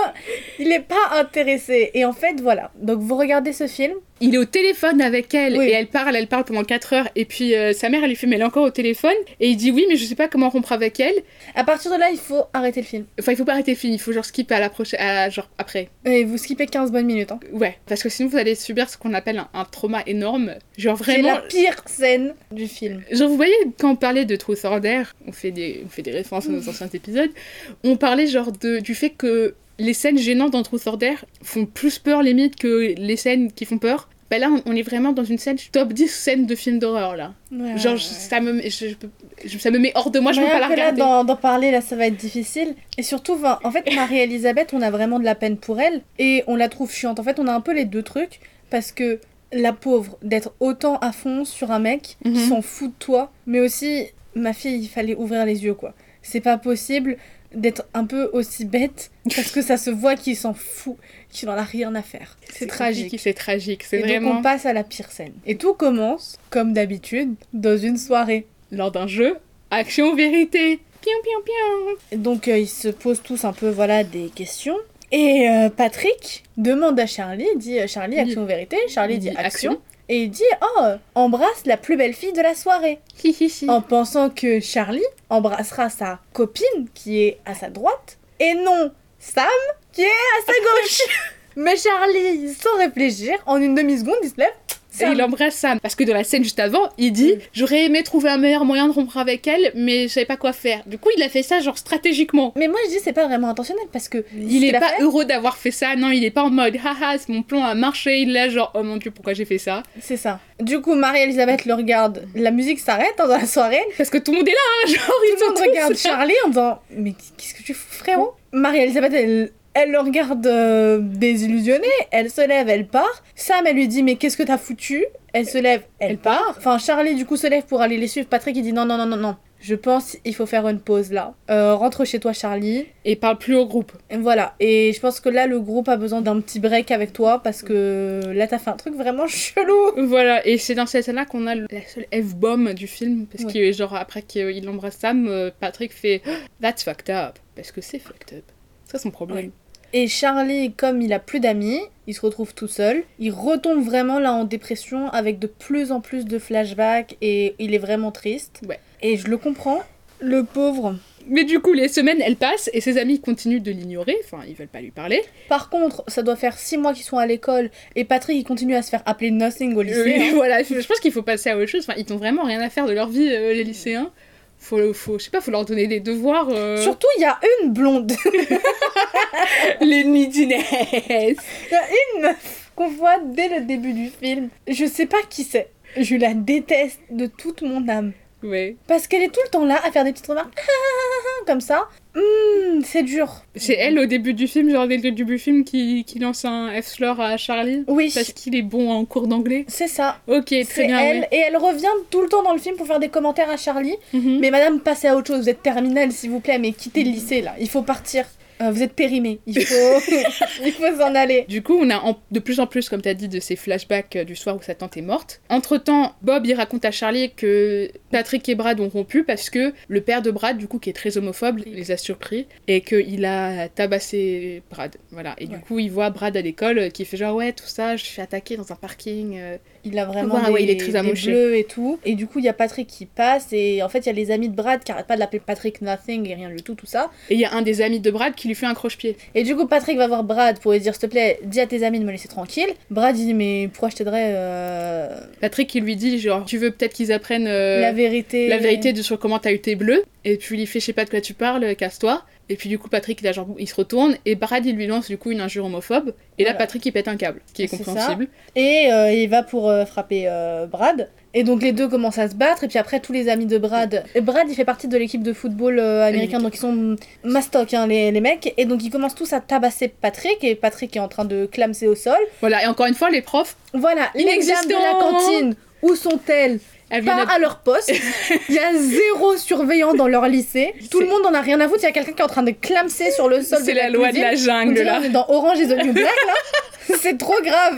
Il est pas intéressé. Et en fait, voilà. Donc, vous regardez ce film. Il est au téléphone avec elle Oui. et elle parle, elle parle pendant 4 heures. Et puis euh, sa mère, elle lui fait, mais elle est encore au téléphone. Et il dit oui, mais je sais pas comment rompre avec elle. À partir de là, il faut arrêter le film. Enfin, il faut pas arrêter le film, il faut genre skipper à la prochaine, à, genre après. Et vous skippez 15 bonnes minutes. Hein. Ouais, parce que sinon vous allez subir ce qu'on appelle un, un trauma énorme. Genre C'est vraiment. la pire scène du film. Genre, vous voyez, quand on parlait de Truth or Dare, on fait des, on fait des références à nos anciens épisodes, on parlait genre de, du fait que les scènes gênantes dans Truth or Dare font plus peur limite que les scènes qui font peur. Bah là, on, est vraiment dans une scène top 10 scènes de films d'horreur là. Ouais, Genre, ouais, ça me, je, je ça me met hors de moi, je Ouais, peux pas la après, là, regarder. d'en parler, là, ça va être difficile. Et surtout, en fait, Marie-Elisabeth, on a vraiment de la peine pour elle. Et on la trouve chiante. En fait, on a un peu les deux trucs. Parce que la pauvre, d'être autant à fond sur un mec qui Mhm. s'en fout de toi. Mais aussi, ma fille, il fallait ouvrir les yeux, quoi. c'est pas possible d'être un peu aussi bête parce que ça se voit qu'il s'en fout, qu'il en a rien à faire. C'est tragique. C'est tragique, c'est Et donc vraiment on passe à la pire scène. Et tout commence, comme d'habitude, dans une soirée. lors d'un jeu action vérité. Pion pion pion. Donc euh, ils se posent tous un peu voilà des questions. Et euh, Patrick demande à Charlie, dit euh, Charlie action vérité, Charlie dit action. Et il dit oh embrasse la plus belle fille de la soirée. En pensant que Charlie embrassera sa copine qui est à sa droite et non Sam qui est à sa gauche. Mais Charlie, sans réfléchir, en une demi-seconde, il se lève. Et il embrasse Sam. Parce que dans la scène juste avant, il dit Mm. J'aurais aimé trouver un meilleur moyen de rompre avec elle, mais je savais pas quoi faire. Du coup, il a fait ça, genre stratégiquement. Mais moi je dis c'est pas vraiment intentionnel parce que Il est pas fait, heureux d'avoir fait ça, non, il est pas en mode haha, mon plan a marché, il est là genre oh mon dieu, pourquoi j'ai fait ça? C'est ça. Du coup, Marie-Elisabeth le regarde. La musique s'arrête hein, dans la soirée. Parce que tout le monde est là, hein, genre ils Tout le monde regarde. Charlie en disant Mais qu'est-ce que tu fous, frérot? Marie-Elisabeth, elle, elle le regarde euh, désillusionnée. Elle se lève, elle part. Sam, elle lui dit Mais qu'est-ce que t'as foutu? Elle se lève, elle, part. Enfin, Charlie, du coup, se lève pour aller les suivre. Patrick, il dit Non, non, non, non, non. Je pense il faut faire une pause là. Euh, rentre chez toi, Charlie. Et parle plus au groupe. Et voilà. Et je pense que là, le groupe a besoin d'un petit break avec toi parce que là, t'as fait un truc vraiment chelou. Voilà, et c'est dans cette scène-là qu'on a la seule F-bomb du film, parce Ouais. que genre après qu'il embrasse Sam, euh, Patrick fait That's fucked up, parce que c'est fucked up. C'est son problème. Ouais. Et Charlie, comme il a plus d'amis, il se retrouve tout seul. Il retombe vraiment là en dépression avec de plus en plus de flashbacks et il est vraiment triste. Ouais. Et je le comprends. Le pauvre. Mais du coup, les semaines, elles passent, et ses amis continuent de l'ignorer, enfin, ils veulent pas lui parler. Par contre, ça doit faire six mois qu'ils sont à l'école et Patrick il continue à se faire appeler Nothing au lycée. Euh, hein. voilà, je je pense qu'il faut passer à autre chose, enfin, ils n'ont vraiment rien à faire de leur vie, euh, les lycéens. Faut, faut, je sais pas, faut leur donner des devoirs. euh, Surtout, il y a une blonde. les neediness Il y a une meuf qu'on voit dès le début du film. Je sais pas qui c'est. Je la déteste de toute mon âme. Ouais. Parce qu'elle est tout le temps là à faire des petites remarques comme ça. Hum, c'est dur. C'est elle au début du film, genre dès le début du film, qui, qui lance un F-slur à Charlie. Oui, Parce qu'il est bon en cours d'anglais. c'est ça. Ok, très C'est bien. elle. ouais. Et elle revient tout le temps dans le film pour faire des commentaires à Charlie. Mhm. Mais madame, passez à autre chose. Vous êtes terminale, s'il vous plaît. Mais quittez le lycée, là. Il faut partir. Euh, vous êtes périmé. Il faut, il faut s'en aller. Du coup, on a en- de plus en plus, comme tu as dit, de ces flashbacks euh, du soir où sa tante est morte. Entre-temps, Bob, il raconte à Charlie que Patrick et Brad ont rompu parce que le père de Brad, du coup, qui est très homophobe, les a surpris et qu'il a tabassé Brad. Voilà. Et du Ouais. coup, il voit Brad à l'école euh, qui fait genre, ouais, tout ça, je suis attaqué dans un parking. Il a vraiment Voilà, des, ouais, il est très des bleus et tout. Et du coup, il y a Patrick qui passe. Et en fait, il y a les amis de Brad qui arrêtent pas de l'appeler Patrick Nothing et rien du tout, tout ça. Et il y a un des amis de Brad qui lui fait un croche-pied. Et du coup, Patrick va voir Brad pour lui dire S'il te plaît, dis à tes amis de me laisser tranquille. Brad, il dit Mais pourquoi je t'aiderais euh, Patrick, il lui dit, genre, tu veux peut-être qu'ils apprennent euh, la vérité la vérité de sur comment t'as eu tes bleus. Et puis il fait, je sais pas de quoi tu parles, euh, casse-toi. Et puis du coup, Patrick, il, a genre, il se retourne et Brad, il lui lance du coup une injure homophobe. Et là. Patrick, il pète un câble, ce qui est compréhensible. Et euh, il va pour euh, frapper euh, Brad. Et donc les deux commencent à se battre. Et puis après, tous les amis de Brad. Et Brad, il fait partie de l'équipe de football euh, américain. Donc ils sont mastoc, hein, les, les mecs. Et donc ils commencent tous à tabasser Patrick. Et Patrick est en train de clamser au sol. Voilà, et encore une fois, les profs, Voilà, les dames de la cantine. Où sont-elles elles Pas à leur poste. Il y a zéro surveillant dans leur lycée. Tout le monde en a rien à foutre. Il y a quelqu'un qui est en train de clamser sur le sol. C'est la loi de la On jungle là. on est dans Orange is the New Black là. C'est trop grave.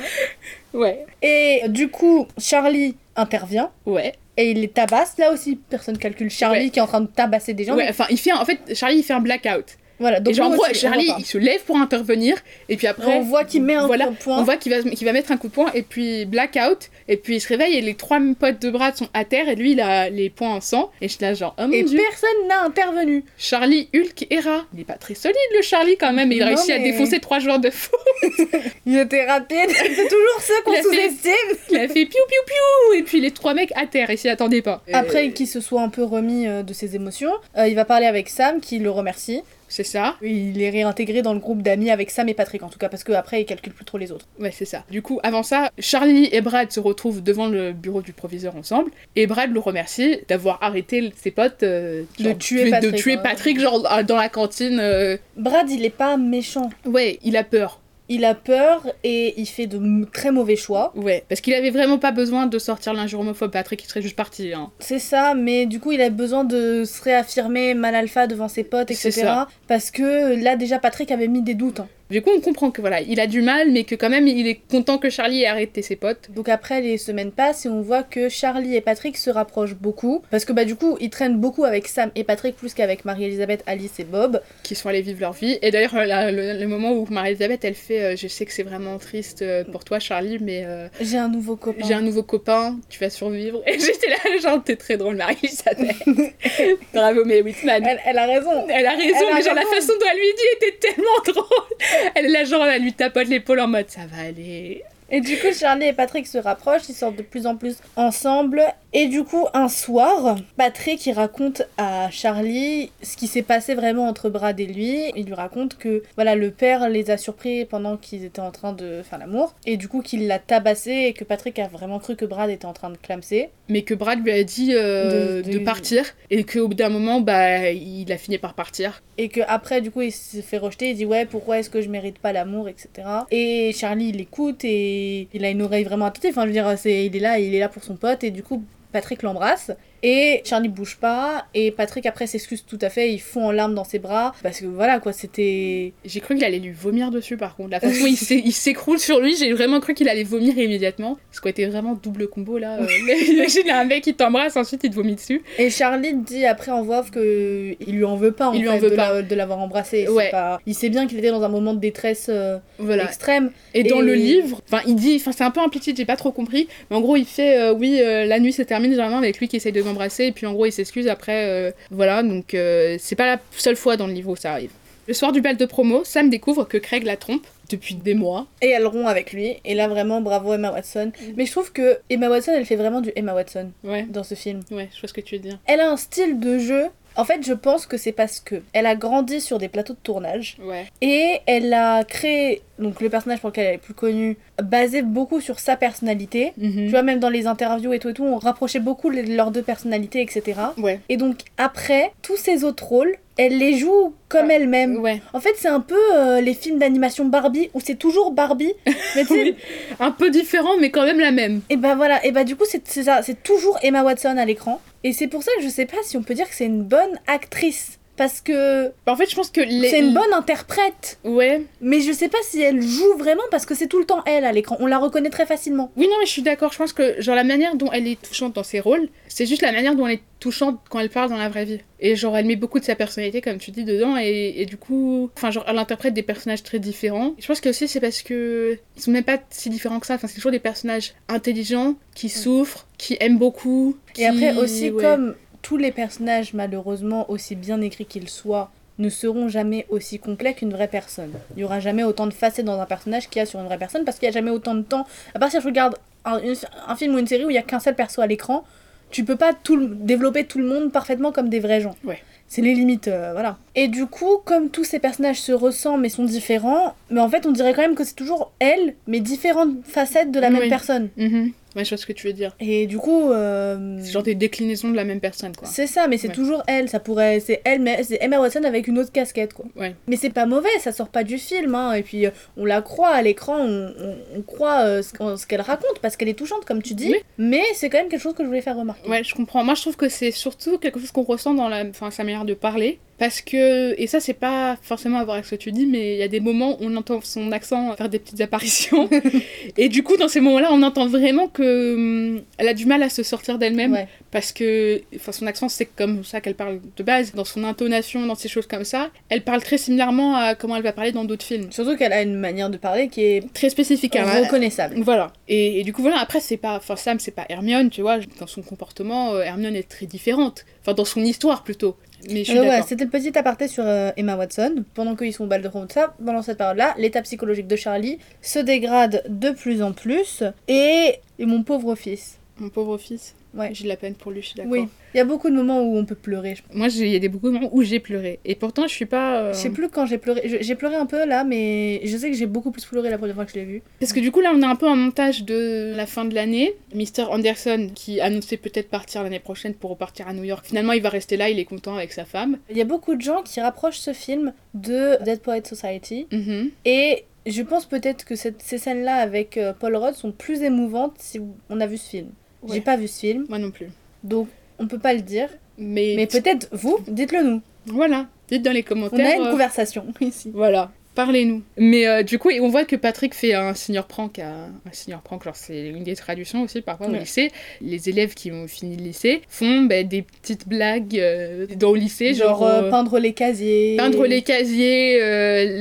Ouais. Et du coup, Charlie intervient Ouais. et il les tabasse. Là aussi, personne calcule Charlie Ouais. qui est en train de tabasser des gens. ouais, mais enfin, il fait un- en fait, Charlie, il fait un blackout. Voilà, donc et genre, en gros, Charlie, il se lève pour intervenir. Et puis après, on voit qu'il met un voilà, coup de poing. on voit qu'il va, mettre un coup de poing. Et puis blackout. Et puis il se réveille et les trois potes de Brad sont à terre. Et lui, il a les poings en sang. Et je suis là, genre, oh mon Et dieu. personne n'a intervenu. Charlie, Hulk et Ra. Il est pas très solide le Charlie quand même, il a réussi à défoncer trois joueurs de foot. Il était rapide. C'est toujours ceux qu'on sous-estime. Il a fait piou piou piou et puis les trois mecs à terre, ils s'y attendaient pas. Après qu'il se soit un peu remis euh, de ses émotions, euh, il va parler avec Sam qui le remercie. C'est ça. Il est réintégré dans le groupe d'amis avec Sam et Patrick en tout cas parce qu'après il calcule plus trop les autres. Ouais, c'est ça. Du coup, avant ça, Charlie et Brad se retrouvent devant le bureau du proviseur ensemble et Brad le remercie d'avoir arrêté ses potes euh, De tuer de Patrick, tuer ouais. Patrick, genre dans la cantine. euh. Brad il est pas méchant. Ouais, il a peur. Il a peur et il fait de très mauvais choix. Ouais, parce qu'il avait vraiment pas besoin de sortir l'injure homophobe. Patrick, il serait juste parti. Hein. C'est ça, mais du coup, il a besoin de se réaffirmer mal alpha devant ses potes, etc. Parce que là, déjà, Patrick avait mis des doutes. hein. Du coup, on comprend que voilà, il a du mal, mais que quand même, il est content que Charlie ait arrêté ses potes. Donc après, les semaines passent et on voit que Charlie et Patrick se rapprochent beaucoup. Parce que bah du coup, ils traînent beaucoup avec Sam et Patrick plus qu'avec Marie-Elisabeth, Alice et Bob. qui sont allés vivre leur vie. Et d'ailleurs, la- le, le moment où Marie-Elisabeth, elle fait euh, Je sais que c'est vraiment triste euh, pour toi, Charlie, mais euh, J'ai un nouveau copain. j'ai un nouveau copain, tu vas survivre. Et j'étais là, genre, t'es très drôle, Marie-Elisabeth. Bravo, mais Whitman. Elle, elle a raison. Elle a raison, Elle a mais genre la façon dont elle lui dit était tellement drôle. Elle genre, elle lui tapote l'épaule en mode Ça va aller. Et du coup, Charlie et Patrick se rapprochent, ils sortent de plus en plus ensemble. Et du coup, un soir, Patrick il raconte à Charlie ce qui s'est passé vraiment entre Brad et lui. Il lui raconte que voilà, le père les a surpris pendant qu'ils étaient en train de faire l'amour. Et du coup, qu'il l'a tabassé et que Patrick a vraiment cru que Brad était en train de clamser. Mais que Brad lui a dit euh, De- de, de- partir. Et qu'au bout d'un moment, bah, il a fini par partir. Et que après du coup, il se fait rejeter. Il dit Ouais, pourquoi est-ce que je mérite pas l'amour, etc. Et Charlie, il écoute et il a une oreille vraiment attentive. Enfin, je veux dire, il est là, il est là pour son pote. Et du coup, Patrick l'embrasse. Et Charlie bouge pas. Et Patrick, après, s'excuse tout à fait. Il fond en larmes dans ses bras. Parce que voilà, quoi, c'était. J'ai cru qu'il allait lui vomir dessus par contre. La façon dont il s'é- il s'écroule sur lui, j'ai vraiment cru qu'il allait vomir immédiatement. Ce qui était vraiment double combo là. Euh, Imagine un mec qui t'embrasse, ensuite il te vomit dessus. Et Charlie dit après en voix off que il lui en veut pas en Il lui fait, en veut de, pas. la- de l'avoir embrassé. C'est Ouais. pas- Il sait bien qu'il était dans un moment de détresse euh, Voilà. extrême. Et dans Et- le livre, enfin il dit, enfin c'est un peu implicite, j'ai pas trop compris. Mais en gros il fait, euh, oui, euh, la nuit se termine généralement avec lui qui essaye de Et puis en gros il s'excuse après. euh, voilà, donc euh, c'est pas la seule fois dans le livre où ça arrive. Le soir du bal de promo, Sam découvre que Craig la trompe depuis des mois. Et elle rompt avec lui. Et là, vraiment, bravo Emma Watson. Mais je trouve que Emma Watson, elle fait vraiment du Emma Watson Ouais, dans ce film. ouais, je vois ce que tu veux dire. Elle a un style de jeu. En fait, je pense que c'est parce que elle a grandi sur des plateaux de tournage Ouais. et elle a créé donc le personnage pour lequel elle est plus connue, basé beaucoup sur sa personnalité. Mhm. Tu vois, même dans les interviews et tout et tout, on rapprochait beaucoup les- leurs deux personnalités, etc. Ouais. Et donc après, tous ces autres rôles, elle les joue comme elle-même. Ouais. En fait, c'est un peu euh, les films d'animation Barbie où c'est toujours Barbie, mais Oui. Un peu différent, mais quand même la même. Et bah voilà, et bah du coup c'est ça, c'est toujours Emma Watson à l'écran. Et c'est pour ça que je sais pas si on peut dire que c'est une bonne actrice. Parce que En fait, je pense que les... c'est une bonne interprète. Ouais. Mais je sais pas si elle joue vraiment parce que c'est tout le temps elle à l'écran. On la reconnaît très facilement. Oui, non, mais je suis d'accord. Je pense que, genre, la manière dont elle est touchante dans ses rôles, c'est juste la manière dont elle est touchante quand elle parle dans la vraie vie. Et, genre, elle met beaucoup de sa personnalité, comme tu dis, dedans. Et, et du coup, enfin, genre, elle interprète des personnages très différents. Je pense que aussi, c'est parce que ils sont même pas si différents que ça. Enfin, c'est toujours des personnages intelligents, qui souffrent, qui aiment beaucoup. Et après aussi, ouais. comme tous les personnages, malheureusement, aussi bien écrits qu'ils soient, ne seront jamais aussi complets qu'une vraie personne. Il y aura jamais autant de facettes dans un personnage qu'il y a sur une vraie personne parce qu'il y a jamais autant de temps. À part si je regarde un, film ou une série où il y a qu'un seul perso à l'écran, tu peux pas tout développer tout le monde parfaitement comme des vrais gens. Ouais. C'est les limites, euh, voilà. Et du coup, comme tous ces personnages se ressemblent mais sont différents, mais en fait, on dirait quand même que c'est toujours elle, mais différentes facettes de la même personne. Mhm. Ouais, je vois ce que tu veux dire. Et du coup, euh, C'est genre des déclinaisons de la même personne, quoi. c'est ça, mais c'est Ouais. toujours elle. Ça pourrait, c'est elle, mais c'est Emma Watson avec une autre casquette, quoi. Ouais. Mais c'est pas mauvais, ça sort pas du film, hein. Et puis euh, on la croit à l'écran, on, on- on croit euh, ce, qu'elle raconte parce qu'elle est touchante, comme tu dis. Oui. Mais c'est quand même quelque chose que je voulais faire remarquer. Ouais, je comprends. Moi, je trouve que c'est surtout quelque chose qu'on ressent dans la... enfin, sa manière de parler. Parce que, et ça, c'est pas forcément à voir avec ce que tu dis, mais il y a des moments où on entend son accent faire des petites apparitions. et du coup, dans ces moments-là, on entend vraiment que hum, elle a du mal à se sortir d'elle-même. Ouais. Parce que, enfin, son accent, c'est comme ça qu'elle parle de base. Dans son intonation, dans ces choses comme ça, elle parle très similairement à comment elle va parler dans d'autres films. Surtout qu'elle a une manière de parler qui est Très spécifique. hein. reconnaissable. Voilà. Et, et du coup, voilà, après, c'est pas. Enfin, Sam, c'est pas Hermione, tu vois. Dans son comportement, euh, Hermione est très différente. Enfin, dans son histoire plutôt. Mais je suis Euh, ouais, c'était le petit aparté sur euh, Emma Watson. Pendant qu'ils sont au bal de ça, pendant cette période-là, l'état psychologique de Charlie se dégrade de plus en plus. Et, et mon pauvre fils. Mon pauvre fils. Ouais. J'ai de la peine pour lui, je suis d'accord. Oui. Il y a beaucoup de moments où on peut pleurer. Je, Moi, il y a des beaucoup de moments où j'ai pleuré. Et pourtant, je suis pas. euh, je sais plus quand j'ai pleuré. J'ai pleuré un peu là, mais je sais que j'ai beaucoup plus pleuré la première fois que je l'ai vu. Parce que du coup, là, on a un peu un montage de la fin de l'année. Mr. Anderson, qui annonçait peut-être partir l'année prochaine pour repartir à New York. Finalement, il va rester là, il est content avec sa femme. Il y a beaucoup de gens qui rapprochent ce film de Dead Poet Society. Mhm. Et Je pense peut-être que cette- ces scènes-là avec euh, Paul Rudd sont plus émouvantes si on a vu ce film. Ouais. J'ai pas vu ce film, Moi non plus. donc on peut pas le dire. Mais, Mais peut-être vous, dites-le nous. voilà, dites dans les On commentaires. a une euh, conversation ici. Voilà, parlez-nous. Mais euh, du coup, on voit que Patrick fait un senior prank à un senior prank, genre c'est une des traductions aussi parfois au lycée. Les élèves qui ont fini le lycée font bah, des petites blagues euh, dans le lycée, genre, Genre euh, peindre les casiers. peindre les casiers,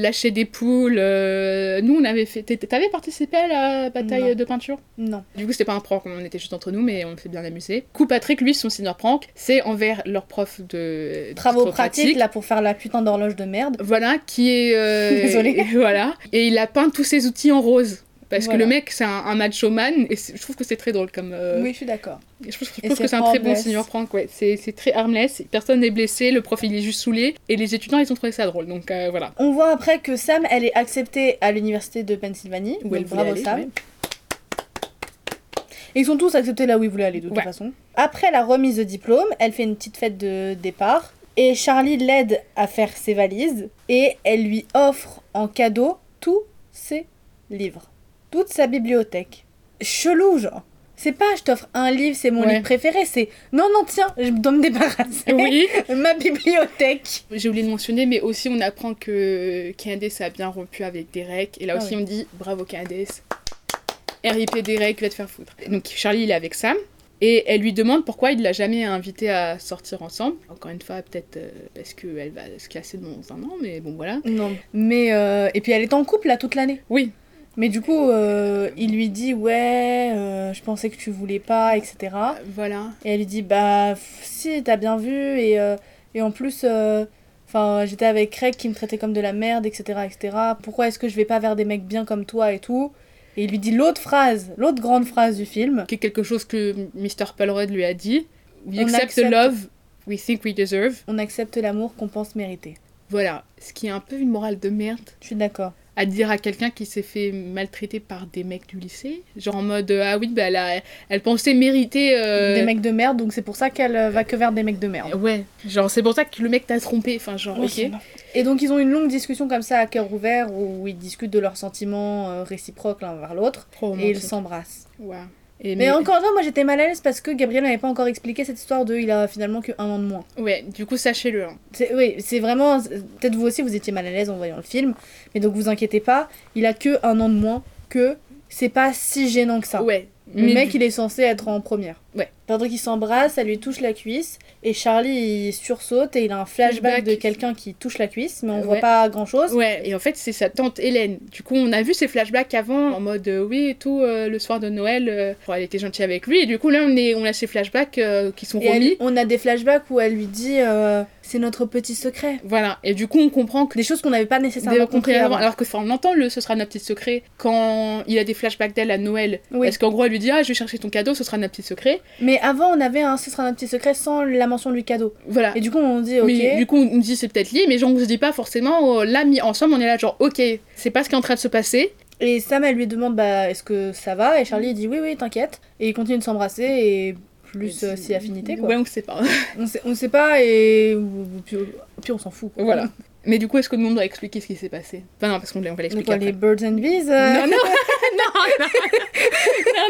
lâcher des poules. Nous, on avait fait. T'avais participé à la bataille Non. de peinture? Non. Du coup, c'était pas un prank, on était juste entre nous, mais on s'est bien amusé. Du coup, Patrick, lui, son senior prank, c'est envers leur prof de Travaux pratiques, là, pour faire la putain d'horloge de merde. Voilà, qui est. euh, Désolée. Voilà. Et il a peint tous ses outils en rose. Parce Voilà. que le mec, c'est un, un macho man, et je trouve que c'est très drôle comme. euh, Oui, je suis d'accord. Je trouve, je Et trouve que c'est un très bon senior prank, ouais. C'est très harmless, personne n'est blessé, le prof il est juste saoulé, et les étudiants ils ont trouvé ça drôle, donc euh, voilà. On voit après que Sam, elle est acceptée à l'université de Pennsylvanie. Où elle bravo aller, Sam. ouais. Et ils sont tous acceptés là où ils voulaient aller de toute Ouais. façon. Après la remise de diplôme, elle fait une petite fête de départ. Et Charlie l'aide à faire ses valises. Et elle lui offre en cadeau tous ses livres. Toute sa bibliothèque. Chelou, genre. C'est pas je t'offre un livre, c'est mon Ouais. livre préféré, c'est non, non, tiens, je dois me débarrasser. Oui, Ma bibliothèque. j'ai oublié de mentionner, mais aussi on apprend que Candace a bien rompu avec Derek, et là Ah aussi oui. on dit bravo Candace. RIP Derek, va te faire foutre. Donc Charlie il est avec Sam. Et elle lui demande pourquoi il l'a jamais invité à sortir ensemble. Encore une fois, peut-être euh, parce qu'elle va se casser dans un an, mais bon voilà. Non. Mais, euh, et puis elle est en couple là toute l'année. Oui, Mais du coup, euh, il lui dit ouais, je pensais que tu voulais pas, etc. voilà. Et elle lui dit bah si, t'as bien vu et, et en plus, enfin j'étais avec Craig qui me traitait comme de la merde, etc., etc. Pourquoi est-ce que je vais pas vers des mecs bien comme toi et tout? Et il lui dit l'autre phrase, l'autre grande phrase du film. qui est quelque chose que Mr. Paulrudd lui a dit. We accept, accepte. the love we think we deserve. On accepte l'amour qu'on pense mériter. Voilà, ce qui est un peu une morale de merde Je suis d'accord. À dire à quelqu'un qui s'est fait maltraiter par des mecs du lycée. Genre en mode euh, ah oui, bah elle, a- elle pensait mériter. euh, Des mecs de merde, donc c'est pour ça qu'elle euh, va que vers des mecs de merde. Ouais, genre c'est pour ça que le mec t'a trompé. Enfin, genre, ok. Et donc ils ont une longue discussion comme ça à cœur ouvert où ils discutent de leurs sentiments réciproques l'un vers l'autre Trop et ils s'embrassent. Ouais. Et Mais encore une fois, moi j'étais mal à l'aise parce que Gabriel n'avait pas encore expliqué cette histoire de il a finalement que un an de moins. Ouais, du coup, sachez-le. hein. Oui, c'est vraiment. Peut-être vous aussi vous étiez mal à l'aise en voyant le film, mais donc vous inquiétez pas, il a que un an de moins que c'est pas si gênant que ça. Ouais. Le mais mec du- il est censé être en première. Ouais. Pendant qu'ils s'embrassent, ça lui touche la cuisse et Charlie il sursaute et il a un flashback, de quelqu'un qui touche la cuisse, mais on Ouais. voit pas grand chose. Ouais, et en fait, c'est sa tante Hélène. Du coup, on a vu ses flashbacks avant, en mode euh, oui et tout, euh, le soir de Noël, euh, bon, elle était gentille avec lui. Et du coup, là, on, est, on a ces flashbacks qui sont Et elle- remis. on a des flashbacks où elle lui dit c'est notre petit secret. Voilà, et du coup, on comprend que. Des choses qu'on n'avait pas nécessairement compris avant. Alors que, enfin, on entend le ce sera notre petit secret quand il a des flashbacks d'elle à Noël. Oui. Parce qu'en gros, elle lui dit Ah, je vais chercher ton cadeau, ce sera notre petit secret? Mais avant, on avait un ce sera notre petit secret sans la mention du cadeau. Voilà. Et du coup, on dit ok. Mais du coup, on dit c'est peut-être lié, mais genre, on se dit pas forcément, oh, là, mis ensemble, on est là, genre, ok, c'est pas ce qui est en train de se passer. Et Sam, elle lui demande bah est-ce que ça va? Et Charlie il dit oui, oui, t'inquiète. Et ils continuent de s'embrasser et plus euh, si affinité quoi. Ouais, on sait pas. On, sait, on sait pas et puis, puis on s'en fout. quoi. voilà. Mais du coup, est-ce que le monde doit expliquer ce qui s'est passé? Enfin, non, parce qu'on on va l'expliquer quoi, après. les birds and bees euh, Non, non, non, non, non,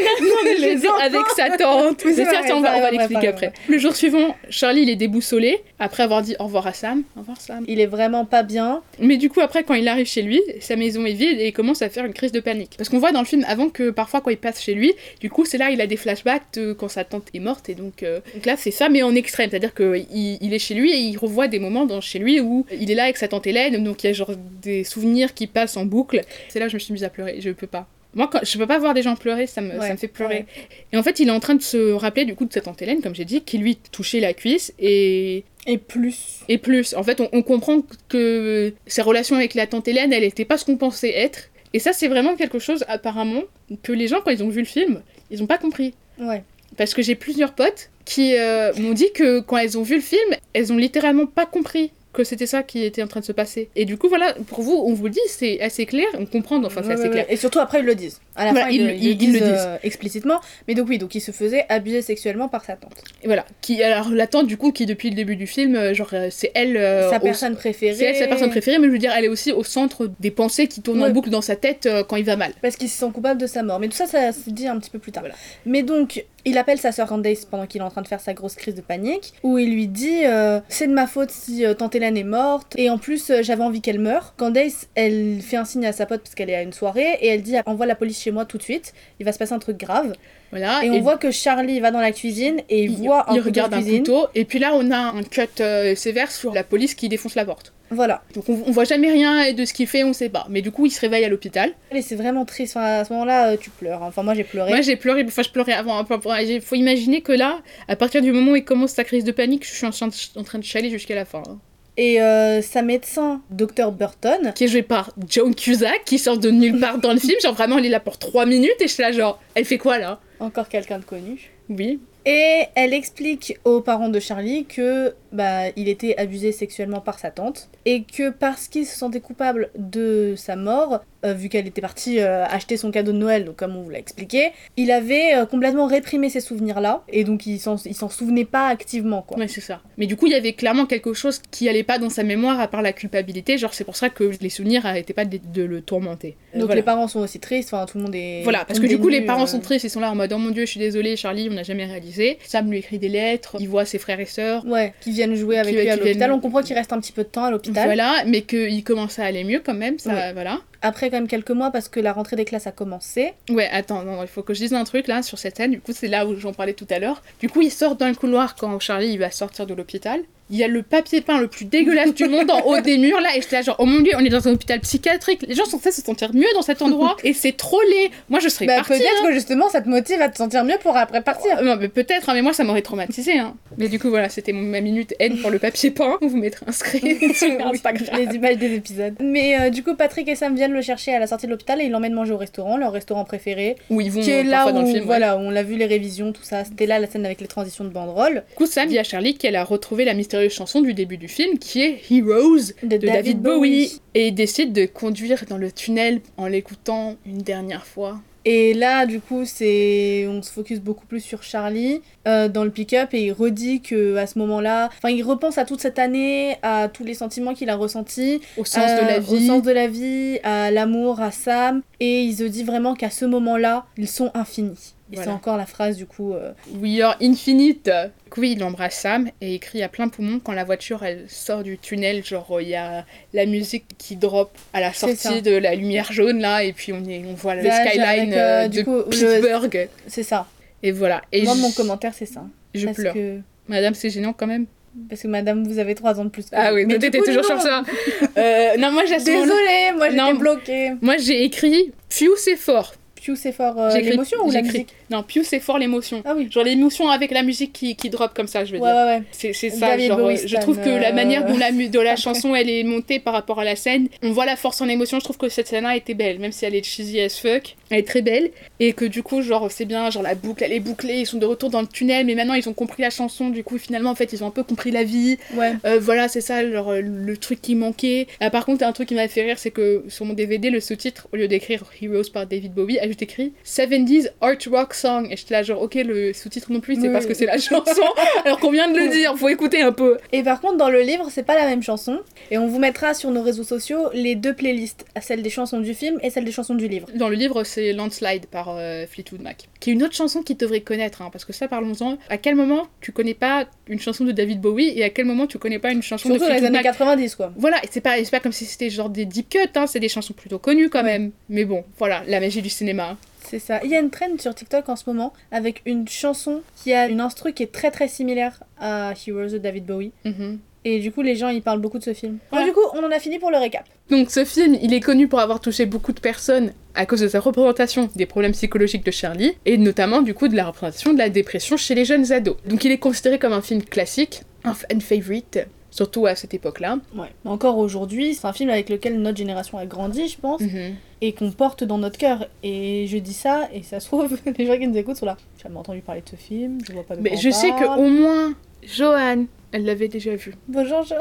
non, non, mais Les avec sa tante. C'est ça, on va, l'expliquer après. Le jour suivant, Charlie, il est déboussolé, après avoir dit au revoir à Sam. Au revoir, Sam. Il est vraiment pas bien. Mais du coup, après, quand il arrive chez lui, sa maison est vide et il commence à faire une crise de panique. Parce qu'on voit dans le film avant que parfois, quand il passe chez lui, du coup, c'est là il a des flashbacks de quand sa tante est morte. Et donc, euh, donc là, c'est ça, mais en extrême. C'est-à-dire qu'il il est chez lui et il revoit des moments dans, chez lui où il est là avec sa tante Hélène. Donc il y a genre des souvenirs qui passent en boucle. C'est là que je me suis mise à pleurer. Je peux pas. Moi, quand, je peux pas voir des gens pleurer, ça me, ça Ouais, me fait pleurer. ouais. Et en fait, il est en train de se rappeler du coup de sa tante Hélène, comme j'ai dit, qui lui touchait la cuisse et Et plus. et plus. En fait, on, on comprend que ses relations avec la tante Hélène, elle n'était pas ce qu'on pensait être. Et ça, c'est vraiment quelque chose, apparemment, que les gens, quand ils ont vu le film, ils n'ont pas compris. Ouais. Parce que j'ai plusieurs potes qui euh, m'ont dit que quand elles ont vu le film, elles ont littéralement pas compris que c'était ça qui était en train de se passer. Et du coup, voilà, pour vous, on vous le dit, c'est assez clair, on comprend, enfin, c'est Ouais, assez ouais, clair. ouais. Et surtout après ils le disent. À la Voilà, fin ils, ils- le- ils ils- le ils disent euh, explicitement. Mais donc oui, donc il se faisait abuser sexuellement par sa tante. Et voilà. Qui, alors, la tante, du coup, qui depuis le début du film, euh, genre, euh, c'est elle. euh, sa au- personne préférée. C'est elle sa personne préférée, mais je veux dire, elle est aussi au centre des pensées qui tournent en boucle dans sa tête euh, quand il va mal. Parce qu'il se sent coupable de sa mort. Mais tout ça, ça se dit un petit peu plus tard. Voilà. Mais donc, il appelle sa sœur Candace pendant qu'il est en train de faire sa grosse crise de panique, où il lui dit euh, C'est de ma faute si euh, tante Hélène est morte, et en plus, euh, j'avais envie qu'elle meure. Candace, elle fait un signe à sa pote parce qu'elle est à une soirée, et elle dit Envoie la police chez moi tout de suite, il va se passer un truc grave. Voilà. Et on voit que Charlie va dans la cuisine et il, il, voit un il couteau regarde de un couteau, et puis là, on a un cut euh, sévère sur la police qui défonce la porte. Voilà. Donc on, on voit jamais rien de ce qu'il fait, on sait pas. Mais du coup, il se réveille à l'hôpital. Et c'est vraiment triste. Enfin, à ce moment-là, euh, tu pleures. Enfin, moi, j'ai pleuré. Moi, j'ai pleuré, enfin, je pleurais avant. Il faut imaginer que là, à partir du moment où il commence sa crise de panique, je suis en, train de- chialer jusqu'à la fin. hein. Et euh, sa médecin, Dr. Burton, Qui est joué par Joan Cusack, qui sort de nulle part dans le film. Genre, vraiment, elle est là pour 3 minutes et je suis là, genre, elle fait quoi là? Encore quelqu'un de connu. Oui. Et elle explique aux parents de Charlie que bah, il était abusé sexuellement par sa tante et que parce qu'il se sentait coupable de sa mort, euh, vu qu'elle était partie euh, acheter son cadeau de Noël, donc comme on vous l'a expliqué, il avait euh, complètement réprimé ces souvenirs-là et donc il s'en il s'en souvenait pas activement quoi. Ouais, c'est ça. Mais du coup, il y avait clairement quelque chose qui allait pas dans sa mémoire à part la culpabilité. Genre, c'est pour ça que les souvenirs arrêtaient pas de, de le tourmenter. Donc voilà. les parents sont aussi tristes, enfin tout le monde est. Voilà, parce que du coup, les parents sont tristes, ils sont là en mode Oh mon dieu, je suis désolée, Charlie, on n'a jamais réalisé. Sam lui écrit des lettres, il voit ses frères et sœurs. Ouais, qui viennent jouer avec lui à viennent- l'hôpital. On comprend qu'il reste un petit peu de temps à l'hôpital. Voilà, mais qu'il commence à aller mieux quand même, ça, Ouais. voilà. Après, quand même, quelques mois, parce que la rentrée des classes a commencé. Ouais, attends, non, il faut que je dise un truc là sur cette scène. Du coup, c'est là où j'en parlais tout à l'heure. Du coup, il sort dans le couloir quand Charlie il va sortir de l'hôpital. Il y a le papier peint le plus dégueulasse du monde en haut des murs là, et j'étais là genre, oh mon dieu, on est dans un hôpital psychiatrique. Les gens sont censés se sentir mieux dans cet endroit, et c'est trop laid. Moi, je serais Bah, partie. peut-être hein. que justement, ça te motive à te sentir mieux pour après partir. Non, mais peut-être, hein, mais moi ça m'aurait traumatisé. Hein. Mais du coup, voilà, c'était ma minute haine pour le papier peint. Vous mettra inscrit sur Instagram. les images des épisodes. Mais euh, du coup, Patrick et Sam viennent le chercher à la sortie de l'hôpital et ils l'emmènent manger au restaurant, leur restaurant préféré. Où ils vont qui est là où, dans le film. ouais. voilà, où on l'a vu, les révisions, tout ça. C'était là la scène avec les transitions de banderoles. Du coup, Sam dit à Charlie qu'elle a retrouvé la mystérieuse chanson du début du film qui est Heroes De, de David, Bowie. Et il décide de conduire dans le tunnel en l'écoutant une dernière fois. Et là, du coup, c'est on se focus beaucoup plus sur Charlie euh, dans le pick-up et il redit que à ce moment-là, enfin, il repense à toute cette année, à tous les sentiments qu'il a ressentis, Au sens de euh, la au vie. sens de la vie, à l'amour, à Sam, et il se dit vraiment qu'à ce moment-là, ils sont infinis. Voilà. c'est encore la phrase du coup. euh, We are infinite. Du coup, il embrasse Sam et il crie à plein poumon quand la voiture elle sort du tunnel. Genre, il y a la musique qui drop à la sortie de la lumière jaune là, et puis on, est, on voit le Village skyline avec, euh, euh, du de coup, le- Pittsburgh. C'est ça. Et voilà. Et Moi, je, mon commentaire, c'est ça. je parce pleure. Que... Madame, c'est gênant quand même. Parce que madame, vous avez 3 ans de plus. que Ah oui, mais du t'étais coup, toujours non. sur ça. Euh, non, moi, j'ai à ce moment-là- Désolée, moi Non. j'étais bloquée. Moi, j'ai écrit Pew, c'est fort. Pew, c'est fort euh, l'émotion ou la musique Non, Pew, c'est fort l'émotion. Ah oui. Genre l'émotion avec la musique qui, qui drop comme ça, je veux Ouais, dire. ouais, ouais. C'est c'est ça, genre, Bowie euh, je trouve que la euh, manière dont la, mu- de la chanson elle est montée par rapport à la scène, on voit la force en émotion. Je trouve que cette scène-là était belle, même si elle est cheesy as fuck, elle est très belle. Et que du coup, genre, c'est bien, genre la boucle elle est bouclée, ils sont de retour dans le tunnel, mais maintenant ils ont compris la chanson, du coup, finalement, en fait, ils ont un peu compris la vie. Ouais. Euh, voilà, c'est ça, genre, euh, le truc qui manquait. Ah, par contre, un truc qui m'a fait rire, c'est que sur mon DVD, le sous-titre, au lieu d'écrire Heroes par David Bowie, juste écrit 70s Art Rock Song. Et j'étais là, genre, ok, le sous-titre non plus, c'est Oui, parce que c'est la chanson, alors qu'on vient de le dire, faut écouter un peu. Et par contre, dans le livre, c'est pas la même chanson. Et on vous mettra sur nos réseaux sociaux les deux playlists, celle des chansons du film et celle des chansons du livre. Dans le livre, c'est Landslide par euh, Fleetwood Mac, qui est une autre chanson qui devrait connaître, hein, parce que ça, parlons-en. À quel moment tu connais pas une chanson de David Bowie et à quel moment tu connais pas une chanson Surtout de dans les années Mac 90, quoi. Voilà, et c'est pas, pas comme si c'était genre des deep cuts, hein, c'est des chansons plutôt connues quand même. Mais bon, voilà, la magie du cinéma. C'est ça. Il y a une trend sur TikTok en ce moment avec une chanson qui a une instru qui est très très similaire à Heroes de David Bowie. Mhm. Et du coup, les gens ils parlent beaucoup de ce film. Voilà. Du coup, on en a fini pour le récap. Donc ce film, il est connu pour avoir touché beaucoup de personnes à cause de sa représentation des problèmes psychologiques de Charlie, et notamment du coup de la représentation de la dépression chez les jeunes ados. Donc il est considéré comme un film classique, un fan favorite, surtout à cette époque-là. Ouais. Encore aujourd'hui, c'est un film avec lequel notre génération a grandi, je pense, Mhm. et qu'on porte dans notre cœur. Et je dis ça, et ça se trouve, les gens qui nous écoutent sont là. J'ai jamais entendu parler de ce film, je vois pas de Mais je sais que parle. au moins Joanne. Elle l'avait déjà vu. Bonjour Johan.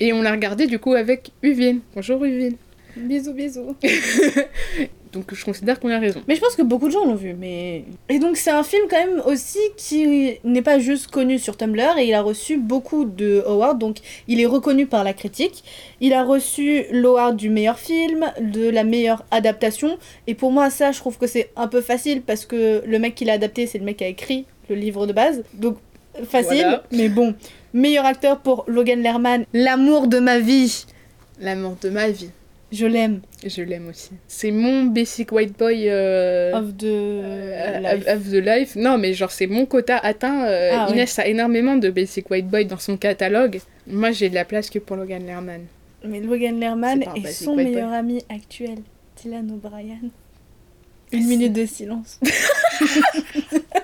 Et on l'a regardé du coup avec Uvine. Bonjour Uvine. Bisous, bisous. Donc je considère qu'on a raison. Mais je pense que beaucoup de gens l'ont vu. Mais et donc c'est un film quand même aussi qui n'est pas juste connu sur Tumblr et il a reçu beaucoup de awards. Donc il est reconnu par la critique. Il a reçu l'award du meilleur film, de la meilleure adaptation. Et pour moi ça, je trouve que c'est un peu facile parce que le mec qui l'a adapté, c'est le mec qui a écrit le livre de base. Donc facile. Voilà. Mais bon, meilleur acteur pour Logan Lerman, l'amour de ma vie. L'amour de ma vie. Je l'aime. Je l'aime aussi. C'est mon basic white boy euh, Of the euh, life. of the life. Non, mais genre c'est mon quota atteint. Euh, Ah, Inès a énormément de basic white boy dans son catalogue. Moi, j'ai de la place que pour Logan Lerman. Mais Logan Lerman basic son boy. meilleur ami actuel, Dylan O'Brien. Ah, Une minute de silence.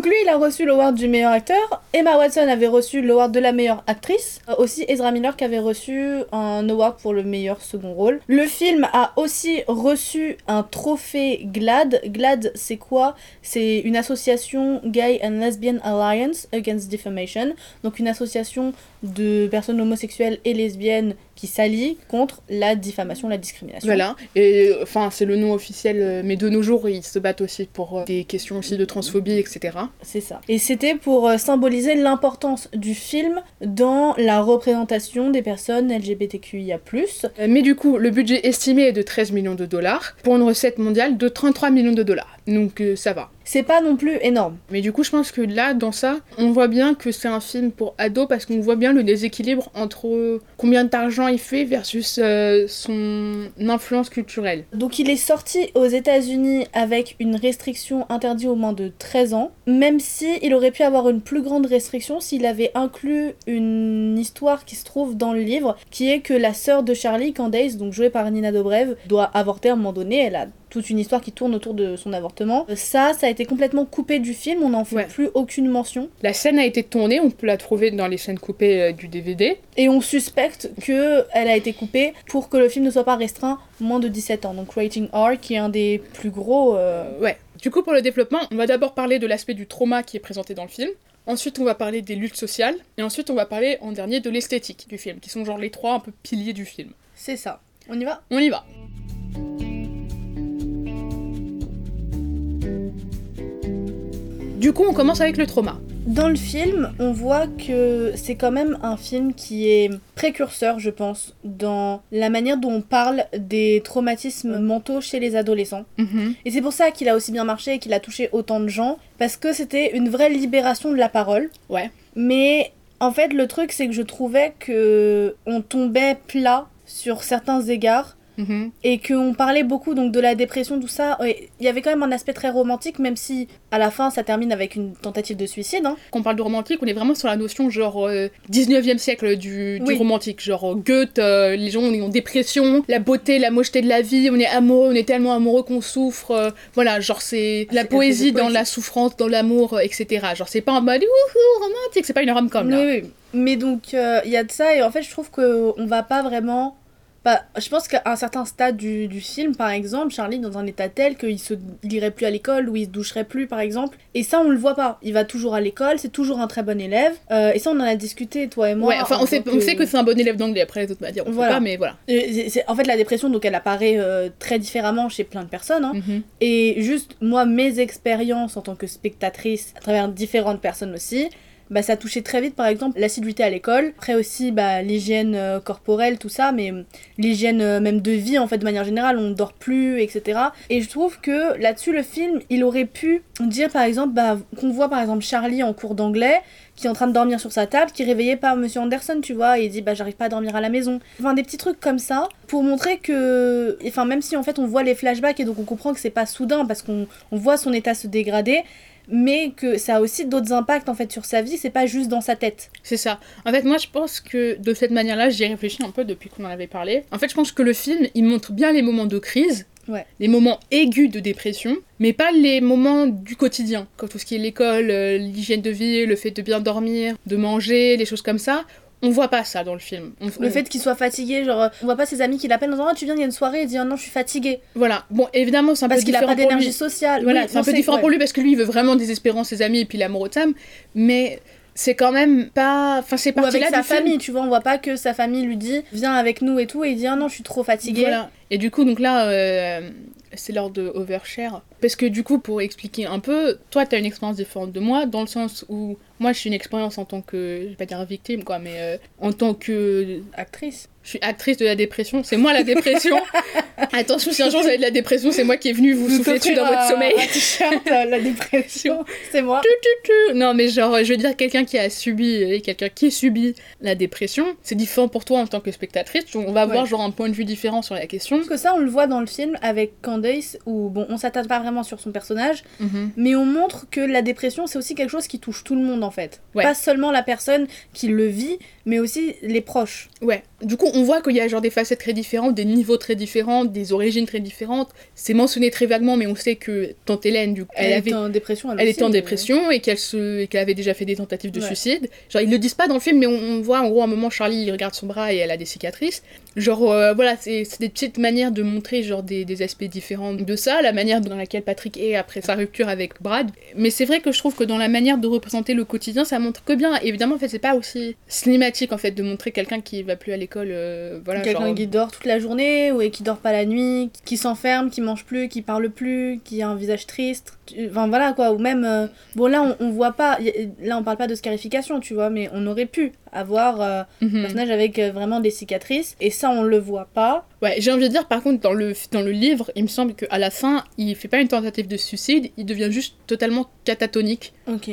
Donc lui, il a reçu l'award du meilleur acteur. Emma Watson avait reçu l'award de la meilleure actrice. Euh, Aussi Ezra Miller qui avait reçu un award pour le meilleur second rôle. Le film a aussi reçu un trophée GLAD. GLAD, c'est quoi? C'est une association Gay and Lesbian Alliance Against Defamation. Donc une association de personnes homosexuelles et lesbiennes qui s'allient contre la diffamation, la discrimination. Voilà. Et enfin, c'est le nom officiel. euh, Mais de nos jours, ils se battent aussi pour euh, des questions aussi de transphobie, etc. C'est ça. Et c'était pour euh, symboliser l'importance du film dans la représentation des personnes LGBTQIA+. Mais du coup, le budget estimé est de 13 millions de dollars pour une recette mondiale de 33 millions de dollars. Donc ça va. C'est pas non plus énorme. Mais du coup, je pense que là, dans ça, on voit bien que c'est un film pour ados parce qu'on voit bien le déséquilibre entre combien d'argent il fait versus euh, son influence culturelle. Donc il est sorti aux États-Unis avec une restriction interdite aux moins de 13 ans, même si il aurait pu avoir une plus grande restriction s'il avait inclus une histoire qui se trouve dans le livre, qui est que la sœur de Charlie, Candace, donc jouée par Nina Dobrev, doit avorter à un moment donné. Elle a toute une histoire qui tourne autour de son avortement. Ça, ça a été complètement coupé du film, on n'en fait Ouais. plus aucune mention. La scène a été tournée, on peut la trouver dans les scènes coupées euh, du DVD. Et on suspecte que elle a été coupée pour que le film ne soit pas restreint moins de 17 ans. Donc Rating R, qui est un des plus gros... euh, Euh, ouais. Du coup, pour le développement, on va d'abord parler de l'aspect du trauma qui est présenté dans le film. Ensuite, on va parler des luttes sociales. Et ensuite, on va parler en dernier de l'esthétique du film, qui sont genre les trois un peu piliers du film. C'est ça. On y va? On y va. Du coup, on commence avec le trauma. Dans le film, on voit que c'est quand même un film qui est précurseur, je pense, dans la manière dont on parle des traumatismes mentaux chez les adolescents. Et c'est pour ça qu'il a aussi bien marché et qu'il a touché autant de gens, parce que c'était une vraie libération de la parole. Ouais. Mais en fait, le truc, c'est que je trouvais que on tombait plat sur certains égards Mhm. et qu'on parlait beaucoup donc de la dépression, tout ça. Il y avait quand même un aspect très romantique, même si à la fin ça termine avec une tentative de suicide. hein. Quand on parle de romantique, on est vraiment sur la notion genre euh, 19e siècle du, du Oui. romantique. Genre euh, Goethe, euh, les gens on est en dépression, la beauté, la mocheté de la vie, on est amoureux, on est tellement amoureux qu'on souffre. euh, voilà, genre c'est la poésie dans la souffrance, dans l'amour, etc. Genre c'est pas en mode wouhou romantique, c'est pas une rom-com là. Oui, oui. Mais donc il y a de ça et en fait je trouve que on va pas vraiment. Bah, je pense qu'à un certain stade du, du film, par exemple, Charlie est dans un état tel qu'il se, il irait plus à l'école ou il se doucherait plus, par exemple. Et ça, on le voit pas. Il va toujours à l'école, c'est toujours un très bon élève. Euh, et ça, on en a discuté, toi et moi. ouais, enfin en on sait, tant on sait que c'est un bon élève d'anglais, après les autres matières on Voilà. pas, mais voilà. Et c'est- c'est- En fait, la dépression, donc, elle apparaît euh, très différemment chez plein de personnes. hein. Mhm. Et juste, moi, mes expériences en tant que spectatrice, à travers différentes personnes aussi, bah, ça touchait très vite, par exemple, l'assiduité à l'école. Après aussi, bah, l'hygiène euh, corporelle, tout ça, mais euh, l'hygiène euh, même de vie, en fait, de manière générale, on ne dort plus, etc. Et je trouve que là-dessus, le film, il aurait pu dire, par exemple, bah, qu'on voit, par exemple, Charlie en cours d'anglais, qui est en train de dormir sur sa table, qui est réveillé par Monsieur Anderson, tu vois, et il dit, bah, j'arrive pas à dormir à la maison. Enfin, des petits trucs comme ça, pour montrer que... Enfin, même si, en fait, on voit les flashbacks, et donc on comprend que c'est pas soudain, parce qu'on on voit son état se dégrader, mais que ça a aussi d'autres impacts en fait sur sa vie, c'est pas juste dans sa tête. C'est ça. En fait, moi, je pense que de cette manière-là, j'y ai réfléchi un peu depuis qu'on en avait parlé. En fait, je pense que le film, il montre bien les moments de crise, Ouais. les moments aigus de dépression, mais pas les moments du quotidien, comme tout ce qui est l'école, euh, l'hygiène de vie, le fait de bien dormir, de manger, les choses comme ça. On voit pas ça dans le film. On- Le fait qu'il soit fatigué, genre, on voit pas ses amis qui l'appellent en disant Ah, tu viens, il y a une soirée, il dit oh, non, je suis fatigué. Voilà. Bon, évidemment, c'est un Parce peu qu'il a différent pas d'énergie sociale. Voilà, Oui, c'est un peu différent ouais. pour lui parce que lui, il veut vraiment désespérer ses amis et puis l'amour de Sam. Mais c'est quand même pas. Enfin, c'est parti avec là sa film. famille, tu vois, on voit pas que sa famille lui dit viens avec nous et tout, et il dit ah non, je suis trop fatiguée. Voilà. Et du coup, donc là, euh, c'est l'heure de Overshare. Parce que du coup, pour expliquer un peu, toi, t'as une expérience différente de moi, dans le sens où moi, j'ai une expérience en tant que, je vais pas dire victime, quoi, mais euh, en tant que. Actrice. Je suis actrice de la dépression, c'est moi la dépression. Attention, si un jour vous avez de la dépression, c'est moi qui est venu vous souffler dessus dans votre sommeil. Un euh, la dépression, c'est moi. Non, mais genre, je veux dire, quelqu'un qui a subi, et quelqu'un qui subit la dépression, c'est différent pour toi en tant que spectatrice. On va avoir Ouais. genre un point de vue différent sur la question. Parce que ça, on le voit dans le film avec Candace, où bon, on s'attarde pas vraiment sur son personnage, mais on montre que la dépression, c'est aussi quelque chose qui touche tout le monde en fait. Ouais. Pas seulement la personne qui le vit, mais aussi les proches. Ouais. Du coup, on voit qu'il y a genre des facettes très différentes, des niveaux très différents, des origines très différentes. C'est mentionné très vaguement, mais on sait que tante Hélène, du coup, elle, Elle, avait est en dépression. Elle était en mais- dépression et qu'elle se... qu'elle avait déjà fait des tentatives de Ouais. suicide. Genre, ils le disent pas dans le film, mais on, on voit en gros à un moment Charlie il regarde son bras et elle a des cicatrices. Genre, euh, voilà, c'est des petites manières de montrer genre des, des aspects différents de ça, la manière dans laquelle Patrick est après sa rupture avec Brad. Mais c'est vrai que je trouve que dans la manière de représenter le quotidien, ça montre que bien. Évidemment, en fait, c'est pas aussi cinématique en fait de montrer quelqu'un qui va plus à l'école. euh, voilà, Quelqu'un genre- qui dort toute la journée ou et qui dort pas la nuit, qui s'enferme, qui mange plus, qui parle plus, qui a un visage triste. Enfin voilà quoi, ou même. euh, Bon là on, on voit pas, là on parle pas de scarification tu vois, mais on aurait pu avoir euh, Mhm. un personnage avec euh, vraiment des cicatrices et ça on le voit pas. Ouais, j'ai envie de dire, par contre, dans le, dans le livre, il me semble qu'à la fin, il fait pas une tentative de suicide, il devient juste totalement catatonique. Ok.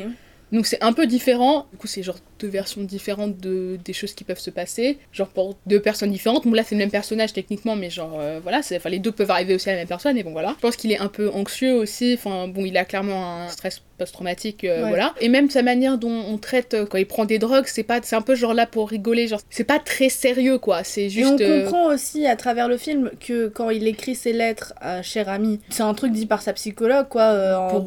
Donc c'est un peu différent. Du coup, c'est genre deux versions différentes de, des choses qui peuvent se passer. Genre pour deux personnes différentes. Bon, là, c'est le même personnage techniquement, mais genre, euh, voilà, enfin, les deux peuvent arriver aussi à la même personne, et bon, voilà. Je pense qu'il est un peu anxieux aussi. Enfin, bon, il a clairement un stress post-traumatique, euh, Ouais. voilà. Et même sa manière dont on traite euh, quand il prend des drogues, c'est pas, c'est un peu genre là pour rigoler. Genre, c'est pas très sérieux, quoi. C'est Et juste. on euh, comprend aussi à travers le film que quand il écrit ses lettres à cher ami, c'est un truc dit par sa psychologue quoi, en Pour-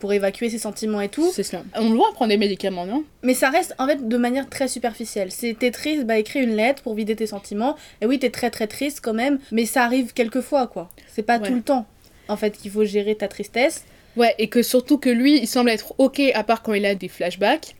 pour évacuer ses sentiments et tout. C'est cela. On le voit prendre des médicaments, non? Mais ça reste en fait de manière très superficielle. C'est t'es triste, bah écris une lettre pour vider tes sentiments. Et oui, t'es très très triste quand même, mais ça arrive quelquefois quoi. C'est pas Ouais. tout le temps. En fait, qu'il faut gérer ta tristesse. Ouais, et que surtout que lui, il semble être ok, à part quand il a des flashbacks.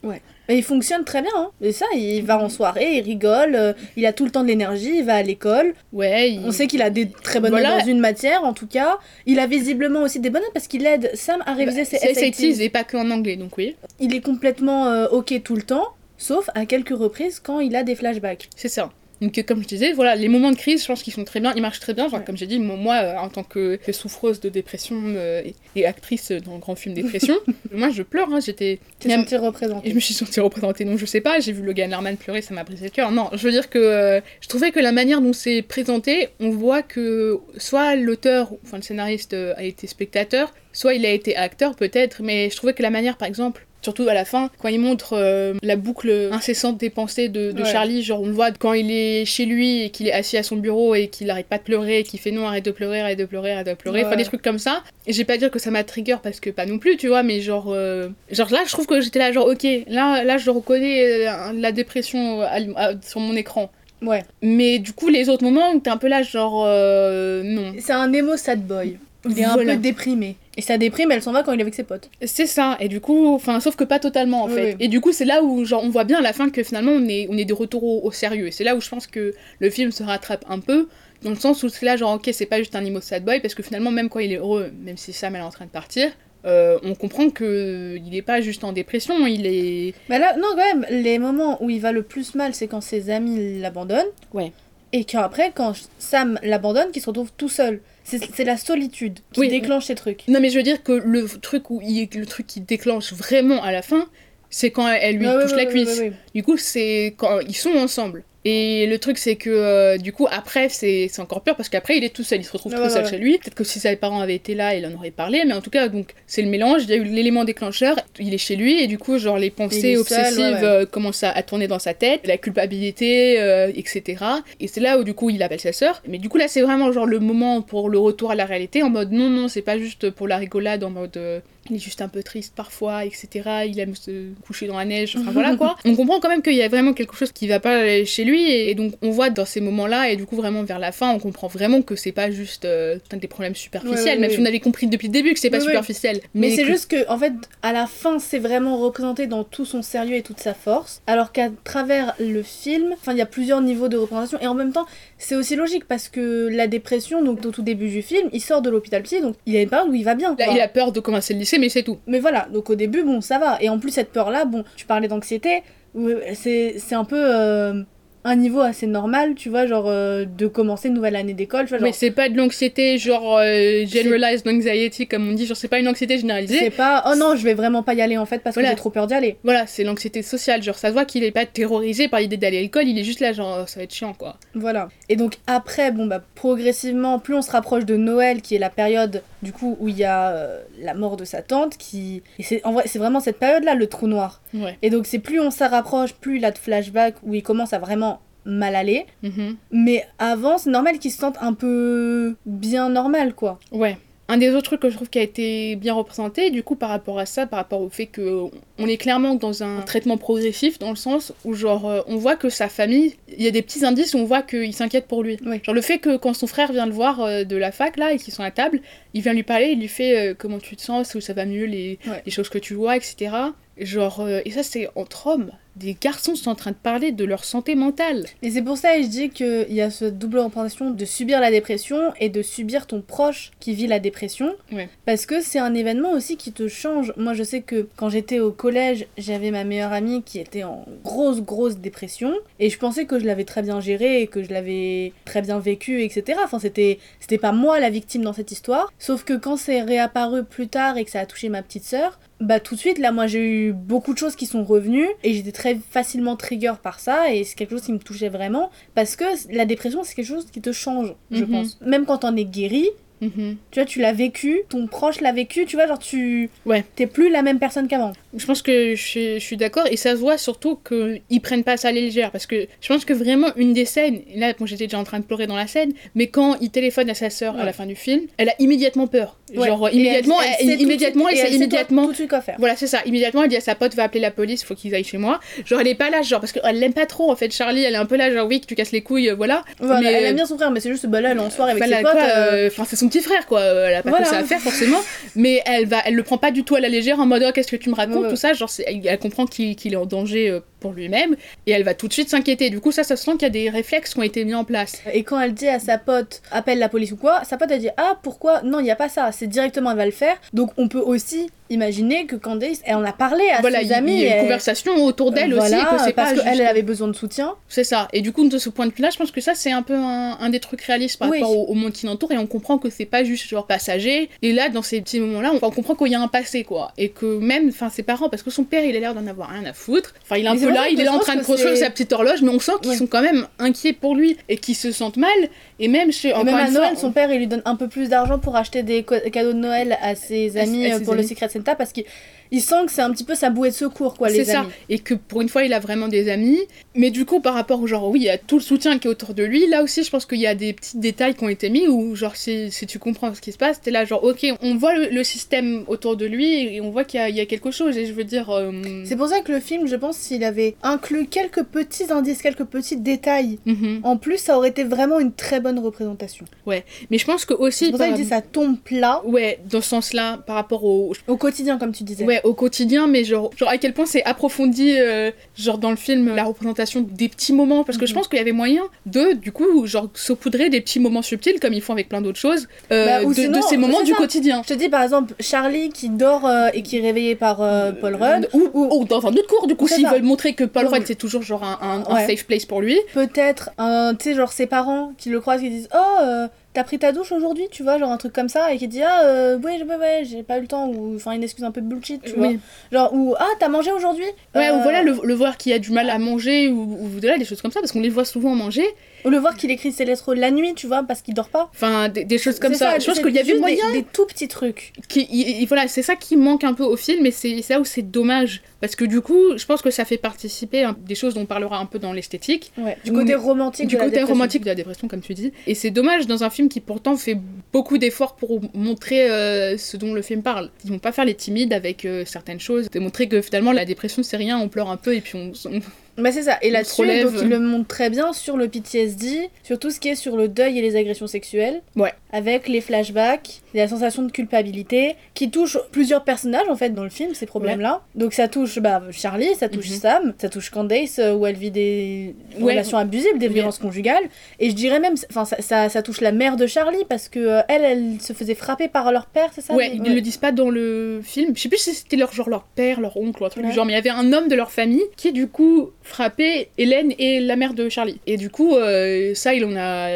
Et il fonctionne très bien. Hein. Et ça, il va en soirée, il rigole, euh, il a tout le temps de l'énergie, il va à l'école. Ouais, il... On sait qu'il a des très bonnes Voilà. notes dans une matière en tout cas. Il a visiblement aussi des bonnes notes parce qu'il aide Sam à réviser ses c'est SATs. SATs et pas que en anglais, donc oui. Il est complètement euh, ok tout le temps, sauf à quelques reprises quand il a des flashbacks. C'est ça. Donc, comme je disais, voilà, les moments de crise, je pense qu'ils sont très bien, ils marchent très bien. Genre, Ouais. comme j'ai dit, mo- moi, euh, en tant que souffreuse de dépression euh, et, et actrice dans le grand film Dépression, moi, je pleure. Hein, J'étais. T'es Même- senti représenté. Et je me suis sentie représentée, donc je sais pas, j'ai vu Logan Lerman pleurer, ça m'a brisé le cœur. Non, je veux dire que euh, je trouvais que la manière dont c'est présenté, on voit que soit l'auteur, enfin le scénariste a été spectateur, soit il a été acteur peut-être, mais je trouvais que la manière, par exemple, surtout à la fin, quand il montre euh, la boucle incessante des pensées de, de Ouais. Charlie, genre on le voit quand il est chez lui et qu'il est assis à son bureau et qu'il arrête pas de pleurer, et qu'il fait non, arrête de pleurer, arrête de pleurer, arrête de pleurer, enfin des trucs comme ça. Et je vais pas dire que ça m'a trigger parce que pas non plus, tu vois, mais genre, euh, genre là, je trouve que j'étais là, genre, ok, là, là, je reconnais euh, la dépression à- à- sur mon écran. Ouais. Mais du coup, les autres moments, t'es un peu là, genre, euh, non. C'est un émo sad boy. Il est Voilà. un peu déprimé. Et sa déprime, elle s'en va quand il est avec ses potes. C'est ça, et du coup, enfin, sauf que pas totalement en Oui, fait. oui. Et du coup, c'est là où, genre, on voit bien à la fin que finalement, on est, on est de retour au, au sérieux. Et c'est là où je pense que le film se rattrape un peu, dans le sens où c'est là, genre, ok, c'est pas juste un emo sad boy, parce que finalement, même quand il est heureux, même si Sam elle est en train de partir, euh, on comprend que il est pas juste en dépression, il est. Mais là, non, quand même, les moments où il va le plus mal, c'est quand ses amis l'abandonnent. Ouais. Et qu'après, quand Sam l'abandonne, qu'il se retrouve tout seul. C'est la solitude qui Oui. déclenche ces trucs. Non, mais je veux dire que le truc où il, le truc qui déclenche vraiment à la fin, c'est quand elle lui Ah touche la cuisse. Du coup, c'est quand ils sont ensemble. Et le truc, c'est que euh, du coup, après, c'est encore pire parce qu'après, il est tout seul, il se retrouve Ouais, tout seul ouais. chez lui. Peut-être que si ses parents avaient été là, il en aurait parlé, mais en tout cas, donc c'est le mélange. Il y a eu l'élément déclencheur, il est chez lui, et du coup, genre les pensées seul, obsessives euh, commencent à, à tourner dans sa tête, la culpabilité, euh, etc. Et c'est là où du coup, il appelle sa sœur. Mais du coup, là, c'est vraiment genre le moment pour le retour à la réalité, en mode non, non, c'est pas juste pour la rigolade, en mode. Il est juste un peu triste parfois, etc. Il aime se coucher dans la neige, enfin voilà quoi. On comprend quand même qu'il y a vraiment quelque chose qui va pas chez lui, et donc on voit dans ces moments-là, et du coup vraiment vers la fin, on comprend vraiment que c'est pas juste euh, des problèmes superficiels, Ouais, ouais, même si on avait compris depuis le début que c'est pas superficiel. Mais, c'est que- juste que, en fait, à la fin, c'est vraiment représenté dans tout son sérieux et toute sa force. Alors qu'à travers le film, enfin, il y a plusieurs niveaux de représentation. Et en même temps, c'est aussi logique parce que la dépression, donc au tout début du film, il sort de l'hôpital psy, donc il y a une période où il va bien. Là, il a peur de commencer le lycée, mais c'est tout. Mais voilà, donc au début, bon, ça va. Et en plus, cette peur-là, bon, tu parlais d'anxiété, ouais, c'est un peu euh, un niveau assez normal, tu vois, genre euh, de commencer une nouvelle année d'école, genre. Mais c'est pas de l'anxiété, genre euh, generalized anxiety, comme on dit, genre c'est pas une anxiété généralisée. C'est pas, oh non, je vais vraiment pas y aller en fait parce que Voilà. j'ai trop peur d'y aller. Voilà, c'est l'anxiété sociale, genre ça se voit qu'il est pas terrorisé par l'idée d'aller à l'école, il est juste là, genre ça va être chiant quoi. Voilà. Et donc après, bon bah progressivement, plus on se rapproche de Noël, qui est la période du coup où il y a euh, la mort de sa tante, qui et c'est en vrai c'est vraiment cette période-là le trou noir. Ouais. Et donc c'est plus on s'en rapproche, plus il a de flashbacks où il commence à vraiment mal aller. Mhm. Mais avant, c'est normal qu'il se sente un peu bien normal quoi. Ouais. Un des autres trucs que je trouve qui a été bien représenté, du coup, par rapport à ça, par rapport au fait que on est clairement dans un traitement progressif, dans le sens où, genre, euh, on voit que sa famille, il y a des petits indices où on voit qu'il s'inquiète pour lui. Oui. Genre, le fait que quand son frère vient le voir euh, de la fac, là, et qu'ils sont à table, il vient lui parler, il lui fait euh, comment tu te sens, où ça va mieux, les, Ouais. les choses que tu vois, etc. Genre, euh, et ça, c'est entre hommes. Des garçons sont en train de parler de leur santé mentale. Et c'est pour ça que je dis qu'il y a ce double représentation de subir la dépression et de subir ton proche qui vit la dépression. Ouais. Parce que c'est un événement aussi qui te change. Moi, je sais que quand j'étais au collège, j'avais ma meilleure amie qui était en grosse, grosse dépression. Et je pensais que je l'avais très bien gérée et que je l'avais très bien vécu, etc. Enfin, c'était, c'était pas moi la victime dans cette histoire. Sauf que quand c'est réapparu plus tard et que ça a touché ma petite sœur, bah tout de suite là moi j'ai eu beaucoup de choses qui sont revenues et j'étais très facilement trigger par ça et c'est quelque chose qui me touchait vraiment parce que la dépression c'est quelque chose qui te change je Mhm. pense même quand on est guéri Mhm. tu vois tu l'as vécu ton proche l'a vécu tu vois genre tu Ouais. t'es plus la même personne qu'avant Je pense que je suis, je suis d'accord et ça se voit surtout qu'ils prennent pas ça à la légère parce que je pense que vraiment une des scènes, et là moi j'étais déjà en train de pleurer dans la scène, mais quand il téléphone à sa sœur à la fin du film, elle a immédiatement peur. Ouais. Genre Et immédiatement, elle- elle immédiatement, elle sait immédiatement. tout de suite quoi faire Voilà, c'est ça. Immédiatement, elle dit à sa pote, va appeler la police, faut qu'ils aillent chez moi. Genre, elle est pas là, genre, parce qu'elle l'aime pas trop, en fait. Charlie, elle est un peu là, genre, oui, que tu casses les couilles, euh, voilà. voilà, mais- elle aime bien son frère mais c'est juste bah là elle est en soirée avec ses là, potes quoi, euh, euh, Enfin, c'est son petit frère, quoi. Euh, Elle a pas Voilà. que ça à faire, forcément. Mais elle va, elle le prend pas du tout à la légère, en mode, oh, qu'est-ce que tu me racontes, Ouais, ouais. tout ça. Genre, elle, comprend qu'il qu'il est en danger euh, pour lui-même. Et elle va tout de suite s'inquiéter. Du coup, ça, ça se sent qu'il y a des réflexes qui ont été mis en place. Et quand elle dit à sa pote appelle la police ou quoi, sa pote elle dit ah pourquoi? Non il y a pas ça, c'est directement elle va le faire. Donc on peut aussi imaginer que Candace elle en a parlé à voilà, il ses y, amis. il y a une elle- conversation autour d'elle Voilà, aussi, que c'est parce qu'elle juste- avait besoin de soutien. C'est ça. Et du coup, de ce point de vue-là, je pense que ça, c'est un peu un, un des trucs réalistes par Oui. rapport au, au monde qui l'entoure. Et on comprend que c'est pas juste genre passager. Et là, dans ces petits moments-là, on, on comprend qu'il y a un passé, quoi. Et que même, enfin, ses parents, parce que son père, il a l'air d'en avoir rien à foutre. Enfin, il est un peu là, il est en train de construire sa petite horloge, mais on sent qu'ils Ouais. sont quand même inquiets pour lui et qu'ils se sentent mal. Et même chez, Et même à une Noël, fois, son père il lui donne un peu plus d'argent pour acheter des cadeaux de Noël à ses amis à euh, ses pour le. Secret Santa parce qu'il il sent que c'est un petit peu sa bouée de secours quoi C'est les ça, amis. et que pour une fois il a vraiment des amis. Mais du coup, par rapport au genre, oui, il y a tout le soutien qui est autour de lui. Là aussi, je pense qu'il y a des petits détails qui ont été mis où, genre, si, si tu comprends ce qui se passe, t'es là, genre, ok, on voit le, le système autour de lui et on voit qu'il y, a- il y a quelque chose. Et je veux dire. euh, C'est pour ça que le film, je pense, s'il avait inclus quelques petits indices, quelques petits détails, mhm. en plus, ça aurait été vraiment une très bonne représentation. Mais je pense que aussi. C'est pour ça qu'il dit ça tombe plat Ouais, dans ce sens-là, par rapport au, au quotidien, comme tu disais. Ouais, au quotidien, mais genre, genre à quel point c'est approfondi, euh, genre dans le film, la représentation des petits moments, parce que je Mhm. pense qu'il y avait moyen de, du coup, genre saupoudrer des petits moments subtils, comme ils font avec plein d'autres choses, euh, Bah, ou de, sinon, de ces moments du ça. quotidien. Je te dis par exemple Charlie qui dort euh, et qui est réveillé par Paul Rudd. Ou, ou dans un autre cours, du coup, s'ils veulent montrer que Paul. Rudd c'est toujours genre un, un- un Ouais. safe place pour lui. Peut-être, un tu sais, genre ses parents qui le croisent, qui disent Oh, t'as pris ta douche aujourd'hui, tu vois, genre un truc comme ça, et qui dit Ah, euh, ouais, ouais, ouais, j'ai pas eu le temps, ou enfin une excuse un peu bullshit, tu vois. Oui. Genre, ou Ah, t'as mangé aujourd'hui? Ouais, Euh, ou voilà, le, le voir qui a du mal à manger, ou, ou voilà, des choses comme ça, parce qu'on les voit souvent manger. Ou le voir qu'il écrit ses lettres la nuit, tu vois, parce qu'il dort pas. Enfin, des, des choses comme C'est ça. Je pense qu'il y avait juste moyen. Des, des tout petits trucs. qui, il- voilà, c'est ça qui manque un peu au film, et c'est là où c'est dommage. Parce que du coup, je pense que ça fait participer à des choses dont on parlera un peu dans l'esthétique. Ouais. Du côté romantique Du de la côté dépression. romantique de la dépression, comme tu dis. Et c'est dommage dans un film qui pourtant fait beaucoup d'efforts pour montrer euh, ce dont le film parle. Ils vont pas faire les timides avec euh, certaines choses, démontrer que finalement la dépression c'est rien, on pleure un peu et puis on, on- Bah c'est ça. Et là-dessus, donc il le montre très bien sur le PTSD, sur tout ce qui est sur le deuil et les agressions sexuelles. Ouais. Avec les flashbacks, la sensation de culpabilité, qui touche plusieurs personnages en fait dans le film, ces problèmes-là. Donc ça touche bah, Charlie, ça touche Mhm. Sam, ça touche Candace, euh, où elle vit des Ouais. relations abusives, des violences conjugales. Et je dirais même, enfin ça, ça, ça touche la mère de Charlie, parce que euh, elle, elle se faisait frapper par leur père, c'est ça? Ouais, ils ne le disent pas dans le film. Je sais plus si c'était leur genre leur père, leur oncle ou un truc du genre, mais il y avait un homme de leur famille qui du coup frappait Hélène et la mère de Charlie. Et du coup, euh, ça, il en a,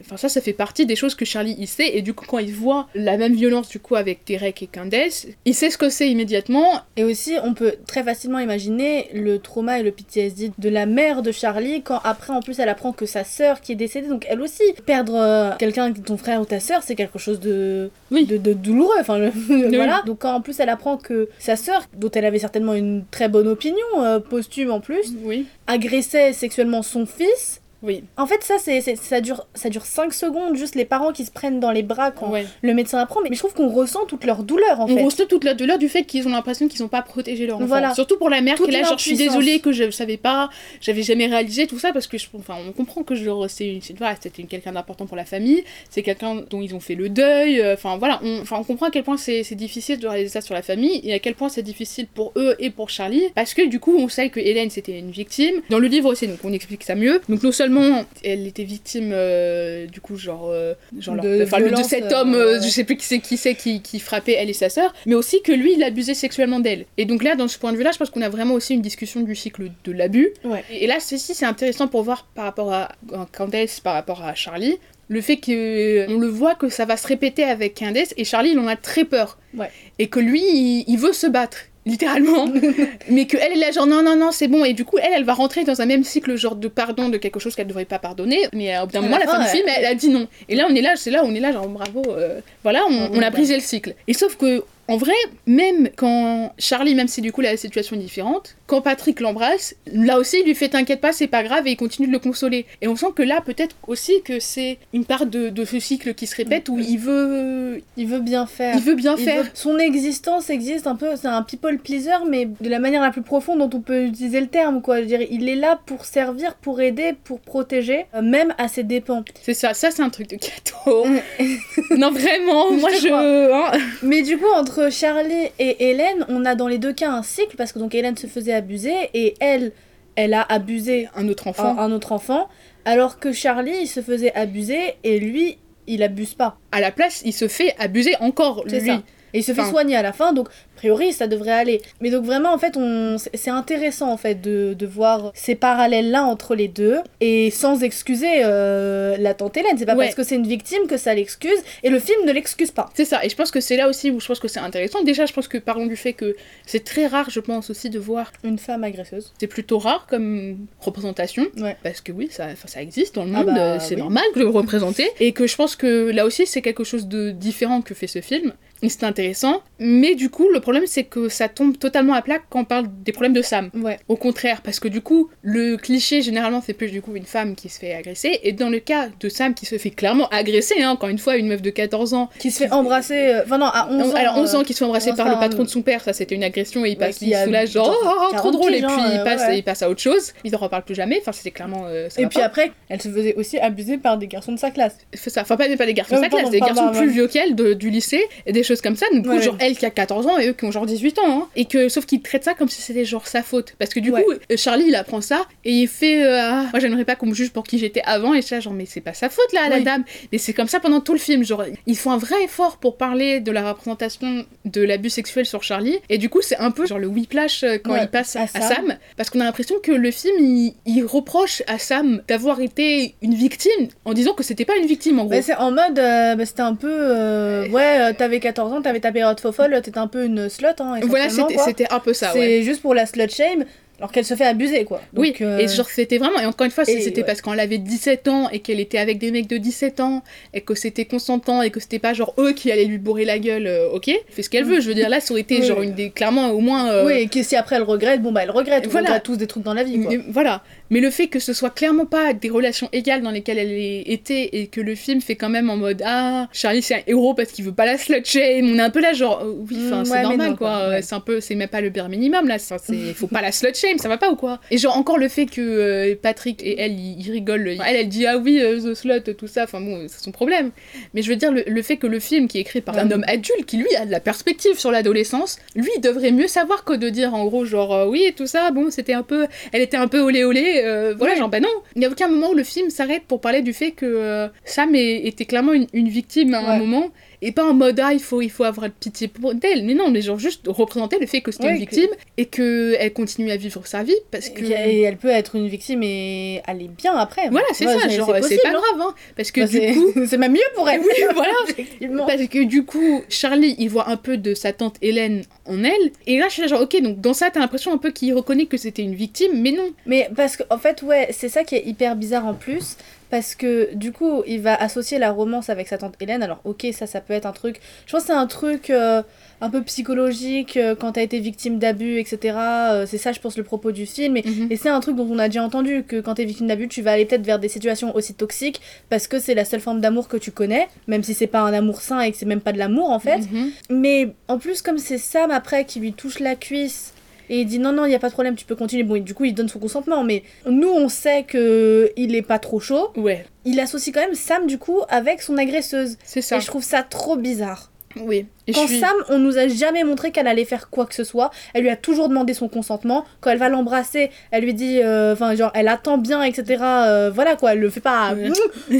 enfin ça, ça fait partie des choses que Charlie il sait. Et du coup, quand il voit la même violence du coup avec Derek et Candace, il sait ce que c'est immédiatement. Et aussi, on peut très facilement imaginer le trauma et le PTSD de la mère de Charlie quand après, en plus, elle apprend que sa sœur qui est décédée, donc elle aussi, perdre euh, quelqu'un, ton frère ou ta sœur, c'est quelque chose de, Oui. de, de douloureux. Enfin, le- voilà. Donc quand en plus elle apprend que sa sœur, dont elle avait certainement une très bonne opinion, euh, posthume en plus, Oui, agressait sexuellement son fils. Oui, En fait, ça, c'est, ça, dure, ça dure 5 secondes, juste les parents qui se prennent dans les bras quand ouais. le médecin apprend. Mais je trouve qu'on ressent toute leur douleur, en On fait. ressent toute la douleur du fait qu'ils ont l'impression qu'ils n'ont pas protégé leur enfant. Voilà. Surtout pour la mère Toute qui est là, genre je suis désolée que je ne savais pas, j'avais jamais réalisé tout ça parce que je, enfin, on comprend que genre, c'est une, c'était quelqu'un d'important pour la famille, c'est quelqu'un dont ils ont fait le deuil, euh, enfin voilà, on, on comprend à quel point c'est difficile de réaliser ça sur la famille et à quel point c'est difficile pour eux et pour Charlie parce que du coup on sait que Hélène c'était une victime. Dans le livre aussi, donc on explique ça mieux. Donc non seulement elle était victime euh, du coup genre, euh, genre De cet homme, euh, je sais plus qui c'est qui, c'est qui, qui frappait elle et sa sœur, mais aussi que lui il abusait sexuellement d'elle. Et donc là, dans ce point de vue-là, je pense qu'on a vraiment aussi une discussion du cycle de l'abus. Ouais. Et, et là, ceci c'est intéressant pour voir par rapport à, Candace, par rapport à Charlie, le fait que on le voit que ça va se répéter avec Candace et Charlie il en a très peur. Ouais. Et que lui il, il veut se battre. Littéralement, mais que elle est là genre non non non c'est bon. Et du coup elle elle va rentrer dans un même cycle genre de pardon de quelque chose qu'elle devrait pas pardonner. Mais euh, au bout d'un moment la la fin, fin du elle- film elle a dit non. Et là on est là c'est là on est là genre bravo euh, voilà on, Mm, on a mm, brisé le cycle. Et sauf que en vrai, même quand Charlie, même si du coup la situation est différente, quand Patrick l'embrasse, là aussi il lui fait t'inquiète pas, c'est pas grave et il continue de le consoler. Et on sent que là peut-être aussi que c'est une part de, de ce cycle qui se répète où il veut, Il veut bien faire. il veut bien Il faire. veut- Son existence existe un peu, c'est un people pleaser, mais de la manière la plus profonde dont on peut utiliser le terme, quoi. Je veux dire, il est là pour servir, pour aider, pour protéger, euh, même à ses dépens. C'est ça, ça c'est un truc de gâteau. non vraiment, moi Je je. hein. Mais du coup, entre Charlie et Hélène, on a dans les deux cas un cycle, parce que donc Hélène se faisait abuser, et elle, elle a abusé Un autre enfant. un autre enfant, alors que Charlie, il se faisait abuser, et lui, il abuse pas. À la place, il se fait abuser encore lui. ça. Et il se fait soigner à la fin, donc priori ça devrait aller. Mais donc vraiment en fait on... c'est intéressant en fait de, de voir ces parallèles là entre les deux et sans excuser euh, la tante Hélène. C'est pas Ouais. parce que c'est une victime que ça l'excuse et le film ne l'excuse pas. C'est ça, et je pense que c'est là aussi où je pense que c'est intéressant. Déjà, je pense que parlons du fait que c'est très rare, je pense aussi, de voir. Une femme agresseuse. C'est plutôt rare comme représentation. Ouais. Parce que oui, ça, existe dans le Ah monde, bah, euh, c'est oui. normal de le représenter. Et que je pense que là aussi, c'est quelque chose de différent que fait ce film. Et c'est intéressant. Mais du coup, le problème, c'est que ça tombe totalement à plat quand on parle des problèmes de Sam. Ouais. Au contraire, parce que du coup, le cliché généralement c'est plus du coup une femme qui se fait agresser, et dans le cas de Sam qui se fait clairement agresser, hein, encore une fois, une meuf de 14 ans, Qui se fait embrasser. euh, Enfin non, à 11 ans. alors 11 euh, ans qui se fait embrasser par le patron de son père, ça c'était une agression et il ouais, passe, qui il a soulage genre genre oh, oh, oh, trop 40 drôle et puis il euh, passe, ouais, ouais. il passe à autre chose, il en reparle plus jamais, enfin c'était clairement euh, ça Et puis pas. après, elle se faisait aussi abuser par des garçons de sa classe. ça, enfin pas, pas des garçons de Euh, sa classe, des garçons plus vieux qu'elle du lycée et des choses comme ça, donc Ouais, genre ouais. elle qui a 14 ans et eux qui ont genre 18 ans, hein. et que sauf qu'ils traitent ça comme si c'était genre sa faute, parce que du Ouais. coup euh, Charlie il apprend ça et il fait euh, Ah, moi j'aimerais pas qu'on me juge pour qui j'étais avant et ça genre mais c'est pas sa faute là la dame, mais c'est comme ça pendant tout le film, genre ils font un vrai effort pour parler de la représentation de l'abus sexuel sur Charlie et du coup c'est un peu genre le whiplash euh, quand Ouais, il passe à à, Sam. Sam parce qu'on a l'impression que le film il, il reproche à Sam d'avoir été une victime en disant que c'était pas une victime en gros. Bah, c'est en mode, euh, bah, c'était un peu, euh, ouais, t'avais 14 ans, t'avais ta période faux folle, t'étais un peu une slut, hein, voilà c'était un peu ça c'est ouais. juste pour la slut shame. Alors qu'elle se fait abuser, quoi. oui, Donc, euh, et genre c'était vraiment, et encore une fois, et c'était ouais. parce qu'elle avait 17 ans et qu'elle était avec des mecs de 17 ans et que c'était consentant et que c'était pas genre eux qui allaient lui bourrer la gueule, euh, ok, fait ce qu'elle veut, je veux dire, là ça aurait été Oui. genre une des, clairement au moins. euh, Oui, et que si après elle regrette, bon bah elle regrette. On Voilà. regrette tous des trucs dans la vie, quoi. Mais voilà. Mais le fait que ce soit clairement pas des relations égales dans lesquelles elle était et que le film fait quand même en mode Ah, Charlie c'est un héros parce qu'il veut pas la slut shame, on est un peu là genre Oui, enfin Mm, c'est ouais, normal non, quoi, quoi, ouais. c'est un peu, c'est même pas le bare minimum là, c'est, faut pas la slut shame, ça va pas ou quoi? Et genre encore le fait que euh, Patrick et elle ils, rigolent, elle elle dit Ah oui, euh, the slut, tout ça, enfin bon, c'est son problème. Mais je veux dire, le, le fait que le film qui est écrit par un homme adulte qui lui a de la perspective sur l'adolescence, lui il devrait mieux savoir que de dire en gros genre euh, oui et tout ça, bon c'était un peu, elle était un peu olé olé, euh, voilà Ouais. genre bah non. Il n'y a aucun moment où le film s'arrête pour parler du fait que euh, Sam est- était clairement une, une victime à un moment et pas en mode ah il faut il faut avoir pitié pour d'elle, mais non mais genre juste représenter le fait que c'était Ouais, une que- victime et que elle continue à vivre sa vie parce que Et elle peut être une victime et aller bien après. voilà c'est Ouais, ça genre c'est pas hein. grave hein, parce que Bah, du c'est- coup c'est même mieux pour elle. Oui, voilà. Parce que du coup, Charlie, il voit un peu de sa tante Hélène en elle. Et là, je suis là, genre, ok, donc dans ça, t'as l'impression un peu qu'il reconnaît que c'était une victime, mais non. Mais parce qu'en en fait, ouais, c'est ça qui est hyper bizarre en plus. Parce que du coup, il va associer la romance avec sa tante Hélène. Alors, ok, ça, ça peut être un truc. Je pense que c'est un truc euh, un peu psychologique euh, quand t'as été victime d'abus, etc. Euh, c'est ça, je pense, le propos du film. Et, Mhm. et c'est un truc dont on a déjà entendu que quand t'es victime d'abus, tu vas aller peut-être vers des situations aussi toxiques parce que c'est la seule forme d'amour que tu connais, même si c'est pas un amour sain et que c'est même pas de l'amour en fait. Mhm. Mais en plus, comme c'est Sam après qui lui touche la cuisse et il dit non, non, il n'y a pas de problème, tu peux continuer. Bon, et du coup, il donne son consentement, mais nous, on sait que il est pas trop chaud. Ouais, Il associe quand même Sam, du coup, avec son agresseuse. c'est ça. Et je trouve ça trop bizarre. Oui. Et Quand suis- Sam, on nous a jamais montré qu'elle allait faire quoi que ce soit. Elle lui a toujours demandé son consentement. Quand elle va l'embrasser, elle lui dit, euh, enfin, genre, elle attend bien, etc. Euh, voilà quoi, elle le fait pas. Ouais.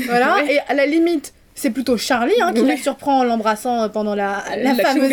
voilà. Ouais. Et à la limite, c'est plutôt Charlie hein, qui Ouais. la surprend en l'embrassant pendant la, la fameuse.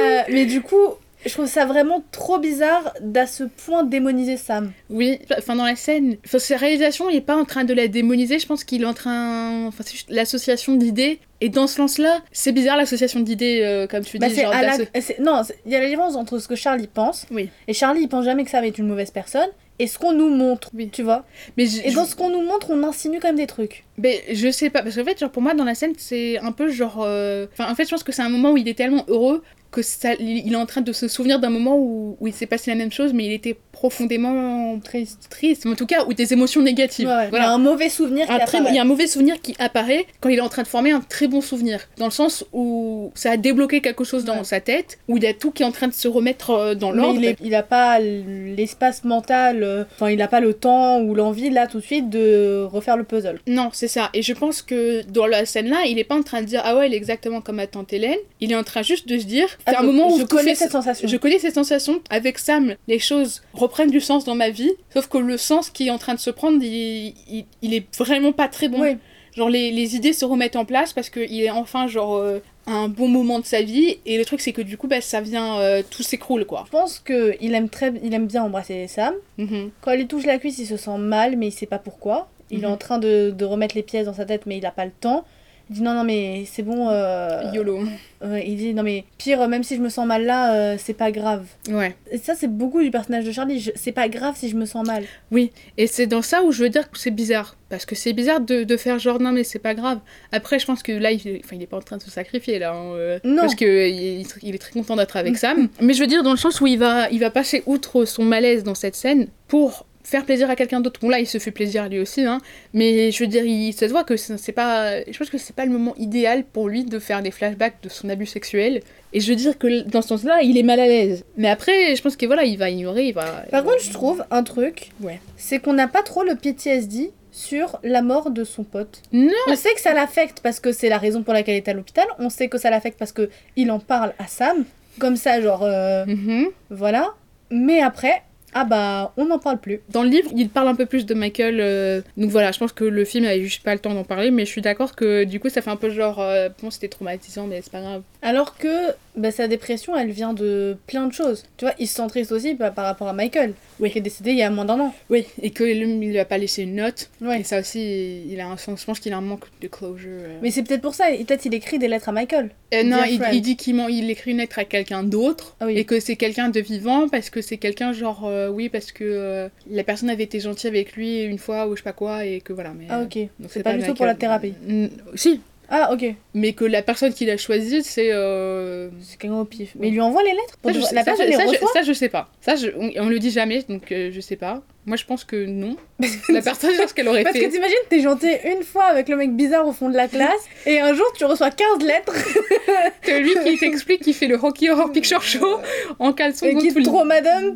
Euh, mais du coup, je trouve ça vraiment trop bizarre d'à ce point démoniser Sam. oui, enfin dans la scène, enfin, sa réalisation, il est pas en train de la démoniser, je pense qu'il est en train. Enfin, c'est juste l'association d'idées. Et dans ce sens-là, c'est bizarre l'association d'idées, euh, comme tu Bah, dis. c'est genre la- Non, il y a la différence entre ce que Charlie pense, Oui. et Charlie il pense jamais que Sam est une mauvaise personne, et ce qu'on nous montre, Oui. tu vois. Mais Et dans ce qu'on nous montre, on insinue quand même des trucs. Mais je sais pas, parce qu'en fait, genre, pour moi, dans la scène, c'est un peu genre. euh, Enfin, en fait, je pense que c'est un moment où il est tellement heureux que ça, il est en train de se souvenir d'un moment où, où il s'est passé la même chose, mais il était profondément Triste. triste, en tout cas, ou des émotions négatives. Ouais. Il y a un mauvais souvenir Un qui très- apparaît. il y a un mauvais souvenir qui apparaît quand il est en train de former un très bon souvenir. Dans le sens où ça a débloqué quelque chose dans Ouais. sa tête, où il y a tout qui est en train de se remettre euh, dans l'ordre. il, est- il a pas l'espace mental, euh, enfin il a pas le temps ou l'envie là tout de suite de refaire le puzzle. Non, c'est ça. Et je pense que dans la scène-là, il est pas en train de dire Ah ouais, elle est exactement comme ma tante Hélène. Il est en train juste de se dire C'est Ah, un moment où je connais cette sensation. Je connais cette sensation. Avec Sam, les choses reprennent du sens dans ma vie. Sauf que le sens qui est en train de se prendre, il, il, il est vraiment pas très bon. Oui. Genre, les, les idées se remettent en place parce qu'il est enfin, genre, euh, un bon moment de sa vie. Et le truc, c'est que du coup, bah, ça vient. euh, tout s'écroule, quoi. Je pense que il aime très, il aime bien embrasser Sam. Mhm. Quand lui touche la cuisse, il se sent mal, mais il sait pas pourquoi. Il est Mhm. en train de, de remettre les pièces dans sa tête, mais il a pas le temps. Il dit non, non, mais c'est bon. euh, YOLO. euh, il dit non, mais pire, même si je me sens mal là, euh, c'est pas grave. Ouais. Et ça, c'est beaucoup du personnage de Charlie. Je- C'est pas grave si je me sens mal. Et c'est dans ça où je veux dire que c'est bizarre. Parce que c'est bizarre de, de faire genre non, mais c'est pas grave. Après, je pense que là, il, enfin, il est pas en train de se sacrifier, là. hein, euh, Non. Parce qu'il il, il est très content d'être avec Sam. mais je veux dire, dans le sens où il va, il va passer outre son malaise dans cette scène pour faire plaisir à quelqu'un d'autre. Bon, là, il se fait plaisir lui aussi, hein. Mais je veux dire, il, ça se voit que c'est pas. Je pense que c'est pas le moment idéal pour lui de faire des flashbacks de son abus sexuel. Et je veux dire que dans ce sens-là, il est mal à l'aise. Mais après, je pense que voilà, il va ignorer, il va. Par contre, je trouve un truc, Ouais. c'est qu'on n'a pas trop le PTSD sur la mort de son pote. Non. On sait que ça l'affecte parce que c'est la raison pour laquelle il est à l'hôpital. On sait que ça l'affecte parce que il en parle à Sam. Comme ça, genre, euh, Mhm. voilà. Mais après, ah bah, on n'en parle plus. Dans le livre, il parle un peu plus de Michael. euh, Donc voilà, je pense que le film avait juste pas le temps d'en parler, mais je suis d'accord que du coup, ça fait un peu genre. euh, bon, c'était traumatisant, mais c'est pas grave. Alors que bah, sa dépression, elle vient de plein de choses. Tu vois, il se sent triste aussi bah, par rapport à Michael, Oui. qui est décédé il y a moins d'un an. Oui, et qu'il lui a pas laissé une note. Ouais. Et ça aussi, il a un sens. Je pense qu'il a un manque de closure. euh. Mais c'est peut-être pour ça, peut-être il écrit des lettres à Michael. Euh, non, il, il dit qu'il il écrit une lettre à quelqu'un d'autre Ah oui. et que c'est quelqu'un de vivant parce que c'est quelqu'un genre euh, oui parce que la personne avait été gentille avec lui une fois ou je sais pas quoi et que voilà mais Ah ok. donc C'est pas du tout pour la thérapie. Si Ah ok. mais que la personne qu'il a choisie c'est euh, C'est quelqu'un au pif. Mais il lui envoie les lettres pour ça, je, La ça, personne les ça, je- reçoit ça, je sais pas ça je- on, on le dit jamais donc euh, je sais pas moi je pense que non la personne je pense qu'elle aurait Parce fait que t'imagines, t'es gentil une fois avec le mec bizarre au fond de la classe, et un jour tu reçois 15 lettres c'est lui qui t'explique qu'il fait le Rocky Horror Picture Show en caleçon et qui trop madame.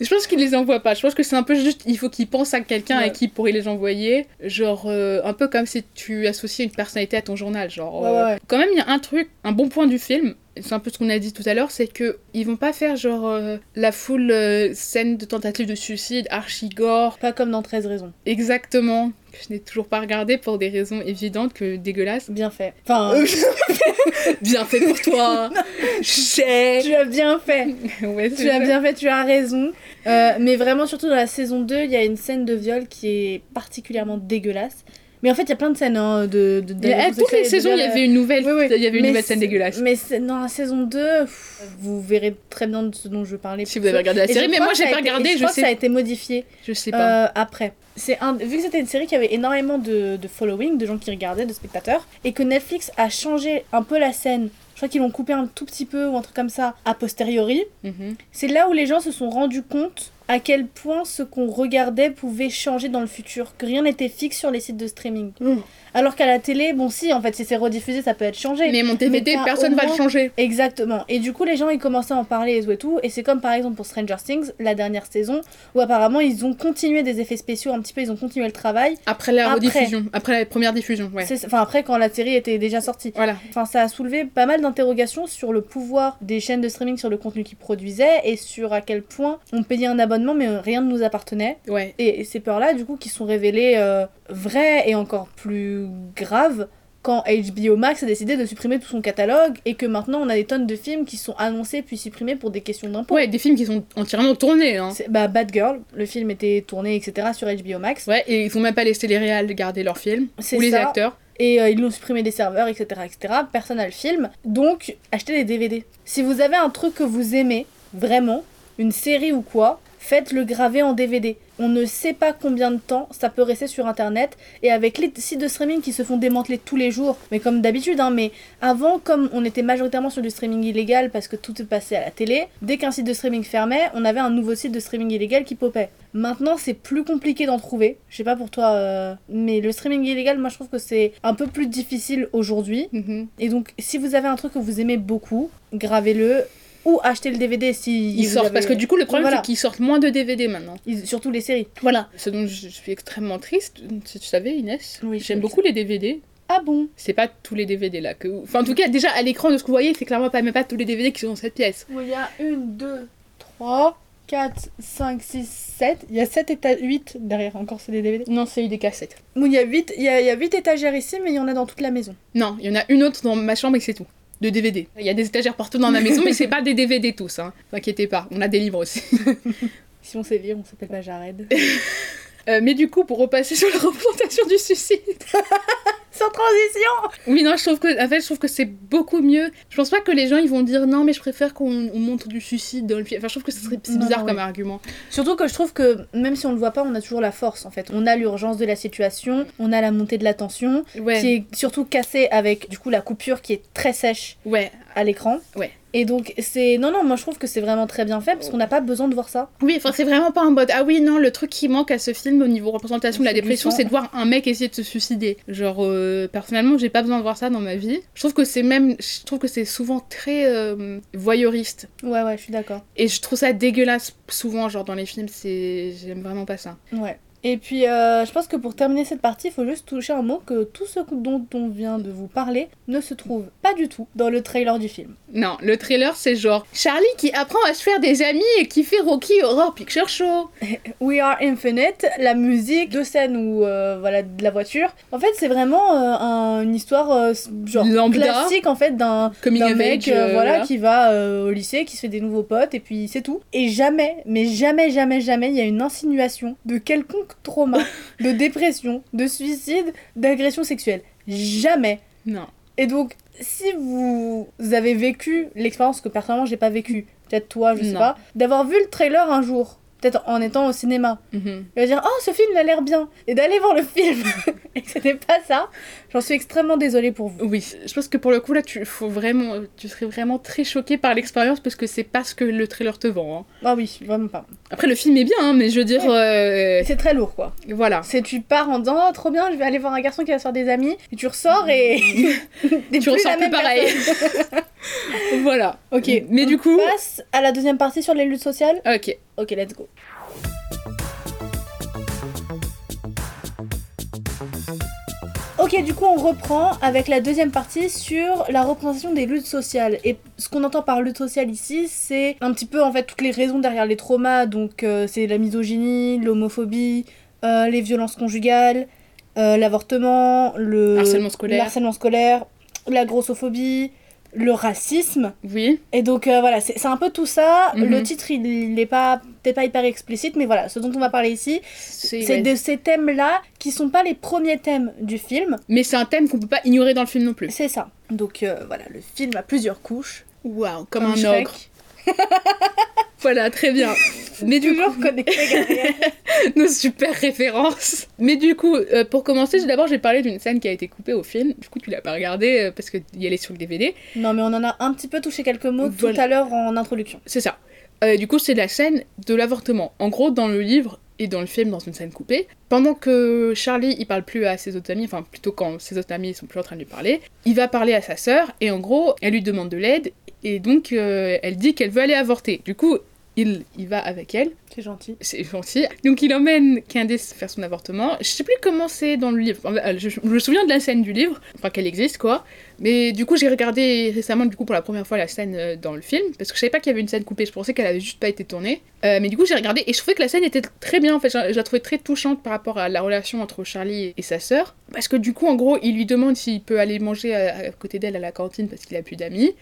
Je pense qu'il les envoie pas. Je pense que c'est un peu juste, il faut qu'il pense à quelqu'un Ouais. à qui il pourrait les envoyer. Genre, euh, un peu comme si tu associais une personnalité à ton journal. Genre, Ouais, euh, ouais, ouais. quand même, il y a un truc, un bon point du film. C'est un peu ce qu'on a dit tout à l'heure, c'est que ils vont pas faire genre euh, la full euh, scène de tentative de suicide, archi gore, Pas comme dans 13 raisons. exactement. Que je n'ai toujours pas regardé pour des raisons évidentes que dégueulasses. Bien fait. Enfin, Euh, Bien fait pour toi. J'ai. tu as bien fait. Ouais, Tu as bien fait, tu as raison. Euh, mais vraiment, surtout dans la saison 2, il y a une scène de viol qui est particulièrement dégueulasse. Mais en fait, il y a plein de scènes hein, de, de, d'agressions toutes les de saisons, il y avait une nouvelle, Oui, oui. il y avait une Mais nouvelle scène dégueulasse. Mais dans la saison 2, pff, vous verrez très bien de ce dont je veux parler. Si vous avez regardé la série, mais moi que j'ai pas regardé, je je crois que sais, ça a été modifié je sais pas. euh, après. Un, vu que c'était une série qui avait énormément de, de following, de gens qui regardaient, de spectateurs, et que Netflix a changé un peu la scène. Je crois qu'ils l'ont coupé un tout petit peu ou un truc comme ça a posteriori. Mhm. C'est là où les gens se sont rendus compte à quel point ce qu'on regardait pouvait changer dans le futur, que rien n'était fixe sur les sites de streaming. Mm. Alors qu'à la télé, bon si, en fait, si c'est rediffusé, ça peut être changé. Mais mon DVD, Mais personne va le changer. Exactement. Et du coup, les gens, ils commençaient à en parler et tout et tout. Et c'est comme par exemple pour Stranger Things, la dernière saison, où apparemment, ils ont continué des effets spéciaux un petit peu, ils ont continué le travail. Après la Après. rediffusion, après la première diffusion, ouais. Enfin, après, quand la série était déjà sortie. Voilà. Enfin, ça a soulevé pas mal d'interrogations sur le pouvoir des chaînes de streaming sur le contenu qu'ils produisaient et sur à quel point on payait un abonnement mais rien ne nous appartenait. Ouais. Et ces peurs-là, du coup, qui sont révélées euh, vraies et encore plus graves quand HBO Max a décidé de supprimer tout son catalogue et que maintenant on a des tonnes de films qui sont annoncés puis supprimés pour des questions d'impôts. Ouais, des films qui sont entièrement tournés, hein. C'est- Bah, Bad Girl, le film était tourné, etc. sur HBO Max. Ouais, et ils ont même pas laissé les réals garder leurs films. C'est Ou les ça. acteurs. Et euh, ils l'ont supprimé des serveurs, etc., etc. Personne n'a le film. Donc, achetez des DVD. Si vous avez un truc que vous aimez, vraiment, une série ou quoi, faites-le graver en DVD. On ne sait pas combien de temps ça peut rester sur internet. Et avec les sites de streaming qui se font démanteler tous les jours, mais comme d'habitude, hein, mais avant, comme on était majoritairement sur du streaming illégal parce que tout est passé à la télé, dès qu'un site de streaming fermait, on avait un nouveau site de streaming illégal qui popait. Maintenant, c'est plus compliqué d'en trouver. Je sais pas pour toi, euh, mais le streaming illégal, moi je trouve que c'est un peu plus difficile aujourd'hui. Mhm. Et donc, si vous avez un truc que vous aimez beaucoup, gravez-le ou achetez le DVD si Ils sortent, avez- parce que du coup, le problème, Voilà. c'est qu'ils sortent moins de DVD maintenant. Ils- surtout les séries. Voilà. Ce dont je suis extrêmement triste, si tu savais, Inès, Oui, j'aime beaucoup les DVD. Ah bon C'est pas tous les DVD là que. Enfin, en tout cas, déjà à l'écran de ce que vous voyez, c'est clairement pas, même pas tous les DVD qui sont dans cette pièce. Il y a une, deux, trois, quatre, cinq, six, sept. Il y a 7 étages, 8 derrière encore, c'est des DVD. Non, c'est eu des cassettes. Bon, il y a 8 il y a, il y a huit étagères ici, mais il y en a dans toute la maison. Non, il y en a une autre dans ma chambre et c'est tout. De DVD. Il y a des étagères partout dans ma maison, mais c'est pas des DVD tous, hein. T'inquiétez pas, on a des livres aussi. Si on sait lire, on s'appelle pas Jared. Euh, mais du coup, pour repasser sur la représentation du suicide. Sans transition Oui, non, je trouve que, en fait, je trouve que c'est beaucoup mieux. Je pense pas que les gens ils vont dire non, mais je préfère qu'on on montre du suicide dans le film. Enfin, je trouve que ce serait c'est bizarre non, comme oui. argument. Surtout que je trouve que même si on le voit pas, on a toujours la force en fait. On a l'urgence de la situation, on a la montée de la tension, Ouais. qui est surtout cassée avec du coup la coupure qui est très sèche Ouais. à l'écran. Ouais. Et donc c'est non non moi je trouve que c'est vraiment très bien fait parce qu'on n'a pas besoin de voir ça. Oui, enfin, c'est vraiment pas un mode. Ah oui, non, le truc qui manque à ce film au niveau représentation de la dépression, c'est de voir un mec essayer de se suicider. Genre, euh, personnellement, j'ai pas besoin de voir ça dans ma vie. Je trouve que c'est même. Je trouve que c'est souvent très euh, voyeuriste. Ouais ouais je suis d'accord. Et je trouve ça dégueulasse souvent, genre dans les films, c'est. J'aime vraiment pas ça. Ouais. Et puis, euh, je pense que pour terminer cette partie, il faut juste toucher un mot que tout ce dont on vient de vous parler ne se trouve pas du tout dans le trailer du film. Non, le trailer c'est genre Charlie qui apprend à se faire des amis et qui fait Rocky Horror Picture Show. We Are Infinite, la musique, deux scènes où euh, voilà de la voiture. En fait, c'est vraiment euh, un- une histoire euh, genre Lambda. classique en fait d'un mec voilà, voilà. qui va au lycée, qui se fait des nouveaux potes et puis c'est tout. Et jamais, mais jamais, jamais, jamais, il y a une insinuation de quelconque trauma, de dépression, de suicide, d'agression sexuelle. Jamais. Non. Et donc, si vous avez vécu l'expérience que personnellement j'ai pas vécu, peut-être toi, je sais Non. pas, d'avoir vu le trailer un jour, peut-être en étant au cinéma, Mhm. et va dire oh ce film il a l'air bien et d'aller voir le film et que c'était pas ça j'en suis extrêmement désolée pour vous Oui, je pense que pour le coup là, tu faut vraiment, tu serais vraiment très choqué par l'expérience parce que c'est pas ce que le trailer te vend. hein. ah oui vraiment pas Après le film est bien, hein, mais je veux dire, euh, Et c'est très lourd quoi voilà. c'est tu pars en disant oh trop bien je vais aller voir un garçon qui va se faire des amis et tu ressors et t'es Tu ressors la plus même pareil. voilà. ok Mais du on coup, passe à la deuxième partie sur les luttes sociales ok. Ok let's go Ok, du coup, on reprend avec la deuxième partie sur la représentation des luttes sociales. Et ce qu'on entend par lutte sociale ici, c'est un petit peu en fait toutes les raisons derrière les traumas. Donc, euh, c'est la misogynie, l'homophobie, euh, les violences conjugales, euh, l'avortement, le Harcèlement scolaire. harcèlement scolaire, la grossophobie, le racisme. Oui. Et donc euh, voilà, c'est un peu tout ça. Mhm. Le titre, il n'est pas peut-être pas hyper explicite, mais voilà, ce dont on va parler ici, C'est c'est ouais. de ces thèmes-là qui sont pas les premiers thèmes du film. Mais c'est un thème qu'on peut pas ignorer dans le film non plus. C'est ça. Donc euh, voilà, le film a plusieurs couches. Waouh, comme, Comme un Shrek. ogre. Voilà, très bien. Mais du Toujours connecté, Gabriel. nos super références. Mais du coup, euh, pour commencer, d'abord j'ai parlé d'une scène qui a été coupée au film. Du coup, tu l'as pas regardé euh, parce que y est sur le DVD. non, mais on en a un petit peu touché quelques mots tout à l'heure en introduction. C'est ça. Euh, du coup, c'est la scène de l'avortement. En gros, dans le livre et dans le film, dans une scène coupée, pendant que Charlie il parle plus à ses autres amis, enfin plutôt quand ses autres amis sont plus en train de lui parler, il va parler à sa sœur et en gros, elle lui demande de l'aide et donc euh, elle dit qu'elle veut aller avorter. Du coup, il, il va avec elle, C'est gentil. c'est gentil. Donc il emmène Candice faire son avortement. Je sais plus comment c'est dans le livre. Je, je me souviens de la scène du livre, enfin qu'elle existe quoi. Mais du coup j'ai regardé récemment du coup pour la première fois la scène euh, dans le film parce que je savais pas qu'il y avait une scène coupée. Je pensais qu'elle avait juste pas été tournée. Euh, mais du coup j'ai regardé et je trouvais que la scène était très bien en fait. Je, je la trouvais très touchante par rapport à la relation entre Charlie et sa sœur. Parce que du coup en gros il lui demande s'il peut aller manger à, à côté d'elle à la cantine parce qu'il a plus d'amis.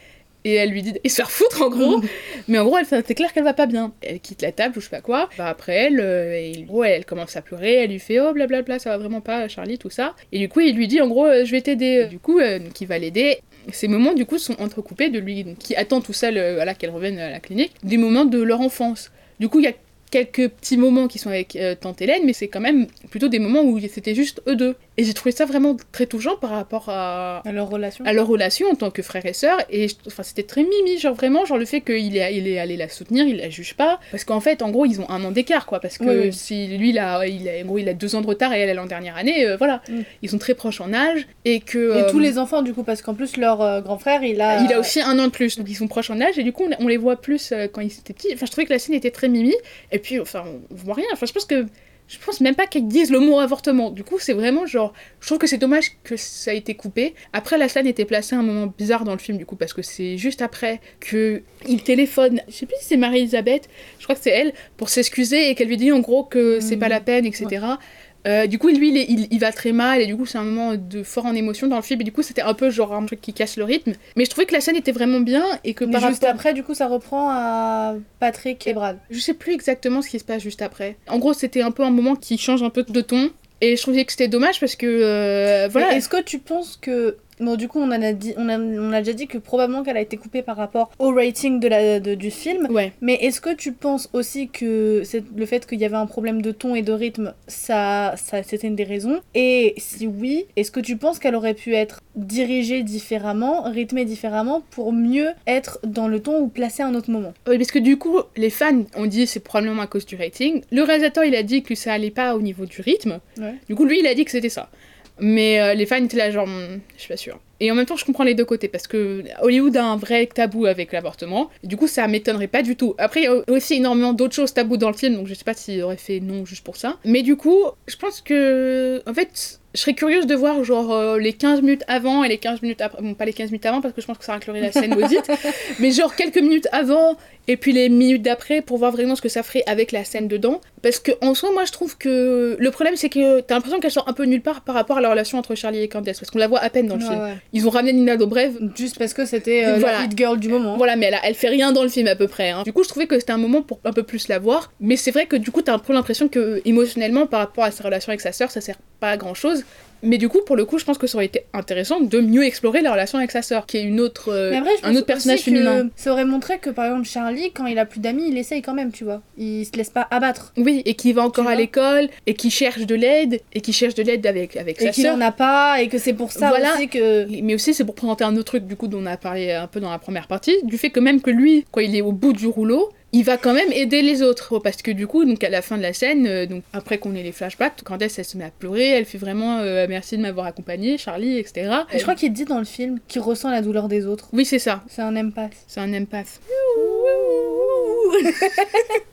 Et elle lui dit et se faire foutre en gros. Mais en gros, elle c'est clair qu'elle va pas bien. Elle quitte la table ou je sais pas quoi. Va après elle, euh, et en gros, elle commence à pleurer. Elle lui fait oh blablabla, ça va vraiment pas, Charlie, tout ça. Et du coup, il lui dit en gros, euh, je vais t'aider. Du coup, euh, qui va l'aider? Ces moments, du coup, sont entrecoupés de lui qui attend tout seul, euh, voilà, qu'elle revienne à la clinique, des moments de leur enfance. Du coup, il y a quelques petits moments qui sont avec euh, tante Hélène, mais c'est quand même plutôt des moments où c'était juste eux deux. Et j'ai trouvé ça vraiment très touchant par rapport à, À leur relation. à leur relation en tant que frère et sœur et enfin c'était très mimi genre vraiment genre le fait qu'il est il est allé la soutenir il la juge pas parce qu'en fait en gros ils ont un an d'écart quoi parce que Oui, oui. si lui il a, il a en gros il a deux ans de retard et elle elle est en dernière année euh, voilà Mm. ils sont très proches en âge et que Et euh, tous les enfants, du coup, parce qu'en plus, leur euh, grand frère, il a. il a aussi un an de plus, donc ils sont proches en âge, et du coup on, on les voit plus euh, quand ils étaient petits. Enfin, je trouvais que la scène était très mimi, et puis, enfin, on voit rien. Enfin, je pense que. Je pense même pas qu'ils disent le mot avortement. Du coup, c'est vraiment genre. Je trouve que c'est dommage que ça a été coupé. Après, la scène était placée à un moment bizarre dans le film, du coup, parce que c'est juste après que il téléphone. Je sais plus si c'est Marie-Elisabeth, je crois que c'est elle, pour s'excuser et qu'elle lui dit en gros que c'est Mhm. pas la peine, etc. Euh, du coup, lui, il, est- il- il va très mal, et du coup, c'est un moment de fort en émotion dans le film, et du coup, c'était un peu genre un truc qui casse le rythme. Mais je trouvais que la scène était vraiment bien, et que Mais par juste rapport... après, du coup, ça reprend à Patrick et Brad. Je sais plus exactement ce qui se passe juste après. En gros, c'était un peu un moment qui change un peu de ton, et je trouvais que c'était dommage parce que, euh, voilà... Est-ce que tu penses que. Bon, du coup, on, en a, dit, on, a, on a déjà dit que probablement qu'elle a été coupée par rapport au rating de la, de- du film. Ouais. Mais est-ce que tu penses aussi que c'est le fait qu'il y avait un problème de ton et de rythme, ça, ça c'était une des raisons? Et si oui, est-ce que tu penses qu'elle aurait pu être dirigée différemment, rythmée différemment, pour mieux être dans le ton ou placée à un autre moment? Oui, parce que du coup, les fans ont dit c'est probablement à cause du rating. Le réalisateur, il a dit que ça allait pas au niveau du rythme. Ouais. Du coup, lui, il a dit que c'était ça. Mais euh, les fans étaient là, genre, hmm, je suis pas sûre. Et en même temps, je comprends les deux côtés parce que Hollywood a un vrai tabou avec l'avortement. Du coup, ça m'étonnerait pas du tout. Après, il y a aussi énormément d'autres choses tabous dans le film, donc je sais pas s'il aurait fait non juste pour ça. Mais du coup, je pense que, en fait, je serais curieuse de voir genre euh, les 15 minutes avant et les 15 minutes après. Bon, pas les 15 minutes avant parce que je pense que ça inclurait la scène maudite, mais genre quelques minutes avant et puis les minutes d'après pour voir vraiment ce que ça ferait avec la scène dedans. Parce que en soi, moi je trouve que le problème c'est que t'as l'impression qu'elle sort un peu nulle part par rapport à la relation entre Charlie et Candace parce qu'on la voit à peine dans le Ouais, film. ouais. Ils ont ramené Nina Dobrev. Juste parce que c'était euh, Voilà. la hit girl du moment. Voilà, mais elle, elle fait rien dans le film à peu près. hein. Du coup, je trouvais que c'était un moment pour un peu plus la voir. Mais c'est vrai que du coup, t'as un peu l'impression que émotionnellement, par rapport à sa relation avec sa sœur, ça sert pas à grand chose. Mais du coup, pour le coup, je pense que ça aurait été intéressant de mieux explorer la relation avec sa sœur, qui est une autre, euh, un autre personnage féminin. Ça aurait montré que par exemple Charlie, quand il a plus d'amis, il essaye quand même, tu vois. Il se laisse pas abattre. Oui, et qui va encore à l'école, et qui cherche de l'aide, et qui cherche de l'aide avec, avec Et sa qu'il sœur. en a pas, et que c'est pour ça Voilà. aussi que. Mais aussi, c'est pour présenter un autre truc, du coup, dont on a parlé un peu dans la première partie, du fait que même que lui, quand il est au bout du rouleau, il va quand même aider les autres. Parce que du coup, donc à la fin de la scène, euh, donc après qu'on ait les flashbacks, Candace, elle se met à pleurer, elle fait vraiment euh, merci de m'avoir accompagné, Charlie, etc. Et je crois qu'il dit dans le film qu'il ressent la douleur des autres. Oui, c'est ça. C'est un empath. C'est un empath.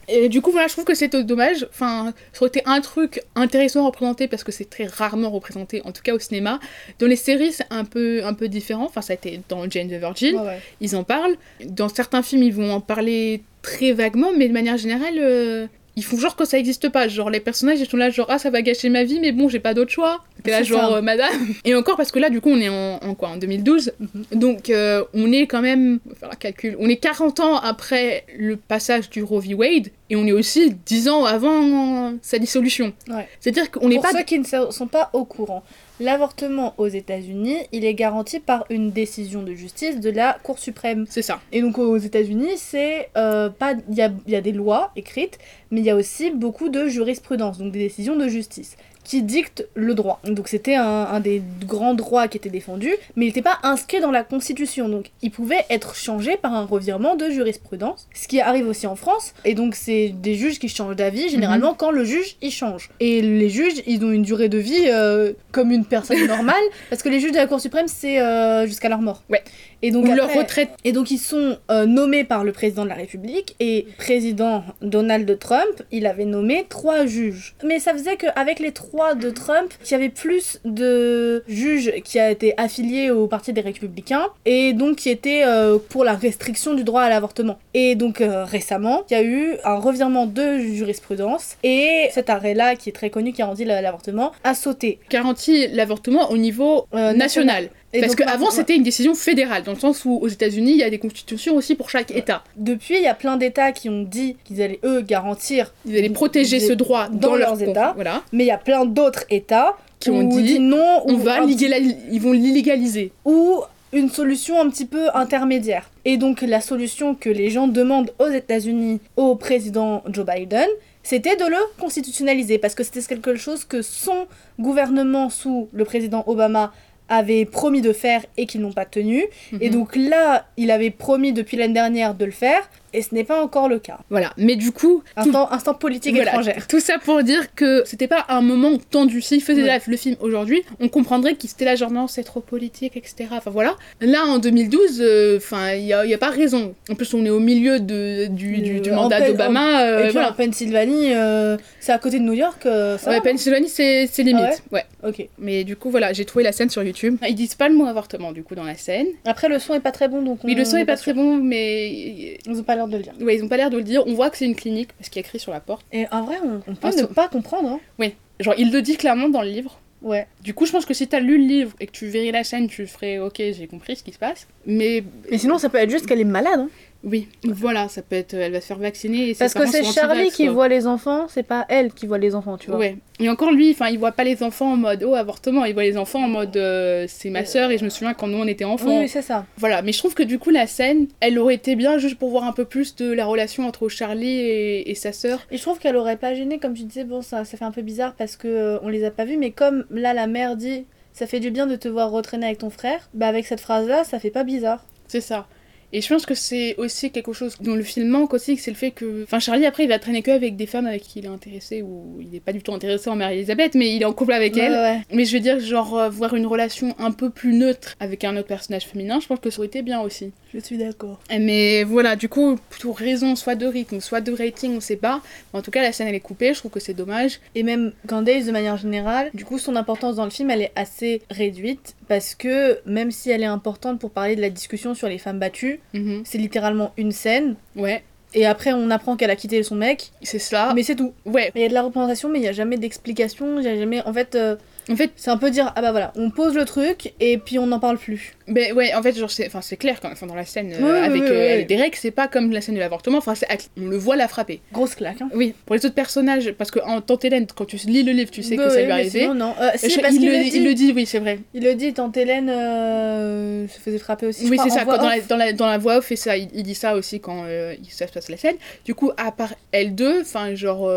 Et du coup, voilà, je trouve que c'est dommage. Enfin, ça aurait été un truc intéressant à représenter parce que c'est très rarement représenté, en tout cas au cinéma. Dans les séries, c'est un peu, un peu différent. Enfin, ça a été dans Jane the Virgin. Ouais. ils en parlent. Dans certains films, ils vont en parler très vaguement, mais de manière générale, euh, ils font genre que ça existe pas. Genre, les personnages, ils sont là, genre, ah, ça va gâcher ma vie, mais bon, j'ai pas d'autre choix. T'es là, genre, euh, madame. Et encore, parce que là, du coup, on est en, en quoi En 2012. Mhm. Donc, euh, on est quand même, on va faire un calcul, on est 40 ans après le passage du Roe v. Wade, et on est aussi 10 ans avant sa dissolution. Ouais. C'est-à-dire qu'on n'est Pour pas. ceux qui ne sont pas au courant, l'avortement aux États-Unis, il est garanti par une décision de justice de la Cour suprême. C'est ça. Et donc aux États-Unis, c'est euh, pas il y a, il y a des lois écrites, mais il y a aussi beaucoup de jurisprudence, donc des décisions de justice qui dictent le droit. Donc c'était un, un des grands droits qui était défendu, mais il n'était pas inscrit dans la Constitution, donc il pouvait être changé par un revirement de jurisprudence, ce qui arrive aussi en France, et donc c'est des juges qui changent d'avis généralement quand le juge il change. Et les juges, ils ont une durée de vie euh, comme une personne normale, parce que les juges de la Cour suprême, c'est euh, jusqu'à leur mort. Ouais. Et donc Ou leur retraite. et donc ils sont euh, nommés par le président de la République et président Donald Trump, il avait nommé trois juges. Mais ça faisait qu'avec les trois de Trump, y avait plus de juges qui a été affiliés au parti des Républicains et donc qui étaient euh, pour la restriction du droit à l'avortement. Et donc euh, récemment, il y a eu un revirement de jurisprudence et cet arrêt-là, qui est très connu, qui a rendu la- l'avortement, a sauté. Garantit l'avortement au niveau Euh, national. Et Parce qu'avant, c'était une décision fédérale, dans le sens où aux États-Unis, il y a des constitutions aussi pour chaque État. Depuis, il y a plein d'États qui ont dit qu'ils allaient, eux, garantir Ils allaient protéger Des- ce droit dans, dans leur leurs États. Voilà. Mais il y a plein d'autres États Qui ont dit, non, On va un- ils vont l'illégaliser. ou une solution un petit peu intermédiaire. Et donc la solution que les gens demandent aux États-Unis au président Joe Biden, c'était de le constitutionnaliser parce que c'était quelque chose que son gouvernement sous le président Obama avait promis de faire et qu'ils n'ont pas tenu. Et Mhm. donc là, il avait promis depuis l'année dernière de le faire et ce n'est pas encore le cas. Voilà. Mais du coup, tout, Instant, instant politique voilà, étrangère. tout ça pour dire que c'était pas un moment tendu. S'il faisait Ouais. le film aujourd'hui, on comprendrait qu'il était là, genre non, c'est trop politique, etc. Enfin voilà. Là, en 2012, euh, enfin, il y, a, a pas raison. En plus, on est au milieu de, du, du- du Euh, en mandat d'Obama. euh, et puis voilà. en Pennsylvanie, euh, c'est à côté de New York, ça Ouais, va, Pennsylvanie, c'est limite. Ah ouais. Ok. Mais du coup, voilà, j'ai trouvé la scène sur YouTube. Ils disent pas le mot avortement, du coup, dans la scène. Après, le son est pas très bon, donc on Mais le son on est pas très bon, mais. Ils ont pas l'air de le dire. Ouais, ils ont pas l'air de le dire. On voit que c'est une clinique, parce qu'il y a écrit sur la porte. Et en vrai, on, on peut Ah, ne pas comprendre. Hein. Oui. Genre, il le dit clairement dans le livre. Ouais. Du coup, je pense que si t'as lu le livre et que tu verrais la scène, tu ferais ok, j'ai compris ce qui se passe. Mais Mais sinon, ça peut être juste qu'elle est malade. Hein. Oui, voilà, ça peut être. Elle va se faire vacciner. Et Parce que c'est Charlie qui voit les enfants, c'est pas elle qui voit les enfants, tu vois. Ouais. Et encore lui, enfin, il voit pas les enfants en mode oh avortement, il voit les enfants en mode euh, c'est ma Euh, sœur et je me souviens quand nous on était enfants. Oui, oui, c'est ça. Voilà, mais je trouve que du coup la scène, elle aurait été bien juste pour voir un peu plus de la relation entre Charlie et, et sa sœur. Et je trouve qu'elle aurait pas gêné, comme tu disais, bon, ça, ça fait un peu bizarre parce que euh, on les a pas vus, mais comme là, la mère dit, ça fait du bien de te voir retraîner avec ton frère, bah avec cette phrase-là, ça fait pas bizarre. C'est ça. Et je pense que c'est aussi quelque chose dont le film manque aussi, c'est le fait que. Enfin, Charlie, après, il va traîner que avec des femmes avec qui il est intéressé, ou il n'est pas du tout intéressé en Marie-Elisabeth, mais il est en couple avec Ouais, elle. ouais. Mais je veux dire, genre, euh, voir une relation un peu plus neutre avec un autre personnage féminin, je pense que ça aurait été bien aussi. Je suis d'accord. Mais voilà, du coup, pour raison soit de rythme, soit de rating, on sait pas. Mais en tout cas, la scène elle est coupée, je trouve que c'est dommage. Et même Candace, de manière générale, du coup, son importance dans le film, elle est assez réduite parce que même si elle est importante pour parler de la discussion sur les femmes battues, Mhm. c'est littéralement une scène. Ouais, Et après, on apprend qu'elle a quitté son mec, c'est ça. mais c'est tout. Ouais, Il y a de la représentation, mais il n'y a jamais d'explication. Il y a jamais. En fait, euh, en fait, c'est un peu dire ah bah voilà, on pose le truc et puis on n'en parle plus. ben ouais, en fait, genre, c'est, enfin, c'est clair quand, enfin, dans la scène euh, Ouais, ouais, avec ouais, euh, ouais. elle et Derek, c'est pas comme la scène de l'avortement. Enfin, c'est, on le voit la frapper. Grosse claque. Hein. Oui, pour les autres personnages, parce que en Tante Hélène, quand tu lis le livre, tu sais Bah que ça lui est arrivé. sinon, non. Euh, si, Je- parce il, le, dit. il le dit, oui, c'est vrai. Il le dit, tante Hélène euh, se faisait frapper aussi. Oui, c'est ça. Quand dans, la, dans, la, dans la voix off, et ça, il, il dit ça aussi quand ça se passe la scène. Du coup, à part L2, enfin, genre.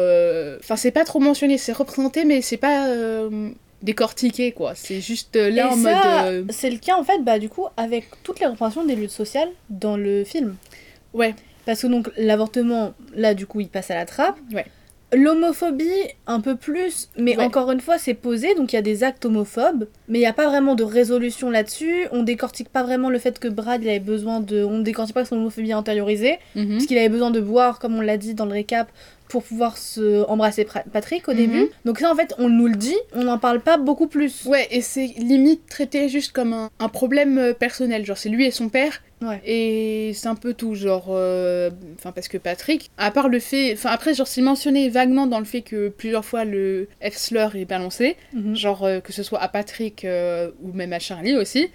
Enfin, c'est pas trop mentionné, c'est représenté, mais c'est pas décortiqué, quoi. C'est juste euh, là Et en ça, mode. euh, c'est le cas en fait, bah du coup, avec toutes les représentations des luttes sociales dans le film. Ouais, Parce que donc l'avortement, là du coup, il passe à la trappe. Ouais. L'homophobie, un peu plus, mais Ouais. encore une fois, c'est posé, donc il y a des actes homophobes, mais il n'y a pas vraiment de résolution là-dessus. On décortique pas vraiment le fait que Brad, il avait besoin de. On décortique pas son homophobie intériorisée, mhm. parce qu'il avait besoin de boire, comme on l'a dit dans le récap, pour pouvoir se embrasser Patrick au Mhm. début. Donc ça, en fait, on nous le dit, on n'en parle pas beaucoup plus. Ouais, et c'est limite traité juste comme un, un problème euh, personnel. Genre, c'est lui et son père. Ouais. Et c'est un peu tout, genre. euh, Enfin, parce que Patrick, à part le fait. Enfin, après, genre, c'est mentionné vaguement dans le fait que plusieurs fois le F-slur est balancé. Mhm. Genre, euh, que ce soit à Patrick euh, ou même à Charlie aussi.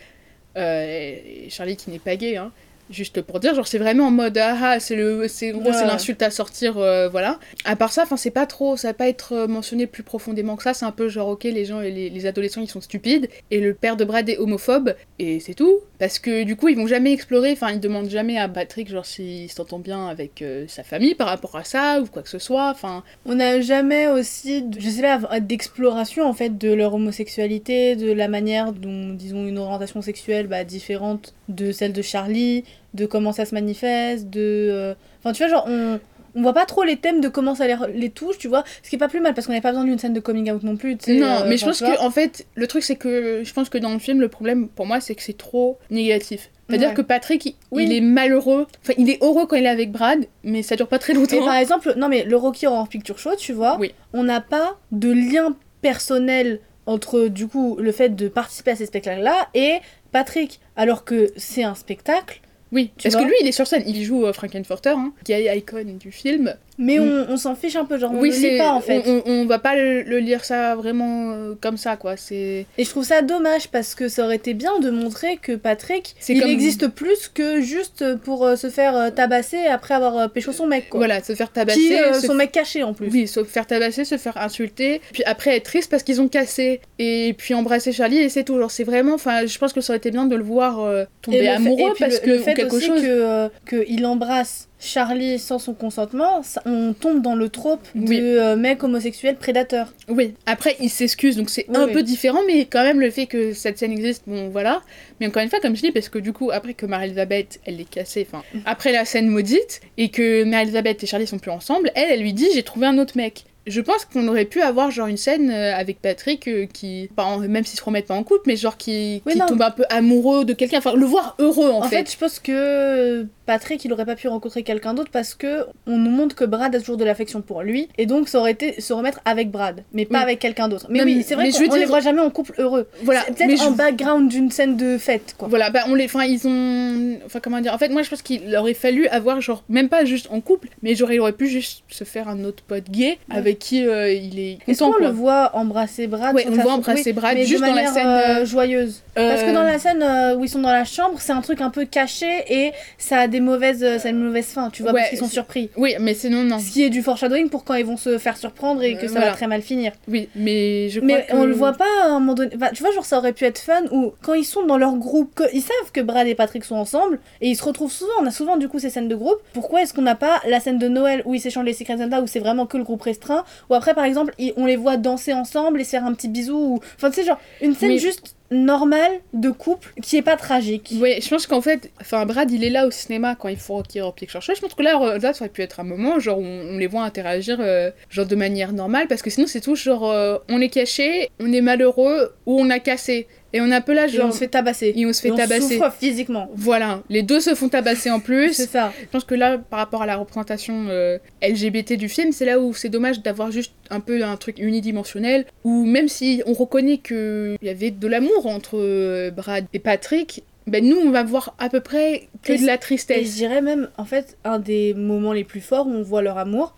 Et Charlie qui n'est pas gay, hein. Juste pour dire, genre, c'est vraiment en mode ah ah, c'est le, c'est c'est l'insulte à sortir, euh, voilà. À part ça, enfin, c'est pas trop, ça va pas être euh, mentionné plus profondément que ça. C'est un peu genre, ok, les gens, les, les adolescents, ils sont stupides, et le père de Brad est homophobe, et c'est tout. Parce que du coup, ils vont jamais explorer, enfin, ils demandent jamais à Patrick, genre, s'il s'entend bien avec euh, sa famille par rapport à ça, ou quoi que ce soit, enfin. On n'a jamais aussi, je sais pas, d'exploration en fait de leur homosexualité, de la manière dont, disons, une orientation sexuelle bah, différente de celle de Charlie, de comment ça se manifeste, de... euh, Enfin, tu vois, genre, on... On voit pas trop les thèmes de comment ça les, les touche, tu vois. Ce qui est pas plus mal parce qu'on n'a pas besoin d'une scène de coming out non plus, tu sais. Non, euh, mais je pense que en fait, le truc c'est que je pense que dans le film, le problème pour moi c'est que c'est trop négatif. C'est-à-dire Ouais. que Patrick, il, Oui. il est malheureux. Enfin, il est heureux quand il est avec Brad, mais ça dure pas très Et longtemps. par exemple, non mais le Rocky Horror Picture Show, tu vois, Oui. on n'a pas de lien personnel entre du coup le fait de participer à ces spectacles-là et Patrick, alors que c'est un spectacle, Oui, Tu parce vois que lui, il est sur scène, il joue euh, Frankenfurter, hein, gay icon du film. Mais Mm. on, on s'en fiche un peu, genre on oui, le lit c'est pas en fait. On, on, on va pas le, le lire ça vraiment euh, comme ça, quoi. C'est Et je trouve ça dommage parce que ça aurait été bien de montrer que Patrick, il comme- existe plus que juste pour euh, se faire euh, tabasser après avoir pécho son mec, quoi. voilà, se faire tabasser, Qui se son mec caché en plus. Oui, se faire tabasser, se faire insulter, puis après être triste parce qu'ils ont cassé, et puis embrasser Charlie, et c'est tout. Genre, c'est vraiment, enfin, je pense que ça aurait été bien de le voir Et tomber le fait- amoureux et puis parce le, que le fait quelque aussi chose. que qu'il embrasse Charlie sans son consentement, ça- on tombe dans le trope de Oui. euh, mec homosexuel prédateur. Oui, après il s'excuse, donc c'est Oui, un oui. peu différent, mais quand même le fait que cette scène existe, bon voilà. Mais encore une fois, comme je dis, parce que du coup, après que Marie-Elisabeth, elle est cassée, enfin, après la scène maudite, et que Marie-Elisabeth et Charlie sont plus ensemble, elle, elle lui dit j'ai trouvé un autre mec. Je pense qu'on aurait pu avoir genre une scène euh, avec Patrick euh, qui, même s'ils se remettent pas en couple, mais genre qui, Oui, qui non. tombe un peu amoureux de quelqu'un, enfin le voir heureux en, En, fait. je pense que Patrick, il aurait pas pu rencontrer quelqu'un d'autre parce que on nous montre que Brad a toujours de l'affection pour lui et donc ça aurait été se remettre avec Brad, mais pas Oui. avec quelqu'un d'autre. Mais Non, oui, c'est vrai qu'on on les dire- voit jamais en couple heureux. Voilà, peut-être en background d'une scène de fête, quoi. Voilà, bah on les, enfin ils ont, enfin comment dire, en fait moi je pense qu'il aurait fallu avoir genre même pas juste en couple, mais genre il aurait pu juste se faire un autre pote gay Ouais. avec qui euh, il est Est-ce content qu'on quoi. le voit embrasser Brad sans on le voit se- embrasser oui, Brad mais juste de dans la scène, euh, euh, joyeuse. Parce que dans la scène où ils sont dans la chambre, c'est un truc un peu caché et ça a des mauvaises, ça a une mauvaise fin, tu vois, Ouais, parce qu'ils sont surpris. Oui, mais sinon non. Ce qui est du foreshadowing pour quand ils vont se faire surprendre et que ça voilà. va très mal finir. Oui, mais je crois Mais que... on le voit pas à un moment donné. Enfin, tu vois, genre ça aurait pu être fun où quand ils sont dans leur groupe, que- ils savent que Brad et Patrick sont ensemble et ils se retrouvent souvent. On a souvent du coup ces scènes de groupe. Pourquoi est-ce qu'on n'a pas la scène de Noël où ils s'échangent les Secret Santa où c'est vraiment que le groupe restreint Ou après par exemple, on les voit danser ensemble et se faire un petit bisou ou. Enfin, tu sais, genre une scène Mais- juste normale de couple qui est pas tragique. Ouais, je pense qu'en fait, enfin Brad il est là au cinéma quand il faut Horror Picture Show. Je pense que là, euh, là ça aurait pu être un moment genre où on, on les voit interagir euh, genre de manière normale parce que sinon c'est tout genre euh, on est caché, on est malheureux ou on a cassé et on peu là Et genre on se fait tabasser. et on se fait Et on tabasser. souffre physiquement. Voilà, les deux se font tabasser en plus. C'est ça. Je pense que là, par rapport à la représentation euh, LGBT du film, c'est là où c'est dommage d'avoir juste un peu un truc unidimensionnel, où même si on reconnaît qu'il y avait de l'amour entre euh, Brad et Patrick, ben nous, on va voir à peu près que Et de la Et je tristesse. dirais même, en fait, un des moments les plus forts où on voit leur amour,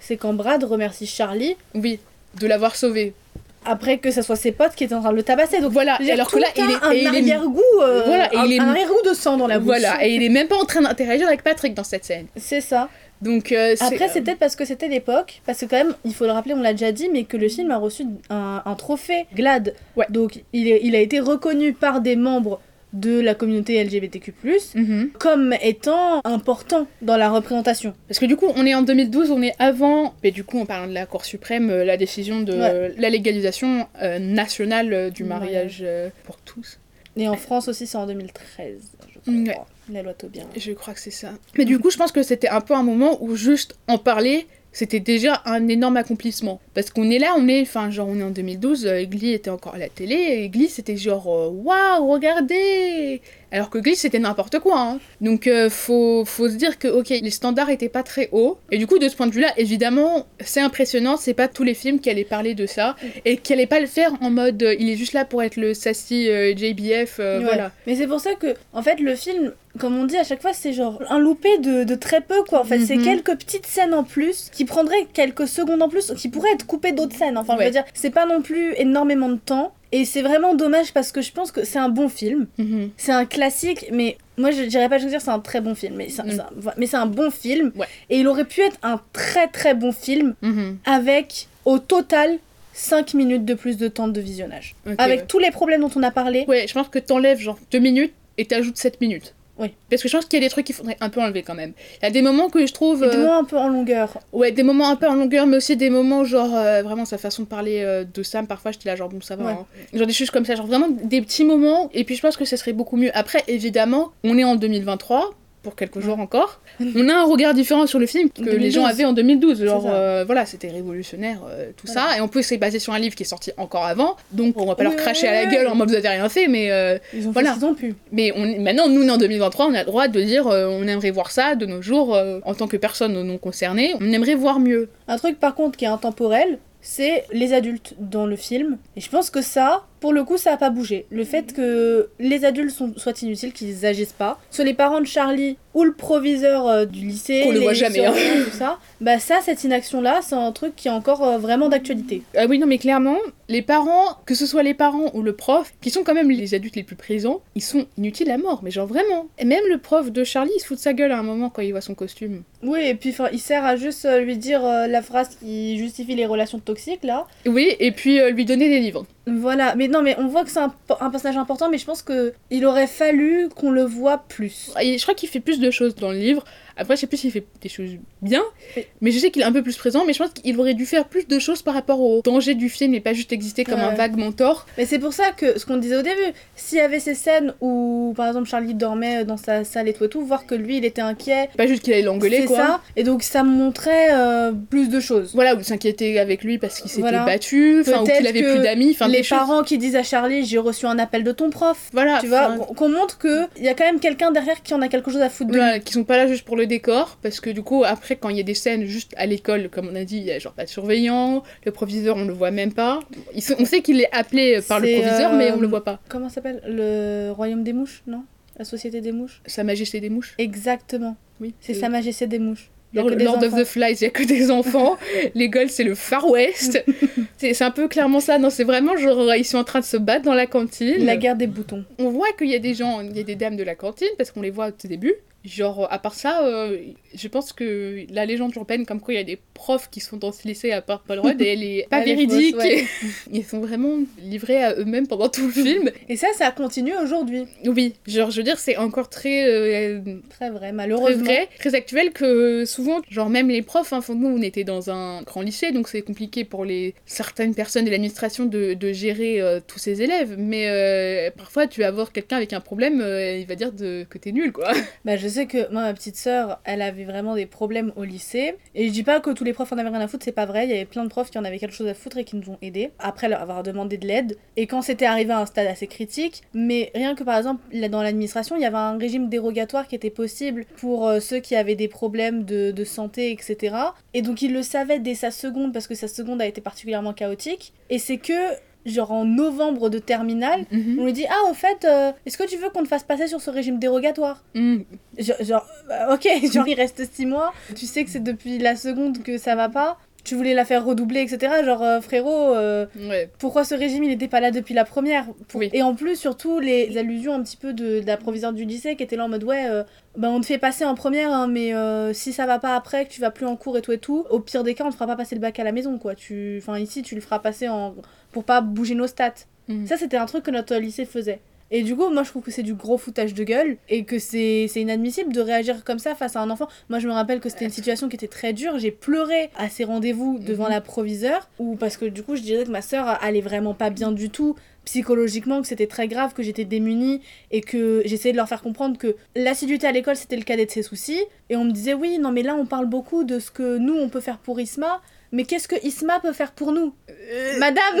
c'est quand Brad remercie Charlie Oui, de l'avoir sauvé. Après que ça soit ses potes qui étaient en train de le tabasser. Donc Voilà, alors que là, le il est- un arrière-goût, euh, Voilà, et un, il est- un arrière-goût de sang dans la bouche. Voilà, et il est même pas en train d'interagir avec Patrick dans cette scène. C'est ça. Donc, euh, Après, c'est euh, peut-être parce que c'était l'époque, parce que quand même, il faut le rappeler, on l'a déjà dit, mais que le film a reçu un, un trophée GLAD. Ouais. Donc, il, est- il a été reconnu par des membres de la communauté LGBTQ+, mhm. comme étant important dans la représentation. Parce que du coup, on est en 2012, on est avant, et du coup, en parlant de la Cour suprême, euh, la décision de Ouais. la légalisation euh, nationale euh, du mariage euh, pour tous. Et en France aussi, c'est en 2013, je crois. Ouais. La loi Taubira. Je crois que c'est ça. Mais du coup, je pense que c'était un peu un moment où juste en parler, c'était déjà un énorme accomplissement. Parce qu'on est là, on est, enfin, genre, on est en 2012, euh, Glee était encore à la télé, et Glee, c'était genre, euh, waouh, regardez Alors que Glee, c'était n'importe quoi. hein. Donc, euh, faut, faut se dire que, ok, les standards étaient pas très hauts. Et du coup, de ce point de vue-là, évidemment, c'est impressionnant, c'est pas tous les films qui allaient parler de ça, et qui allaient pas le faire en mode, euh, il est juste là pour être le sassy euh, JBF, Ouais. voilà. Mais c'est pour ça que, en fait, le film, comme on dit à chaque fois, c'est genre un loupé de, de très peu, quoi. En fait, c'est Mhm. quelques petites scènes en plus qui prendraient quelques secondes en plus, qui pourraient être coupées d'autres scènes. Enfin, je Ouais. veux dire, c'est pas non plus énormément de temps. Et c'est vraiment dommage parce que je pense que c'est un bon film. Mhm. C'est un classique, mais moi je dirais pas, je veux dire, c'est un très bon film. Mais c'est un- Mm. un bon film. Ouais. Et il aurait pu être un très très bon film Mhm. avec, au total, 5 minutes de plus de temps de visionnage. Avec ouais. tous les problèmes dont on a parlé. Ouais, je pense que t'enlèves genre 2 minutes et t'ajoutes 7 minutes. Oui. Parce que je pense qu'il y a des trucs qu'il faudrait un peu enlever quand même. Il y a des moments que je trouve. Des euh, moments un peu en longueur. Ouais, des moments un peu en longueur, mais aussi des moments genre euh, vraiment sa façon de parler euh, de Sam. Parfois j'étais là, genre bon, ça va. Ouais. hein. Genre des choses comme ça, genre vraiment des petits moments. Et puis je pense que ça serait beaucoup mieux. Après, évidemment, on est en 2023. Pour quelques jours encore, on a un regard différent sur le film que les 2012. gens avaient en 2012. Genre, euh, voilà, c'était révolutionnaire, euh, tout Voilà. ça. Et en plus, c'est basé sur un livre qui est sorti encore avant. Donc, on va pas Oui, leur cracher à la gueule en mode vous avez rien fait, mais euh, Ils ont Voilà. fait ce qu'ils ont pu. mais on, maintenant, nous, on est en 2023, on a le droit de dire on aimerait voir ça de nos jours en tant que personne non concernée. On aimerait voir mieux. Un truc par contre qui est intemporel, c'est les adultes dans le film. Et je pense que ça, pour le coup, ça a pas bougé. Le fait que les adultes sont, soient inutiles, qu'ils agissent pas, soit les parents de Charlie ou le proviseur euh, du lycée, Qu'on le voit jamais, hein. tout ça, bah ça, cette inaction-là, c'est un truc qui est encore euh, vraiment d'actualité. Ah oui, non, mais clairement, les parents, que ce soit les parents ou le prof, qui sont quand même les adultes les plus présents, ils sont inutiles à mort, mais genre vraiment. Et même le prof de Charlie, il se fout de sa gueule à un moment quand il voit son costume. Oui, et puis il sert à juste euh, lui dire euh, la phrase qui justifie les relations toxiques, là. Oui, et puis lui donner des livres. Voilà, mais non, mais on voit que c'est un, un personnage important, mais je pense que il aurait fallu qu'on le voit plus. Je crois qu'il fait plus de choses dans le livre. Après, je sais plus s'il fait des choses bien, mais je sais qu'il est un peu plus présent. Mais je pense qu'il aurait dû faire plus de choses par rapport au danger du film et pas juste exister comme un vague mentor. Mais c'est pour ça que ce qu'on disait au début, s'il y avait ces scènes où par exemple Charlie dormait dans sa salle et tout et tout, voir que lui il était inquiet, Pas juste qu'il allait l'engueuler, c'est quoi. ça, et donc ça montrait euh, plus de choses. Voilà, ou s'inquiéter avec lui parce qu'il s'était Voilà. battu, enfin, ou qu'il avait plus d'amis, Les choses. parents qui disent à Charlie j'ai reçu un appel de ton prof. Voilà, Tu vois, qu'on- montre que il y a quand même quelqu'un derrière qui en a quelque chose à foutre de voilà, lui. qui sont pas là juste pour le décor, parce que du coup, après, quand il y a des scènes juste à l'école, comme on a dit, il y a genre pas de surveillant, le proviseur, on le voit même pas. Il se- on sait qu'il est appelé par le C'est, proviseur, euh, mais on le voit pas. Comment ça s'appelle? Le royaume des mouches, non? La société des mouches? Sa Majesté des mouches. Exactement. Oui. C'est Sa Majesté des mouches. Il y a Lord, que des Lord of enfants. the Flies, il y a que des enfants. L'école, c'est le Far West. c'est c'est un peu clairement ça. Non, c'est vraiment genre, ils sont en train de se battre dans la cantine. La guerre des boutons. On voit qu'il y a des gens, il y a des dames de la cantine, parce qu'on les voit au tout début. Genre, à part ça, euh, je pense que la légende urbaine, comme quoi il y a des profs qui sont dans ce lycée à Purple Road, et elle est pas véridique. ouais. Ils sont vraiment livrés à eux-mêmes pendant tout le film. Et ça, ça continue aujourd'hui. Oui, genre, je veux dire, c'est encore très, euh, Très vrai, très malheureusement. vrai, très actuel que souvent, genre, même les profs, hein, nous, on était dans un grand lycée, donc c'est compliqué pour les certaines personnes de l'administration de, de gérer euh, tous ces élèves. Mais euh, parfois, tu vas voir quelqu'un avec un problème, il va dire de, que t'es nul, quoi. Bah, je sais que moi, ma petite sœur, elle avait vraiment des problèmes au lycée. Et je dis pas que tous les profs en avaient rien à foutre, c'est pas vrai. Il y avait plein de profs qui en avaient quelque chose à foutre et qui nous ont aidés après leur avoir demandé de l'aide. Et quand c'était arrivé à un stade assez critique, mais rien que par exemple, dans l'administration, il y avait un régime dérogatoire qui était possible pour euh, ceux qui avaient des problèmes de, de santé, etc. Et donc, il le savait dès sa seconde parce que sa seconde a été particulièrement chaotique. Et c'est que, genre en novembre de terminale, on lui dit Ah, en fait, euh, est-ce que tu veux qu'on te fasse passer sur ce régime dérogatoire Mm. Genre, genre, bah, ok, genre il reste 6 mois, tu sais que c'est depuis la seconde que ça va pas, tu voulais la faire redoubler, etc. Genre, euh, frérot, euh, Ouais. pourquoi ce régime il n'était pas là depuis la première? Pour- Oui. Et en plus, surtout, les allusions un petit peu de, de la proviseure du lycée qui était là en mode Ouais, euh, bah, on te fait passer en première, hein, mais si ça va pas après, que tu vas plus en cours et tout et tout, au pire des cas, on te fera pas passer le bac à la maison, quoi. Tu... Enfin, ici, tu le feras passer en... pour pas bouger nos stats. Mm. Ça, c'était un truc que notre lycée faisait. Et du coup, moi, je trouve que c'est du gros foutage de gueule et que c'est inadmissible de réagir comme ça face à un enfant. Moi, je me rappelle que c'était une situation qui était très dure. J'ai pleuré à ces rendez-vous devant Mhm. la proviseure ou parce que du coup, je dirais que ma sœur allait vraiment pas bien du tout psychologiquement, que c'était très grave, que j'étais démunie et que j'essayais de leur faire comprendre que l'assiduité à l'école, c'était le cadet de ses soucis. Et on me disait, oui, non, mais là, on parle beaucoup de ce que nous, on peut faire pour Isma. Mais qu'est-ce que Isma peut faire pour nous Madame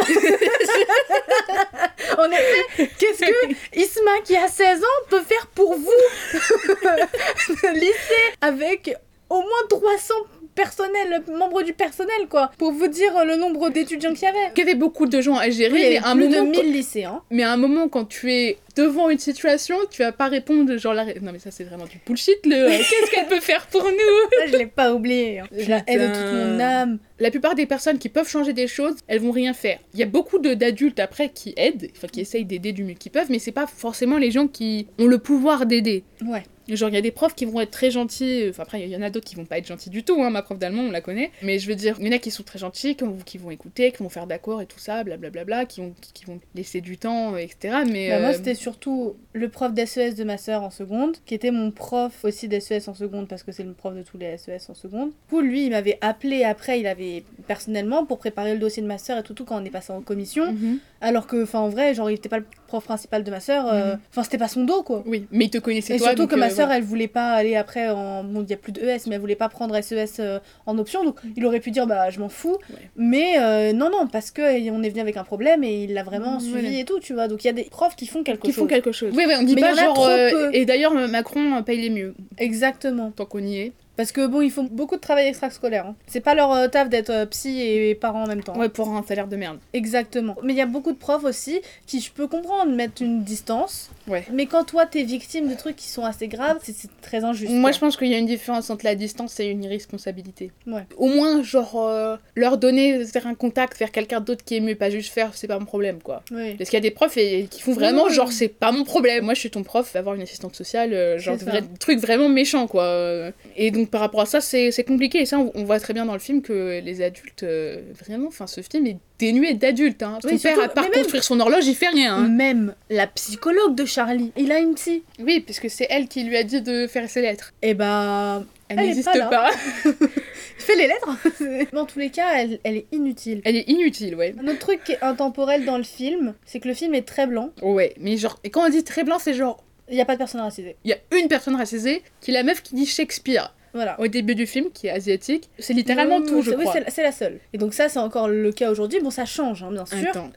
En effet, qu'est-ce que Isma qui a 16 ans peut faire pour vous Lycée avec au moins 300 personnels, membres du personnel quoi, pour vous dire le nombre d'étudiants qu'il y avait. Il y avait beaucoup de gens à gérer, Oui, il y avait plus moment, de 1000 lycéens. mais à un moment, quand tu es devant une situation, tu vas pas répondre genre la... Non mais ça c'est vraiment du bullshit, le euh, qu'est-ce qu'elle peut faire pour nous? Ça, je l'ai pas oublié. hein. Je la hais de toute mon âme. La plupart des personnes qui peuvent changer des choses, elles vont rien faire. Il y a beaucoup de- d'adultes après qui aident, enfin qui essayent d'aider du mieux qu'ils peuvent, mais c'est pas forcément les gens qui ont le pouvoir d'aider. Ouais. Genre, il y a des profs qui vont être très gentils, enfin après, il y en a d'autres qui vont pas être gentils du tout, hein, ma prof d'allemand, on la connaît. Mais je veux dire, il y en a qui sont très gentils, qui vont, qui vont écouter, qui vont faire d'accord et tout ça, blablabla, qui vont, qui vont laisser du temps, etc. Mais Bah, Moi, euh, c'était surtout le prof d'SES de ma sœur en seconde, qui était mon prof aussi d'SES en seconde, parce que c'est le prof de tous les SES en seconde. Du coup, lui, il m'avait appelé après, il avait personnellement pour préparer le dossier de ma sœur et tout, tout quand on est passé en commission. mhm. Alors que, enfin, en vrai, genre, il était pas le prof principal de ma sœur, euh, Mhm. enfin, c'était pas son dos, quoi. Oui, mais il te connaissait Et toi. surtout donc, que ma euh, sœur, elle voulait pas aller après en. Bon, il y a plus de ES, mais elle voulait pas prendre SES euh, en option, donc il aurait pu dire, bah, je m'en fous. Ouais. Mais euh, non, non, parce que euh, on est venu avec un problème et il l'a vraiment suivi et tout, tu vois. Donc il y a des profs qui font quelque Qui chose. font quelque chose. Oui, oui, on dit Mais pas genre. euh, et d'ailleurs, Macron paye les mieux, Exactement. tant qu'on y est. Parce que bon, ils font beaucoup de travail extrascolaire. hein. C'est pas leur euh, taf d'être euh, psy et parent en même temps. Ouais, pour un salaire de merde. Exactement. Mais il y a beaucoup de profs aussi qui, je peux comprendre, mettent une distance. Ouais. Mais quand toi, t'es victime de trucs qui sont assez graves, c'est- très injuste. Moi, quoi. je pense qu'il y a une différence entre la distance et une irresponsabilité. Ouais. Au moins, genre, euh, leur donner, faire un contact vers quelqu'un d'autre qui est mieux, pas juste faire, c'est pas mon problème, quoi. Oui. Parce qu'il y a des profs et, qui font vraiment, Ouais. genre, c'est pas mon problème. Moi, je suis ton prof, avoir une assistante sociale, euh, genre, C'est de ça. vrais trucs vraiment méchants, quoi. Et donc, par rapport à ça, c'est c'est compliqué. Et ça, on, on voit très bien dans le film que les adultes, euh, vraiment, enfin, ce film est dénué d'adultes. Hein. Ton Oui, père, surtout- à part même- construire son horloge, il fait rien. hein. Même la psychologue de Charlie, il a une psy. Oui, puisque c'est elle qui lui a dit de faire ses lettres. Et bah. Elle, Elle est n'existe pas pas. Fais les lettres Dans tous les cas, elle, elle est inutile. Elle est inutile, ouais. Un autre truc qui est intemporel dans le film, c'est que le film est très blanc. Ouais, mais genre, et quand on dit très blanc, c'est genre, Il n'y a pas de personne racisée. il y a une personne racisée qui est la meuf qui dit Shakespeare Voilà. au début du film, qui est asiatique. C'est littéralement Non, tout, je c'est- oui, crois. c'est- la seule. Et donc ça, c'est encore le cas aujourd'hui. Bon, ça change, hein, bien sûr. Attends,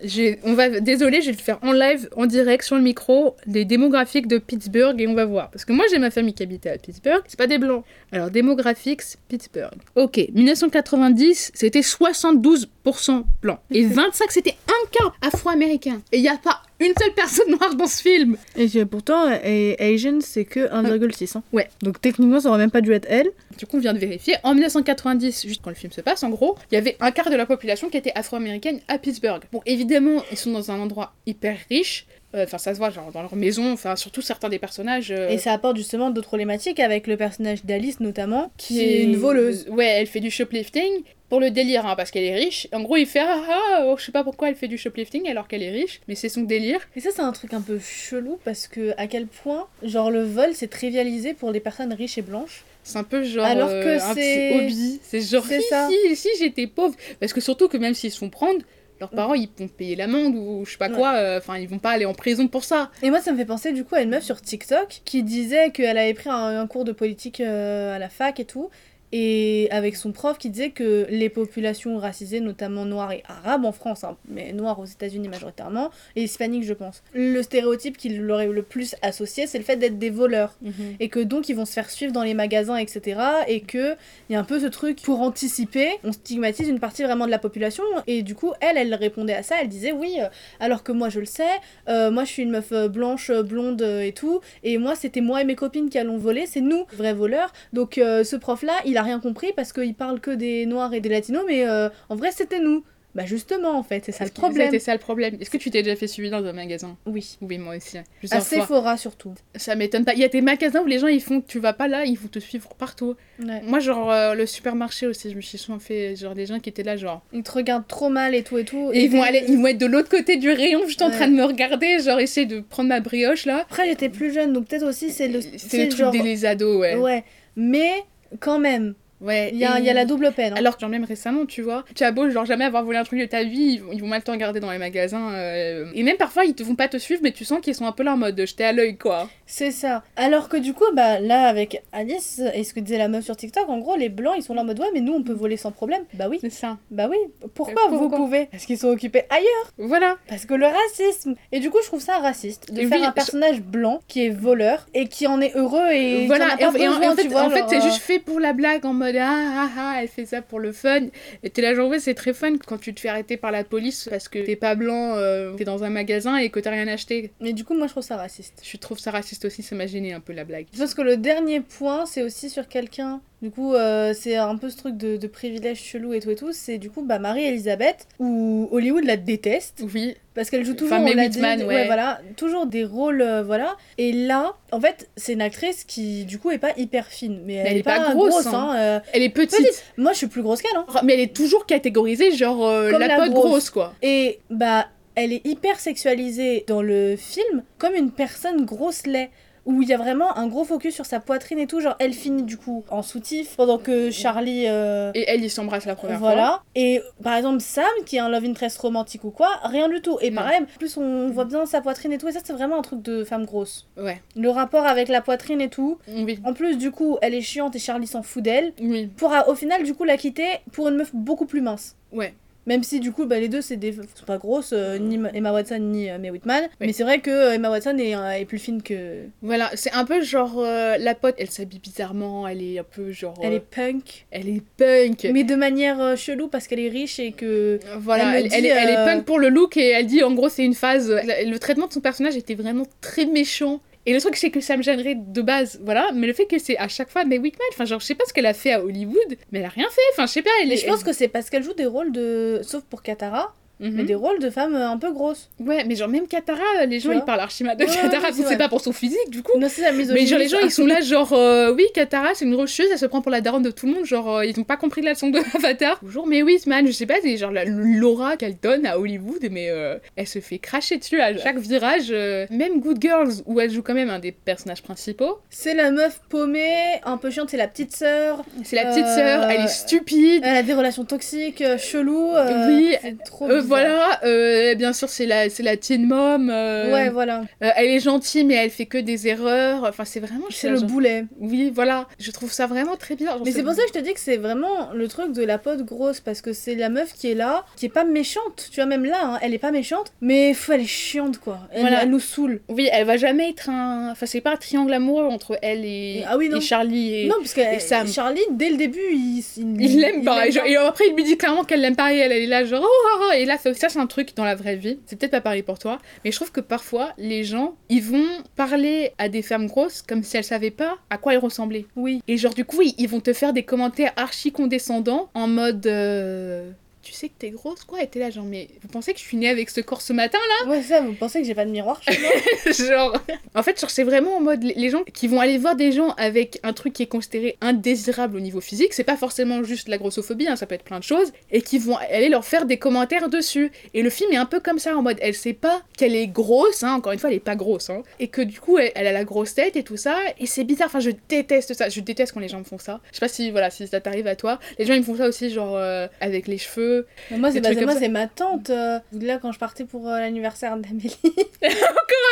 on va, désolé, je vais le faire en live, en direct, sur le micro, des démographiques de Pittsburgh et on va voir. Parce que moi, j'ai ma famille qui habitait à Pittsburgh, c'est pas des blancs. Alors, démographiques, Pittsburgh. Ok, 1990, c'était 72% blancs. Et 25, c'était un quart afro-américain. Et il n'y a pas une seule personne noire dans ce film. Et pourtant, et Asian, c'est que 1,6. hein. Ouais. Donc techniquement, ça aurait même pas dû être elle. Du coup, on vient de vérifier. En 1990, juste quand le film se passe, en gros, il y avait un quart de la population qui était afro-américaine à Pittsburgh. Bon, évidemment, ils sont dans un endroit hyper riche. Euh, Enfin, ça se voit genre dans leur maison, enfin, surtout certains des personnages. euh, Et ça apporte justement d'autres problématiques avec le personnage d'Alice notamment, qui, qui est une voleuse. Ouais, elle fait du shoplifting pour le délire, hein, parce qu'elle est riche. En gros, il fait ah ah, oh, je sais pas pourquoi elle fait du shoplifting alors qu'elle est riche, mais c'est son délire. Et ça c'est un truc un peu chelou parce que à quel point genre le vol c'est trivialisé pour les personnes riches et blanches. C'est un peu genre Alors euh, que un c'est- petit hobby. C'est genre si, ça. si, si j'étais pauvre. Parce que surtout que même s'ils se font prendre, leurs parents ils vont payer l'amende ou je sais pas Ouais. quoi. euh, Enfin, ils vont pas aller en prison pour ça. Et moi ça me fait penser du coup à une meuf sur TikTok qui disait qu'elle avait pris un, un cours de politique euh, à la fac et tout. Et avec son prof qui disait que les populations racisées, notamment noires et arabes en France, hein, mais noires aux États-Unis majoritairement, et hispaniques je pense, le stéréotype qu'il leur est le plus associé, c'est le fait d'être des voleurs. et que donc ils vont se faire suivre dans les magasins, etc. Et que il y a un peu ce truc pour anticiper, on stigmatise une partie vraiment de la population. Et du coup, elle, elle répondait à ça, elle disait oui, euh, alors que moi je le sais, euh, moi je suis une meuf euh, blanche, blonde et tout, et moi c'était moi et mes copines qui allons voler, c'est nous, vrais voleurs. Donc euh, ce prof-là, il a rien compris parce qu'il parle que des noirs et des latinos, mais euh, en vrai c'était nous. Bah justement en fait, c'est ça le problème. C'était ça le problème? Est-ce que tu t'es déjà fait suivre dans un magasin? Oui. Oui, moi aussi. À Plusieurs fois. Sephora surtout. Ça m'étonne pas. Il y a des magasins où les gens ils font tu vas pas là, ils vont te suivre partout. Ouais. Moi, genre euh, le supermarché aussi, je me suis souvent fait genre des gens qui étaient là, genre. Ils te regardent trop mal et tout et tout. Et ils vont aller, ils vont être de l'autre côté du rayon, juste en train de me regarder, genre essayer de prendre ma brioche là. Après, j'étais plus jeune, donc peut-être aussi c'est le. C'est le truc des les ados, ouais. Ouais. Mais quand même, Ouais. il y, a- et- il y a la double peine. hein. Alors que genre même récemment, tu vois, tu as beau genre jamais avoir volé un truc de ta vie, ils vont, ils vont mal te regarder dans les magasins. euh, Et même parfois ils te vont pas te suivre, mais tu sens qu'ils sont un peu là en mode jeter à l'œil quoi. C'est ça. Alors que du coup, bah là, avec Alice et ce que disait la meuf sur TikTok, en gros, les blancs ils sont là en mode ouais, mais nous on peut voler sans problème. Bah oui. C'est ça. Bah oui. Pourquoi, Euh, vous pouvez? Parce qu'ils sont occupés ailleurs. Voilà. Parce que le racisme. Et du coup, je trouve ça raciste de Et faire oui, un personnage blanc qui est voleur et qui en est heureux et voilà. qui en a pas et en, et en- besoin, en fait, en c'est euh, juste fait pour la blague en mode ah ah ah, elle fait ça pour le fun. Et t'es là genre ouais, c'est très fun quand tu te fais arrêter par la police parce que t'es pas blanc, euh, t'es dans un magasin et que t'as rien acheté. Mais du coup, moi je trouve ça raciste. Je trouve ça raciste aussi, ça m'a gêné un peu la blague. Je pense que le dernier point, c'est aussi sur quelqu'un. Du coup, euh, c'est un peu ce truc de, de privilège chelou et tout et tout. C'est du coup bah, Marie-Elisabeth, où Hollywood la déteste. Oui. Parce qu'elle joue toujours, Enfin, on l'a dit, Whitman, ouais. voilà, toujours des rôles, euh, voilà. Et là, en fait, c'est une actrice qui, du coup, est pas hyper fine. Mais elle, elle est, est pas pas, grosse, grosse, hein. hein. euh. Elle est petite. Petite. Moi, je suis plus grosse qu'elle, hein. Mais elle est toujours catégorisée genre euh, la, la pote grosse. grosse quoi. Et bah, elle est hyper sexualisée dans le film comme une personne grosse lait. Où il y a vraiment un gros focus sur sa poitrine et tout. Genre, elle finit du coup en soutif pendant que Charlie. euh, Et elle, ils s'embrassent la première fois. voilà. Et par exemple, Sam, qui est un love interest romantique ou quoi, rien du tout. Et pareil, en plus, on voit bien sa poitrine et tout. Et ça, c'est vraiment un truc de femme grosse. Ouais. Le rapport avec la poitrine et tout. Oui. En plus, du coup, elle est chiante et Charlie s'en fout d'elle. Oui. Pour euh, au final, du coup, la quitter pour une meuf beaucoup plus mince. Ouais. Même si du coup bah, les deux c'est des sont pas grosses, euh, ni Emma Watson ni euh, Mae Whitman, mais c'est vrai que euh, Emma Watson est, euh, est plus fine que. Voilà, c'est un peu genre la pote, elle s'habille bizarrement, elle est un peu genre. Elle est punk, elle est punk. mais de manière chelou parce qu'elle est riche et que. Voilà, elle elle, est, elle est punk pour le look et elle dit en gros c'est une phase. Le traitement de son personnage était vraiment très méchant. Et le truc c'est que ça me gênerait de base, voilà. Mais le fait que c'est à chaque fois Mae Whitman, enfin genre je sais pas ce qu'elle a fait à Hollywood, mais elle a rien fait. Enfin je sais pas. Elle Mais est- je pense que c'est parce qu'elle joue des rôles de. Sauf pour Katara, Mhm. mais des rôles de femmes euh, un peu grosses. Ouais, mais genre même Katara, les gens ils parlent archi mal de Ouais, Katara, ouais, c'est pas pour son physique du coup. Non, c'est la misogynie. Mais genre les gens ils sont là genre euh, oui Katara c'est une rocheuse elle se prend pour la daronne de tout le monde genre euh, ils ont pas compris la leçon de Avatar toujours mais oui man je sais pas c'est genre la- l'aura qu'elle donne à Hollywood mais euh, elle se fait cracher dessus à chaque virage euh, même Good Girls où elle joue quand même un des personnages principaux C'est la meuf paumée, un peu chiante, c'est la petite sœur. c'est la petite Euh, sœur elle est stupide Elle a des relations toxiques, euh, cheloues. euh, Oui, trop Euh. Voilà, euh, bien sûr c'est la, c'est la teen mom. euh, Ouais, voilà. euh, elle est gentille mais elle fait que des erreurs. Enfin c'est vraiment. C'est le genre- boulet. Oui voilà, je trouve ça vraiment très bien. Genre, Mais c'est pour ça que je te dis que c'est vraiment le truc de la pote grosse parce que c'est la meuf qui est là, qui est pas méchante. Tu vois, même là, hein, elle est pas méchante, mais pff, elle est chiante quoi. Elle, Voilà. elle nous saoule. Oui, elle va jamais être un. Enfin, c'est pas un triangle amoureux entre elle et, Ah oui, non. et Charlie. Et... non, parce que et Sam. Charlie, dès le début, il Il l'aime pas. Et, l'aime genre- et après, il lui dit clairement qu'elle l'aime pas et elle, elle est là, genre, oh, oh, oh. Et là, ça, ça, c'est un truc dans la vraie vie. C'est peut-être pas pareil pour toi, mais je trouve que parfois, les gens, ils vont parler à des femmes grosses comme si elles savaient pas à quoi elles ressemblaient. Oui. Et genre, du coup, ils, ils vont te faire des commentaires archi condescendants en mode. euh, tu sais que t'es grosse quoi Et t'es là genre mais vous pensez que je suis née avec ce corps ce matin là Ouais, ça, vous pensez que j'ai pas de miroir chez moi? Genre en fait genre c'est vraiment en mode les- gens qui vont aller voir des gens avec un truc qui est considéré indésirable au niveau physique c'est pas forcément juste la grossophobie hein, ça peut être plein de choses et qui vont aller leur faire des commentaires dessus. Et le film est un peu comme ça en mode elle sait pas qu'elle est grosse hein, encore une fois elle est pas grosse hein, et que du coup elle, elle a la grosse tête et tout ça et c'est bizarre enfin je déteste ça je déteste quand les gens me font ça. Je sais pas si voilà si ça t'arrive à toi les gens ils me font ça aussi genre euh, avec les cheveux Mais Moi, c'est bah, ma tante. euh, là, quand je partais pour euh, l'anniversaire d'Amélie.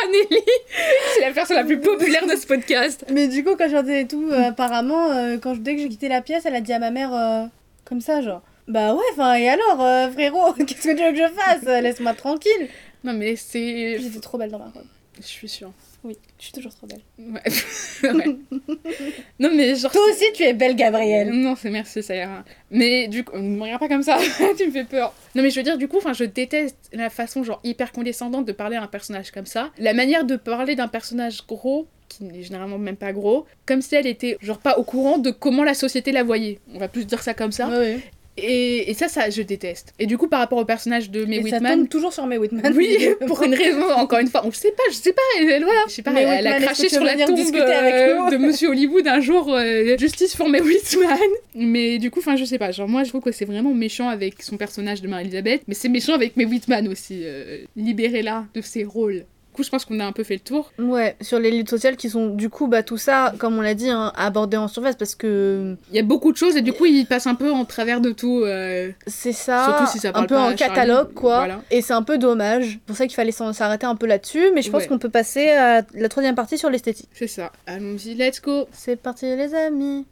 Anneli c'est la personne la plus populaire de ce podcast Mais du coup, quand je et tout, euh, apparemment, quand je, dès que j'ai quitté la pièce, elle a dit à ma mère, comme ça, genre. Bah ouais, enfin, et alors, frérot, qu'est-ce que tu veux que je fasse? Laisse-moi tranquille. non mais c'est J'étais trop belle dans ma robe. je suis sûre Oui, je suis toujours trop belle. Ouais. Ouais. Non, mais genre. Toi aussi, tu es belle, Gabrielle. Non, c'est merci, ça ira. Mais du coup, ne me regarde pas comme ça, tu me fais peur. Non, mais je veux dire, du coup, enfin, je déteste la façon, genre, hyper condescendante de parler à un personnage comme ça. La manière de parler d'un personnage gros, qui n'est généralement même pas gros, comme si elle était, genre, pas au courant de comment la société la voyait. On va plus dire ça comme ça. Ouais, ouais. Et, et ça, ça, je déteste. Et du coup, par rapport au personnage de May Et ça Whitman. tombe toujours sur May Whitman. Oui, pour une raison, encore une fois, on sait pas, je sais pas, elle, voilà, je sais pas, May elle, elle a craché sur la tombe euh, de Monsieur Hollywood un jour, euh, justice pour May Whitman. Mais du coup, enfin, je sais pas, genre moi je trouve que c'est vraiment méchant avec son personnage de Marie-Elisabeth, mais c'est méchant avec May Whitman aussi, euh, libérez-la de ses rôles. Coup, je pense qu'on a un peu fait le tour. Ouais, sur les luttes sociales qui sont, du coup, bah tout ça, comme on l'a dit, hein, abordé en surface parce que Il y a beaucoup de choses et du coup, il passe un peu en travers de tout. euh, c'est ça, Surtout si ça un parle peu pas en catalogue, quoi. voilà. Et c'est un peu dommage. C'est pour ça qu'il fallait s'arrêter un peu là-dessus, mais je pense Ouais. qu'on peut passer à la troisième partie sur l'esthétique. C'est ça. Allons-y, let's go. C'est parti, les amis.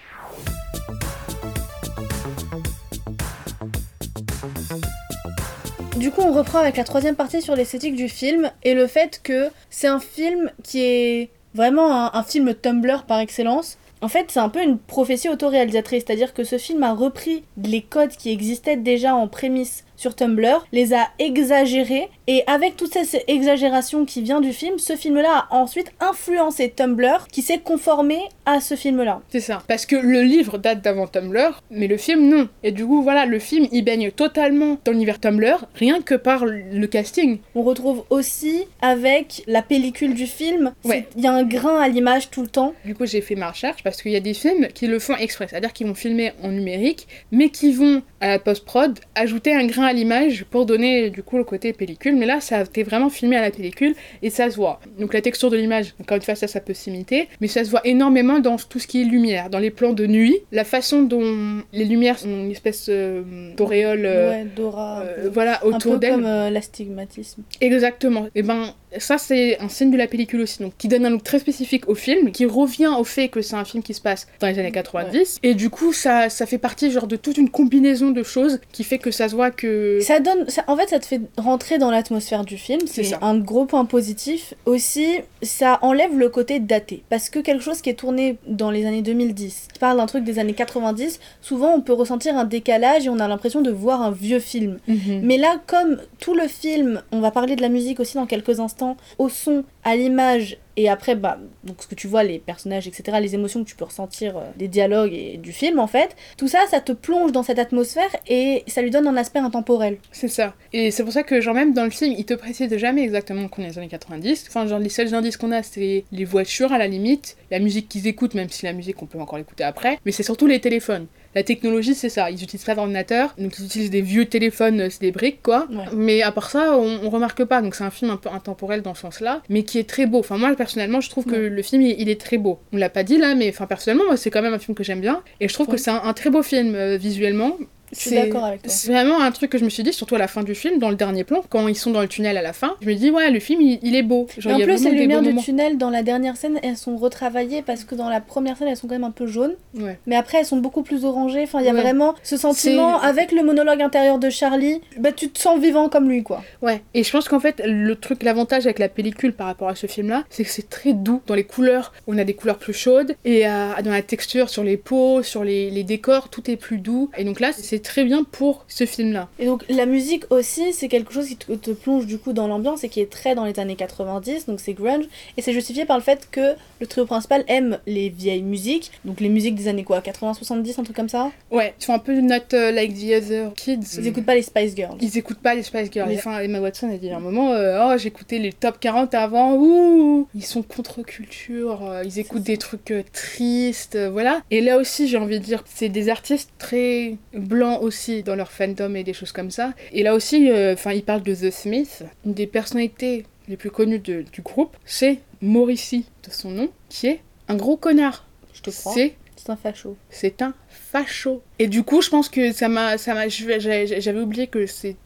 Du coup, on reprend avec la troisième partie sur l'esthétique du film et le fait que c'est un film qui est vraiment un, film Tumblr par excellence. En fait, c'est un peu une prophétie autoréalisatrice, c'est-à-dire que ce film a repris les codes qui existaient déjà en prémisse sur Tumblr, les a exagérés, et avec toute cette exagération qui vient du film, ce film-là a ensuite influencé Tumblr, qui s'est conformé à ce film-là. C'est ça. Parce que le livre date d'avant Tumblr, mais le film non. Et du coup, voilà, le film il baigne totalement dans l'univers Tumblr, rien que par le casting. On retrouve aussi avec la pellicule du film, Ouais. il y a un grain à l'image tout le temps. Du coup, j'ai fait ma recherche parce qu'il y a des films qui le font exprès, c'est-à-dire qu'ils vont filmer en numérique, mais qui vont à la post-prod ajouter un grain à l'image pour donner du coup le côté pellicule. Mais là, ça a été vraiment filmé à la pellicule et ça se voit. Donc la texture de l'image, encore une fois, ça, ça peut s'imiter, mais ça se voit énormément dans tout ce qui est lumière, dans les plans de nuit, la façon dont les lumières sont une espèce euh, d'auréole. euh, ouais, euh, voilà, un autour peu d'elle. comme l'astigmatisme. Exactement. Et ben, ça, c'est un signe de la pellicule aussi, donc qui donne un look très spécifique au film, qui revient au fait que c'est un film qui se passe dans les années 90. Et du coup, ça, ça fait partie genre de toute une combinaison de choses qui fait que ça se voit que. Ça donne, ça- en fait, ça te fait rentrer dans l'atmosphère du film. C'est un gros point positif. Aussi, ça enlève le côté daté. Parce que quelque chose qui est tourné dans les années 2010, qui parle d'un truc des années 90, souvent on peut ressentir un décalage et on a l'impression de voir un vieux film. Mhm. Mais là, comme tout le film, on va parler de la musique aussi dans quelques instants, au son, à l'image, et après, bah, donc ce que tu vois, les personnages, etc., les émotions que tu peux ressentir euh, des dialogues et du film, en fait, tout ça, ça te plonge dans cette atmosphère et ça lui donne un aspect intemporel. C'est ça. Et c'est pour ça que, genre, même dans le film, il te précise jamais exactement qu'on est dans les années 90. Enfin, genre, les seuls indices qu'on a, c'est les voitures à la limite, la musique qu'ils écoutent, même si la musique, on peut encore l'écouter après. Mais c'est surtout les téléphones. La technologie, c'est ça. Ils utilisent pas d'ordinateur, donc ils utilisent des vieux téléphones, euh, c'est des briques, quoi. Ouais. Mais à part ça, on, on remarque pas. Donc c'est un film un peu intemporel dans ce sens-là, mais qui est très beau. Enfin, moi, personnellement, je trouve que le film, il, il est très beau. On l'a pas dit là, mais enfin, personnellement, moi, c'est quand même un film que j'aime bien. Et je trouve Ouais. que c'est un, un très beau film euh, visuellement. Je suis C'est- d'accord avec toi. C'est vraiment un truc que je me suis dit, surtout à la fin du film, dans le dernier plan, quand ils sont dans le tunnel à la fin. Je me dis, ouais, le film, il, il est beau. Genre, en il y a plus, les lumières du tunnel dans la dernière scène, elles sont retravaillées parce que dans la première scène, elles sont quand même un peu jaunes. Ouais. Mais après, elles sont beaucoup plus orangées. Enfin, il y a Ouais. vraiment ce sentiment, avec le monologue intérieur de Charlie, bah, tu te sens vivant comme lui, quoi. Ouais, et je pense qu'en fait, le truc, l'avantage avec la pellicule par rapport à ce film-là, c'est que c'est très doux dans les couleurs. On a des couleurs plus chaudes, et euh, dans la texture, sur les peaux, sur les, les décors, tout est plus doux. Et donc là, c'est c'est très bien pour ce film-là. Et donc la musique aussi, c'est quelque chose qui te, te plonge du coup dans l'ambiance et qui est très dans les années 90, donc c'est grunge. Et c'est justifié par le fait que le trio principal aime les vieilles musiques, donc les musiques des années quoi, 80-70, un truc comme ça? Ouais, ils sont un peu not uh, like the other kids. Ils écoutent pas les Spice Girls. Ils écoutent pas les Spice Girls. Mais- Enfin, Emma Watson a dit à un moment euh, Oh, j'écoutais les top 40 avant, ouh Ils sont contre-culture, euh, ils écoutent des trucs euh, tristes, voilà. Et là aussi, j'ai envie de dire, c'est des artistes très blancs aussi dans leur fandom et des choses comme ça. Et là aussi, euh, enfin, ils parlent de The Smith, une des personnalités les plus connues de- du groupe, c'est Morrissey, de son nom, qui est un gros connard. Je te crois. C'est C'est un facho. c'est un facho. Et du coup, je pense que ça m'a, ça m'a, j'avais oublié que c'est,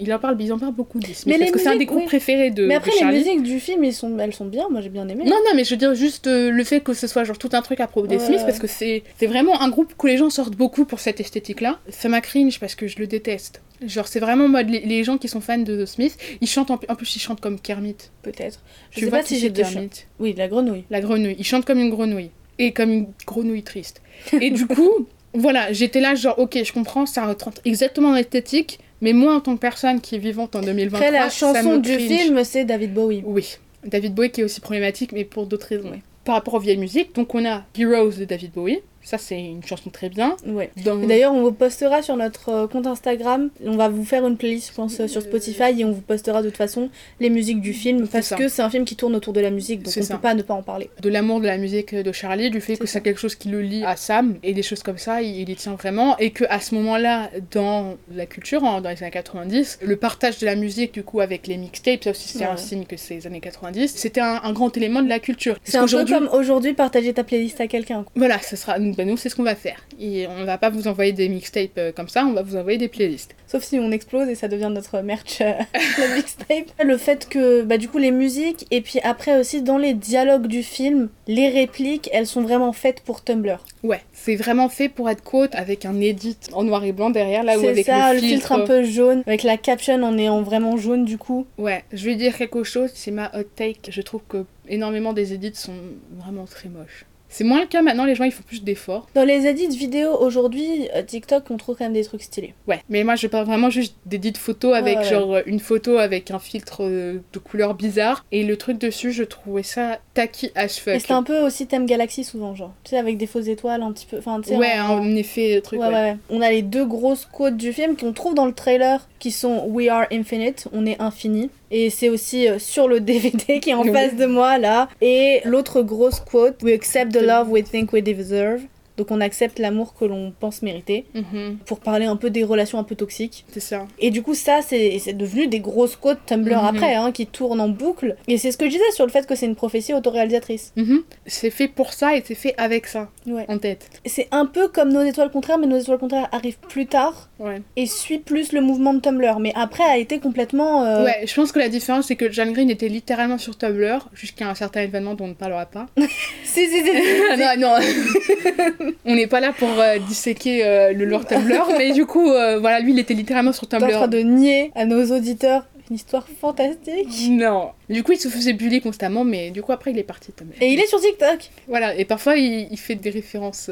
il en parle, ils en parlent beaucoup des Smiths, Mais parce que c'est un des groupes oui. préférés de, Mais après, de les musiques du film, ils sont, elles sont bien, moi j'ai bien aimé. Non, non, mais je veux dire juste euh, le fait que ce soit genre tout un truc à propos des Ouais, Smiths, ouais. parce que c'est, c'est vraiment un groupe que les gens sortent beaucoup pour cette esthétique-là. Ça m'a cringe parce que je le déteste. Genre, c'est vraiment mode, les, les gens qui sont fans de The Smiths, ils chantent en, en plus, ils chantent comme Kermit. Peut-être. Je tu sais vois pas si j'ai Kermit Oui, la grenouille. La grenouille. Ils chantent comme une grenouille. Et comme une grenouille triste. Et du coup, voilà, j'étais là, genre, ok, je comprends, ça rentre exactement dans l'esthétique, mais moi, en tant que personne qui est vivante en 2023, Après, la ça chanson me du film, c'est David Bowie. Oui. David Bowie qui est aussi problématique, mais pour d'autres raisons. Par rapport aux vieilles musiques, donc on a Heroes de David Bowie. Ça, c'est une chanson très bien. Ouais. D'ailleurs, on vous postera sur notre euh, compte Instagram. On va vous faire une playlist, je pense, euh, sur Spotify et on vous postera de toute façon les musiques du film parce ça. que c'est un film qui tourne autour de la musique, donc on ça. peut pas ne pas en parler. de l'amour de la musique de Charlie, du fait que ça. c'est quelque chose qui le lie à Sam et des choses comme ça, il, y tient vraiment et que à ce moment-là dans la culture en- dans les années 90, le partage de la musique du coup avec les mixtapes, ça aussi c'est Ouais. un signe que c'est les années 90, c'était un, un grand élément de la culture. C'est un peu comme aujourd'hui partager ta playlist à quelqu'un. voilà, ce sera ben, nous c'est ce qu'on va faire. Et on va pas vous envoyer des mixtapes euh, comme ça, on va vous envoyer des playlists. Sauf si on explose et ça devient notre merch, euh, la mixtape. Le fait que, bah, du coup, les musiques, et puis après aussi dans les dialogues du film, les répliques, elles sont vraiment faites pour Tumblr. Ouais, c'est vraiment fait pour être quote avec un edit en noir et blanc derrière là où C'est avec ça, le le filtre un peu jaune, avec la caption en néant vraiment jaune du coup. Ouais, je vais dire quelque chose, c'est ma hot take. Je trouve que énormément des edits sont vraiment très moches. C'est moins le cas maintenant, les gens ils font plus d'efforts. Dans les edits vidéo aujourd'hui, euh, TikTok, on trouve quand même des trucs stylés. Ouais, mais moi je parle vraiment juste d'edits photos avec Ouais, ouais. genre une photo avec un filtre euh, de couleur bizarre. Et le truc dessus, je trouvais ça tacky as fuck. Et c'était un peu aussi thème Galaxy souvent, genre. Tu sais, avec des fausses étoiles un petit peu. Enfin, tu sais, Ouais, en- en effet, truc. Ouais. ouais, ouais. On a les deux grosses quotes du film qu'on trouve dans le trailer qui sont We are infinite, on est infini. Et c'est aussi euh, sur le DVD qui est en face de moi là. Et l'autre grosse quote We accept the love we think we deserve. Donc on accepte l'amour que l'on pense mériter. Mhm, Pour parler un peu des relations un peu toxiques. c'est ça. Et du coup, ça, c'est c'est devenu des grosses quotes Tumblr Mhm. après, hein, qui tournent en boucle. Et c'est ce que je disais sur le fait que c'est une prophétie autoréalisatrice. Mhm. C'est fait pour ça et c'est fait avec ça Ouais. en tête. C'est un peu comme Nos étoiles contraires, mais Nos étoiles contraires arrivent plus tard Ouais. et suit plus le mouvement de Tumblr. Mais après, a été complètement. euh, Ouais, je pense que la différence c'est que John Green était littéralement sur Tumblr jusqu'à un certain événement dont on ne parlera pas. Si, si, si, si. Non, non. on n'est pas là pour euh, disséquer euh, le lore Tumblr, mais du coup, euh, voilà, lui, il était littéralement sur T'es en train Tumblr. de nier à nos auditeurs une histoire fantastique. Non. Du coup, il se faisait bully constamment, mais du coup, après, il est parti de Tumblr. Et il est sur TikTok. Voilà, et parfois, il, il fait des références,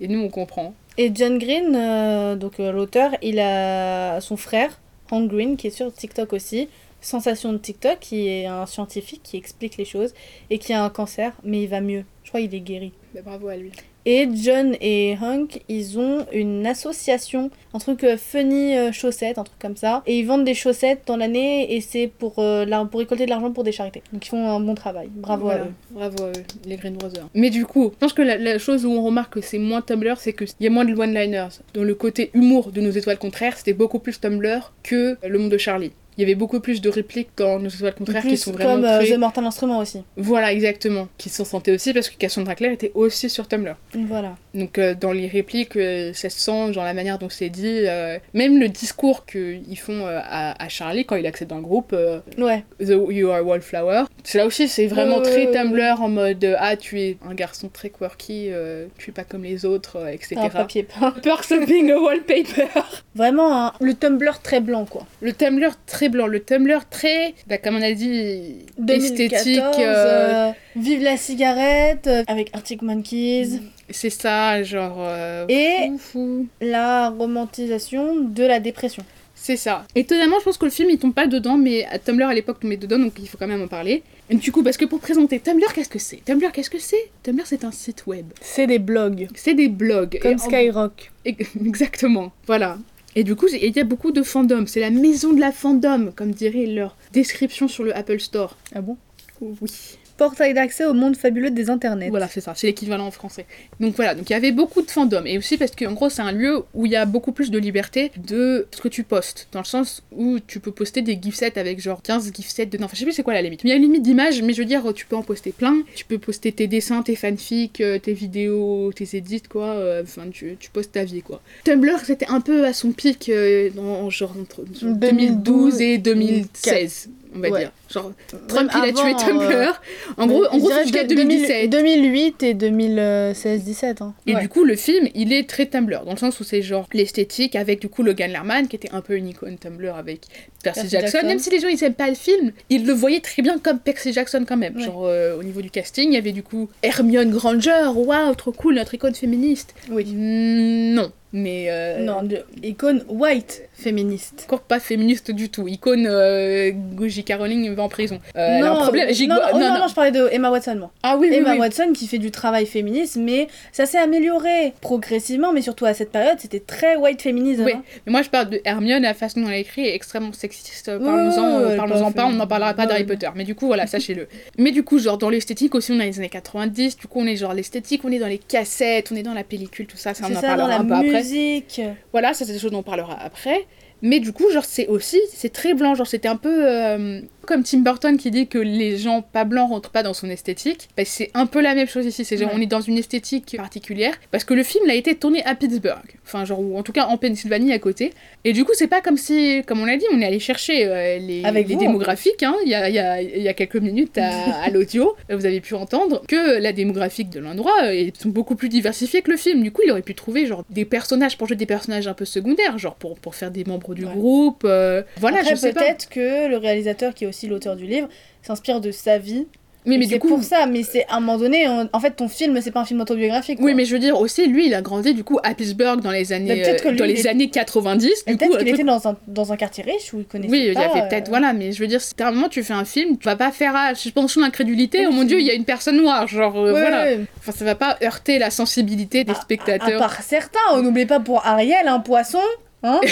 et nous, on comprend. Et John Green, donc l'auteur, il a son frère, Hank Green, qui est sur TikTok aussi. Sensation de TikTok, qui est un scientifique qui explique les choses et qui a un cancer, mais il va mieux. Je crois qu'il est guéri. Bah, bravo à lui. Et John et Hank, ils ont une association, un truc euh, funny euh, chaussettes, un truc comme ça. Et ils vendent des chaussettes dans l'année et c'est pour, euh, pour récolter de l'argent pour des charités. Donc ils font un bon travail. Bravo Voilà. à eux. Bravo à eux, les Green Brothers. Mais du coup, je pense que la, la chose où on remarque que c'est moins Tumblr, c'est qu'il y a moins de one-liners. Dans le côté humour de nos étoiles contraires, c'était beaucoup plus Tumblr que le monde de Charlie. Il y avait beaucoup plus de répliques dans nos étoiles contraires qui Plus sont vraiment comme euh, très... The Mortal Instrument aussi. Voilà, exactement. Qui sont sentés aussi parce que Cassandra Clare était aussi sur Tumblr. Voilà. Donc euh, dans les répliques, euh, ça se sent, genre la manière dont c'est dit, même le discours qu'ils font à, à Charlie quand il accède dans le groupe, Ouais. The You Are Wallflower, c'est là aussi c'est vraiment très. Tumblr en mode ah tu es un garçon très quirky, tu es pas comme les autres, etc. Un papier peint. Perks being a wallpaper. Vraiment un- le Tumblr très blanc quoi. Le Tumblr très blanc, le Tumblr très, bah, comme on a dit, 2014, esthétique. euh, euh, Vive la cigarette, euh, avec Arctic Monkeys. C'est ça, genre. Et- fou, fou. La romantisation de la dépression. C'est ça. Étonnamment, je pense que le film il tombe pas dedans, mais Tumblr à l'époque tombait dedans, donc il faut quand même en parler. Et du coup, parce que pour présenter Tumblr, qu'est-ce que c'est? Tumblr, qu'est-ce que c'est? Tumblr, c'est un site web. C'est des blogs. C'est des blogs. Comme Et Skyrock. Exactement, voilà. Et du coup, il y a beaucoup de fandom. C'est la maison de la fandom, comme dirait leur description sur le Apple Store. Ah bon? Oui. Portail d'accès au monde fabuleux des internets. Voilà, c'est ça, c'est l'équivalent en français. Donc voilà, donc il y avait beaucoup de fandom. Et aussi parce qu'en gros, c'est un lieu où il y a beaucoup plus de liberté de ce que tu postes. Dans le sens où tu peux poster des gif sets avec genre 15 gif sets dedans. Enfin, je sais plus c'est quoi la limite. Mais il y a une limite d'image, mais je veux dire, tu peux en poster plein. Tu peux poster tes dessins, tes fanfics, euh, tes vidéos, tes edits, quoi. Euh, Enfin, tu, tu postes ta vie, quoi. Tumblr, c'était un peu à son pic euh, dans genre entre 2012 et 2016, on va Ouais. dire. Genre, Trump, il a tué avant, Tumblr. euh, en gros, en gros dirais jusqu'à de- 2017. 2008 et 2016-17. Hein. Et Ouais. du coup, le film, il est très Tumblr, dans le sens où c'est genre l'esthétique avec du coup Logan Lerman, qui était un peu une icône Tumblr avec Percy, Percy Jackson. Jackson. Même si les gens ils aiment pas le film, ils le voyaient très bien comme Percy Jackson quand même. Ouais. Genre euh, au niveau du casting, il y avait du coup Hermione Granger, waouh, trop cool, notre icône féministe. Oui. Mm, non, mais euh, Non, de- icône white féministe. encore pas féministe du tout. Icône euh, J.K. Rowling va en prison. Euh, elle a un problème. J- non, non, non, non, non. non, je parlais de Emma Watson, moi. Ah oui, Emma oui. Watson qui fait du travail féministe, mais ça s'est amélioré progressivement, mais surtout à cette période, c'était très white féminisme. Oui, hein. mais moi je parle de Hermione, la façon dont elle est écrite est extrêmement sexiste. Parlons-en, ouais, parlons-en pas, on n'en parlera pas d'Harry Potter. Mais du coup, voilà, sachez-le. Mais du coup, genre dans l'esthétique aussi, on dans les années 90, du coup, on est genre l'esthétique, on est dans les cassettes, on est dans la pellicule, tout ça, ça on en parlera un peu après. Voilà, ça c'est des choses dont on parlera après. Mais du coup, genre, c'est aussi, c'est très blanc, genre, c'était un peu euh, comme Tim Burton qui dit que les gens pas blancs rentrent pas dans son esthétique. Bah, c'est un peu la même chose ici, c'est genre, Ouais. on est dans une esthétique particulière, parce que le film il a été tourné à Pittsburgh, enfin, genre, ou en tout cas en Pennsylvanie à côté. Et du coup, c'est pas comme si, comme on l'a dit, on est allé chercher euh, les, Avec les vous, démographiques, hein, il y, a, il y, a, y a quelques minutes à, à l'audio, vous avez pu entendre que la démographique de l'endroit euh, sont beaucoup plus diversifiés que le film. Du coup, il aurait pu trouver genre des personnages pour jouer des personnages un peu secondaires, genre pour, pour faire des membres du Ouais. groupe. euh, voilà, Après, je sais pas. peut-être que le réalisateur, qui est aussi l'auteur du livre, s'inspire de sa vie. Oui, mais c'est coup. pour ça, mais c'est à un moment donné, en, en fait, ton film, c'est pas un film autobiographique. Oui, mais je veux dire aussi, lui, il a grandi du coup à Pittsburgh dans les années, que euh, lui, dans les est- années 90. Et Du peut-être qu'il le était truc- dans un, dans un quartier riche où il connaissait Oui, il y avait peut-être, euh, voilà, mais je veux dire, si à un moment tu fais un film, tu vas pas faire ah, suspension d'incrédulité, Oui, oh mon c'est- dieu, il y a une personne noire, genre, euh, voilà. ouais. Enfin, ça va pas heurter la sensibilité des À- À spectateurs. part certains, on n'oublie pas pour Ariel, un poisson, hein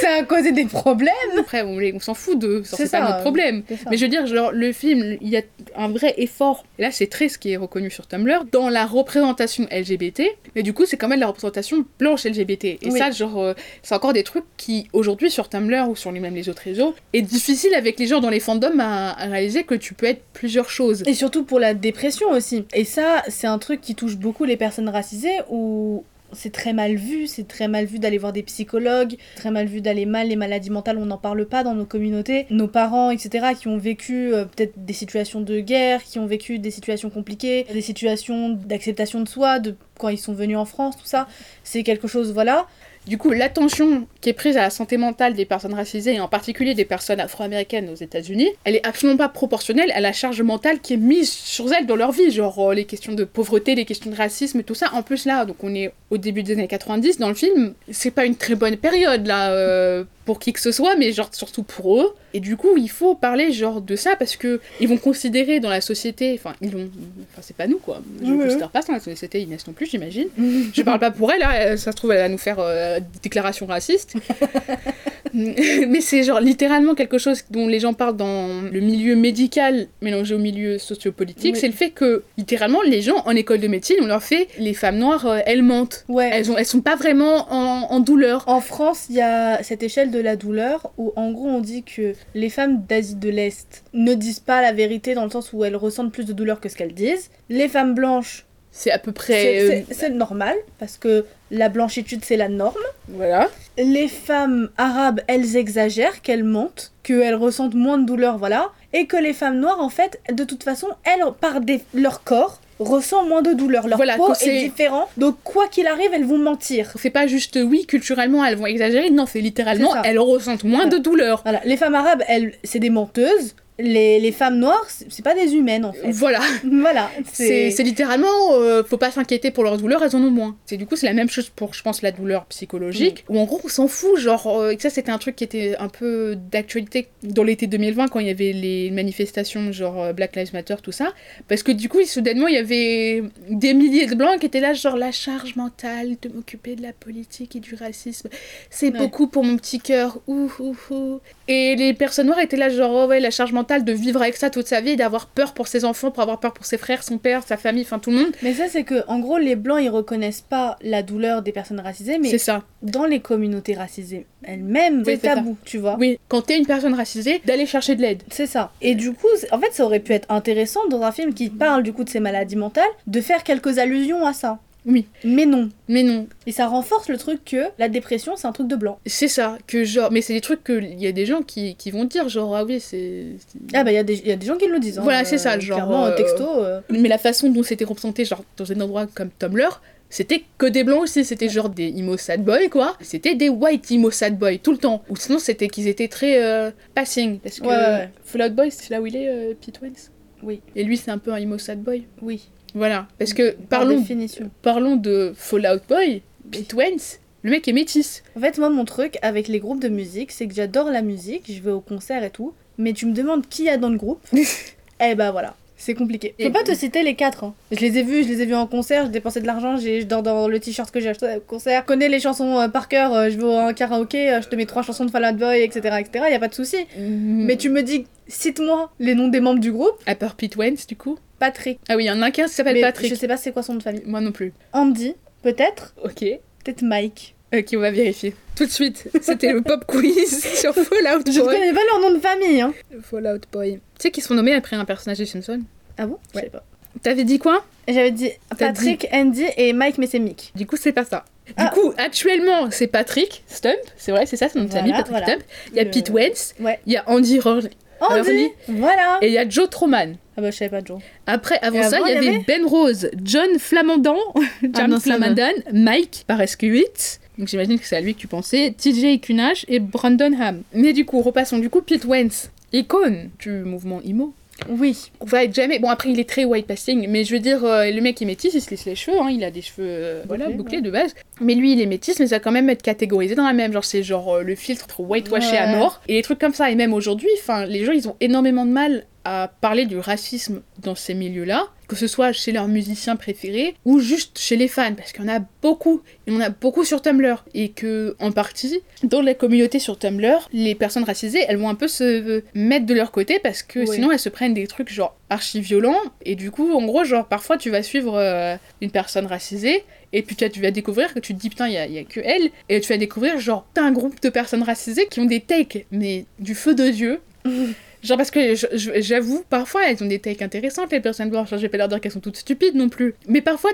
Ça a causé des problèmes. Après, on, s'en fout d'eux, ça, C'est pas notre problème. Mais je veux dire, genre, le film, il y a un vrai effort. Et là, c'est très ce qui est reconnu sur Tumblr, dans la représentation LGBT. Mais du coup, c'est quand même la représentation blanche LGBT. Et Oui. ça, genre, euh, c'est encore des trucs qui, aujourd'hui, sur Tumblr ou sur les, même les autres réseaux, est difficile avec les gens dans les fandoms à, à réaliser que tu peux être plusieurs choses. Et surtout pour la dépression aussi. Et ça, c'est un truc qui touche beaucoup les personnes racisées où c'est très mal vu, c'est très mal vu d'aller voir des psychologues, très mal vu d'aller mal, les maladies mentales, on n'en parle pas dans nos communautés. Nos parents, etc., qui ont vécu euh, peut-être des situations de guerre, qui ont vécu des situations compliquées, des situations d'acceptation de soi, de quand ils sont venus en France, tout ça, c'est quelque chose, voilà. Du coup, l'attention qui est prise à la santé mentale des personnes racisées, et en particulier des personnes afro-américaines aux États-Unis, elle est absolument pas proportionnelle à la charge mentale qui est mise sur elles dans leur vie. Genre euh, les questions de pauvreté, les questions de racisme, tout ça. En plus, là, donc on est au début des années 90 dans le film, c'est pas une très bonne période là euh, pour qui que ce soit, mais genre surtout pour eux. Et du coup, il faut parler genre de ça parce que ils vont considérer dans la société, enfin, ils vont, enfin, c'est pas nous quoi. Je ne oui. considère pas ça dans la société, Inès non plus, j'imagine. Je parle pas pour elle, hein, ça se trouve, elle va nous faire euh, des déclarations racistes. Mais c'est genre littéralement quelque chose dont les gens parlent dans le milieu médical mélangé au milieu sociopolitique. Oui. C'est le fait que littéralement les gens en école de médecine, on leur fait les femmes noires, euh, elles mentent. Ouais. Elles, ont, elles sont pas vraiment en, en douleur. En France, il y a cette échelle de la douleur où en gros on dit que les femmes d'Asie de l'Est ne disent pas la vérité dans le sens où elles ressentent plus de douleur que ce qu'elles disent. Les femmes blanches, C'est à peu près. c'est euh, c'est normal parce que la blanchitude c'est la norme. voilà. Les femmes arabes, elles exagèrent, qu'elles mentent, qu'elles ressentent moins de douleur, voilà. Et que les femmes noires, en fait, de toute façon, elles, par des... leur corps, ressent moins de douleur. Leur Voilà, peau est... c'est- différent. Donc quoi qu'il arrive, elles vont mentir. C'est pas juste oui, culturellement elles vont exagérer, non, c'est littéralement elles ressentent moins de douleur. Voilà, les femmes arabes, elles, c'est des menteuses. Les, les femmes noires, c'est pas des humaines en fait. Voilà. voilà. C'est littéralement, euh, faut pas s'inquiéter pour leur douleur, elles en ont moins. C'est du coup c'est la même chose pour, je pense, la douleur psychologique. Où en gros on s'en fout, genre euh, ça c'était un truc qui était un peu d'actualité dans l'été 2020 quand il y avait les manifestations genre euh, Black Lives Matter tout ça, parce que du coup soudainement il y avait des milliers de blancs qui étaient là genre la charge mentale de m'occuper de la politique et du racisme, c'est Ouais. beaucoup pour mon petit cœur, ouh ouh ouh. Et les personnes noires étaient là genre oh ouais la charge mentale de vivre avec ça toute sa vie, d'avoir peur pour ses enfants, pour avoir peur pour ses frères, son père, sa famille, enfin tout le monde. Mais ça, c'est que, en gros, les blancs, ils reconnaissent pas la douleur des personnes racisées, mais C'est ça. dans les communautés racisées elles-mêmes, c'est ça. tabou, tu vois. Oui, quand t'es une personne racisée, d'aller chercher de l'aide. C'est ça. Et du coup, en fait, ça aurait pu être intéressant dans un film qui parle du coup de ces maladies mentales, de faire quelques allusions à ça. Oui. Mais non. Mais non, Et ça renforce le truc que la dépression, c'est un truc de blanc. c'est ça, que genre, mais c'est des trucs que il y a des gens qui, qui vont dire, genre, ah oui, c'est. Ah bah, il y, a des- y a des gens qui le disent. hein. Voilà, c'est ça, genre, Clairement, euh, texto. euh, Mais la façon dont c'était représenté, genre, dans un endroit comme Tumblr, c'était que des blancs aussi, c'était genre des emo sad boys, quoi. C'était des white emo sad boys, tout le temps. Ou sinon, c'était qu'ils étaient très euh, passing, parce que Ouais, ouais, ouais. Fallout Boy, c'est là où il est, euh, Pete Wentz. Oui. Et lui, c'est un peu un emo sad boy. Oui. Voilà, parce que Par parlons, définition. parlons de Fallout Boy, Pete Wentz, le mec est métis. En fait, moi, mon truc avec les groupes de musique, c'est que j'adore la musique, je vais au concert et tout, mais tu me demandes qui y a dans le groupe, eh bah voilà. C'est compliqué. Je peux pas te citer les quatre. hein. Je les ai vus, je les ai vus en concert, j'ai dépensé de l'argent, j'ai- je dors dans le t-shirt que j'ai acheté au concert. Je connais les chansons euh, par cœur, euh, je vais au karaoké, euh, je te mets trois chansons de Fall Out Boy, etc. etc. Y a pas de souci. Mais Mais tu me dis, cite-moi les noms des membres du groupe. À part Pete Wentz, du coup Patrick. Ah oui, il y en a qu'un qui s'appelle Mais Patrick. Je sais pas c'est quoi son nom de famille. Moi non plus. Andy, peut-être. Ok. Peut-être Mike. Ok, on va vérifier. Tout de suite. C'était le pop quiz sur Fallout Je ne Boy. connais pas leur nom de famille. Hein. Fallout Boy. Tu sais qu'ils sont nommés après un personnage des Simpsons Ah bon? Je Ouais. sais pas. T'avais dit quoi? J'avais dit Patrick, Andy et Mike, mais c'est Mick. Du coup, c'est pas ça. Du Ah. coup, actuellement, c'est Patrick Stump. C'est vrai, c'est ça son nom de famille, Patrick voilà. Stump. Il y a Le- Pete Wentz. Ouais. Il y a Andy Hurley. Andy. Voilà Et il y a Joe Troman. Ah bah je savais pas Joe. Après, avant ça, il y avait Ben Rose, John Flamandan, John Ah Flamandan, Mike Parescuit. Donc j'imagine que c'est à lui que tu pensais. TJ Kunash et Brandon Ham. Mais du coup, repassons. Du coup, Pete Wentz, icône du mouvement emo. Oui. On va être jamais. Bon, après, il est très white passing, mais je veux dire, euh, le mec est métis, il se laisse les cheveux, hein, il a des cheveux euh, voilà, Bouclés, de base. Mais lui, il est métis, mais ça va quand même être catégorisé dans la même. Genre, c'est genre euh, le filtre whitewashé à Ouais. mort. Et les trucs comme ça. Et même aujourd'hui, les gens, ils ont énormément de mal à parler du racisme dans ces milieux-là, que ce soit chez leurs musiciens préférés ou juste chez les fans, parce qu'il y en a beaucoup, il y en a beaucoup sur Tumblr, et que en partie, dans la communauté sur Tumblr, les personnes racisées, elles vont un peu se mettre de leur côté parce que sinon elles se prennent des trucs genre archi violents, et du coup, en gros, genre parfois tu vas suivre euh, une personne racisée. Et puis tu vas- découvrir que tu te dis putain, il y a, y a que elle. Et tu vas découvrir genre, t'as un groupe de personnes racisées qui ont des takes, mais du feu de Dieu. Genre parce que j'avoue, parfois elles ont des takes intéressantes, les personnes blanches. Vais pas leur dire qu'elles sont toutes stupides non plus. Mais parfois,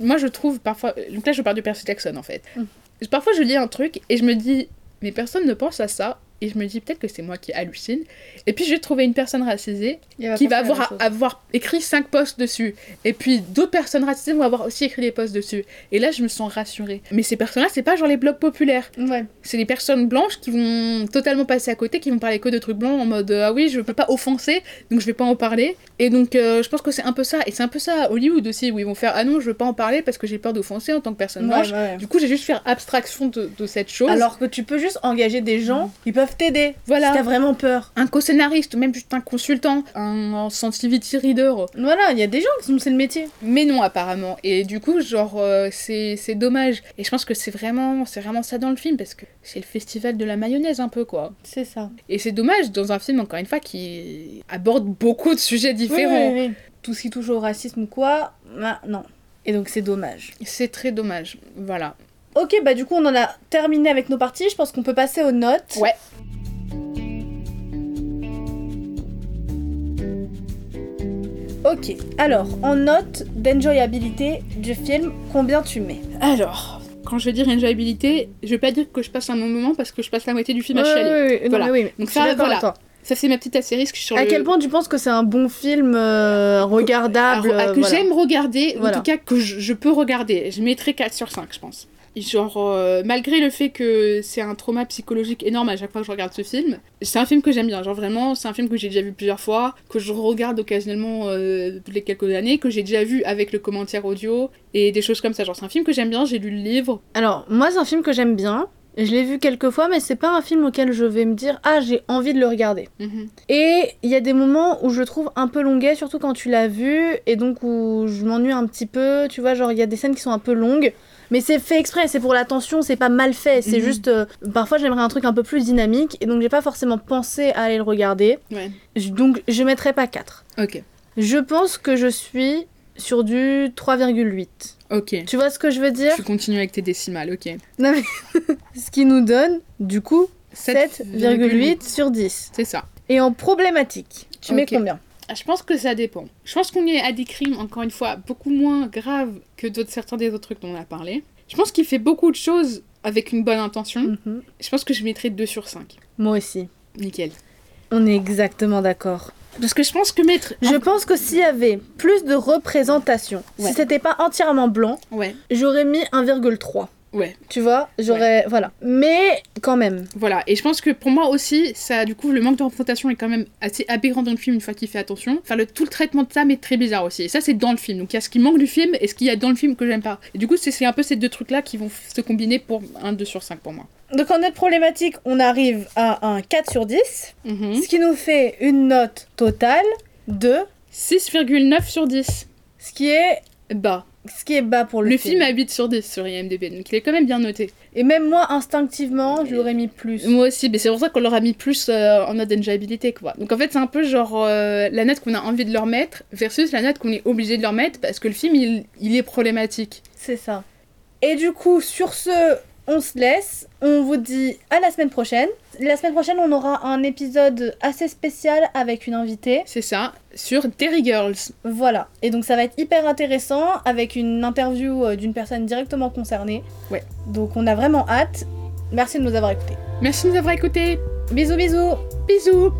moi je trouve parfois. Donc là je parle de Percy Jackson en fait. Mm. Parfois je lis un truc et je me dis, mais personne ne pense à ça. Et je me dis peut-être que c'est moi qui hallucine. Et puis je vais trouver une personne racisée qui va avoir, avoir écrit 5 posts dessus. Et puis d'autres personnes racisées vont avoir aussi écrit des posts dessus. Et là, je me sens rassurée. Mais ces personnes-là, c'est pas genre les blogs populaires. Ouais. C'est des personnes blanches qui vont totalement passer à côté, qui vont parler que de trucs blancs en mode euh, ah oui, je peux pas offenser, donc je vais pas en parler. Et donc euh, je pense que c'est un peu ça. Et c'est un peu ça à Hollywood aussi, où ils vont faire ah non, je veux pas en parler parce que j'ai peur d'offenser en tant que personne blanche. ouais, ouais. Du coup, j'ai juste faire abstraction de, de cette chose. Alors que tu peux juste engager des gens qui peuvent t'aider. Voilà. Si t'as vraiment peur. un co-scénariste, même juste un consultant, un, sensitivity reader, Voilà, il y a des gens qui sont c'est le métier. Mais non, apparemment. Et du coup, genre, euh, c'est c'est dommage. Et je pense que c'est vraiment, c'est vraiment ça dans le film, parce que c'est le festival de la mayonnaise, un peu, quoi. C'est ça. Et c'est dommage dans un film, encore une fois, qui aborde beaucoup de sujets différents. Oui, oui, oui. Tout ce qui touche au racisme ou quoi, bah, non. Et donc c'est dommage. C'est très dommage. Voilà. Ok, bah du coup on en a terminé avec nos parties. Je pense qu'on peut passer aux notes. Ouais. Ok, alors en note d'enjoyabilité du film, combien tu mets? Alors, quand je vais dire enjoyabilité, je vais pas dire que je passe un bon moment, parce que je passe la moitié du film à Ouais, chialer. ouais, ouais, non, Voilà. oui, Donc ça, voilà. Ça, c'est ma petite astérisque sur À le... quel point tu penses que c'est un bon film euh, regardable Alors, ah, que euh, voilà. j'aime regarder, Voilà. en tout cas que je, je peux regarder. Je mettrais 4 sur 5, je pense. Genre, euh, malgré le fait que c'est un trauma psychologique énorme à chaque fois que je regarde ce film, c'est un film que j'aime bien. Genre, vraiment, c'est un film que j'ai déjà vu plusieurs fois, que je regarde occasionnellement euh, toutes les quelques années, que j'ai déjà vu avec le commentaire audio et des choses comme ça. Genre, c'est un film que j'aime bien, j'ai lu le livre. Alors, moi, c'est un film que j'aime bien. Je l'ai vu quelques fois, mais c'est pas un film auquel je vais me dire Ah, j'ai envie de le regarder. Mhm. Et il y a des moments où je le trouve un peu longuet, surtout quand tu l'as vu, et donc où je m'ennuie un petit peu. Tu vois, genre, il y a des scènes qui sont un peu longues. Mais c'est fait exprès, c'est pour l'attention, c'est pas mal fait. C'est Mhm. juste. euh, parfois, j'aimerais un truc un peu plus dynamique, et donc j'ai pas forcément pensé à aller le regarder. Ouais. Je- Donc, je mettrais pas 4. Ok. Je pense que je suis sur du 3,8. Ok. Tu vois ce que je veux dire? Tu continues avec tes décimales, ok. Non, mais ce qui nous donne, du coup, 7,8 sur 10. C'est ça. Et en problématique, tu mets combien? Je pense que ça dépend. Je pense qu'on est à des crimes, encore une fois, beaucoup moins graves que d'autres, certains des autres trucs dont on a parlé. Je pense qu'il fait beaucoup de choses avec une bonne intention. Mhm. Je pense que je mettrais 2 sur 5. Moi aussi. Nickel. On est exactement d'accord. Parce que je pense que mettre... Je pense que s'il y avait plus de représentation, Ouais. si c'était pas entièrement blanc, Ouais, j'aurais mis 1,3. Ouais. Tu vois J'aurais. Voilà. Mais quand même. Voilà, et je pense que pour moi aussi, ça, du coup, le manque de représentation est quand même assez aberrant dans le film une fois qu'il fait attention. Enfin, le, tout le traitement de Sam est très bizarre aussi. Et ça, c'est dans le film. Donc, il y a ce qui manque du film et ce qu'il y a dans le film que j'aime pas. Et du coup, c'est un peu ces deux trucs-là qui vont se combiner pour un 2 sur 5 pour moi. Donc en note problématique, on arrive à un 4 sur 10, Mhm. ce qui nous fait une note totale de 6,9 sur 10. ce qui est, Bas. Ce qui est bas pour le, Le film a 8 sur 10 sur IMDb, donc il est quand même bien noté. Et même moi, instinctivement, je l'aurais mis plus. Moi aussi, mais c'est pour ça qu'on leur a mis plus euh, en note d'enjoyabilité, quoi. Donc en fait, c'est un peu genre euh, la note qu'on a envie de leur mettre versus la note qu'on est obligé de leur mettre parce que le film, il, il est problématique. C'est ça. Et du coup, sur ce, on se laisse. On vous dit à la semaine prochaine. La semaine prochaine, on aura un épisode assez spécial avec une invitée. C'est ça, sur Derry Girls. Voilà. Et donc, ça va être hyper intéressant avec une interview euh, d'une personne directement concernée. Ouais. Donc, on a vraiment hâte. Merci de nous avoir écoutés. Merci de nous avoir écoutés. Bisous, bisous Bisous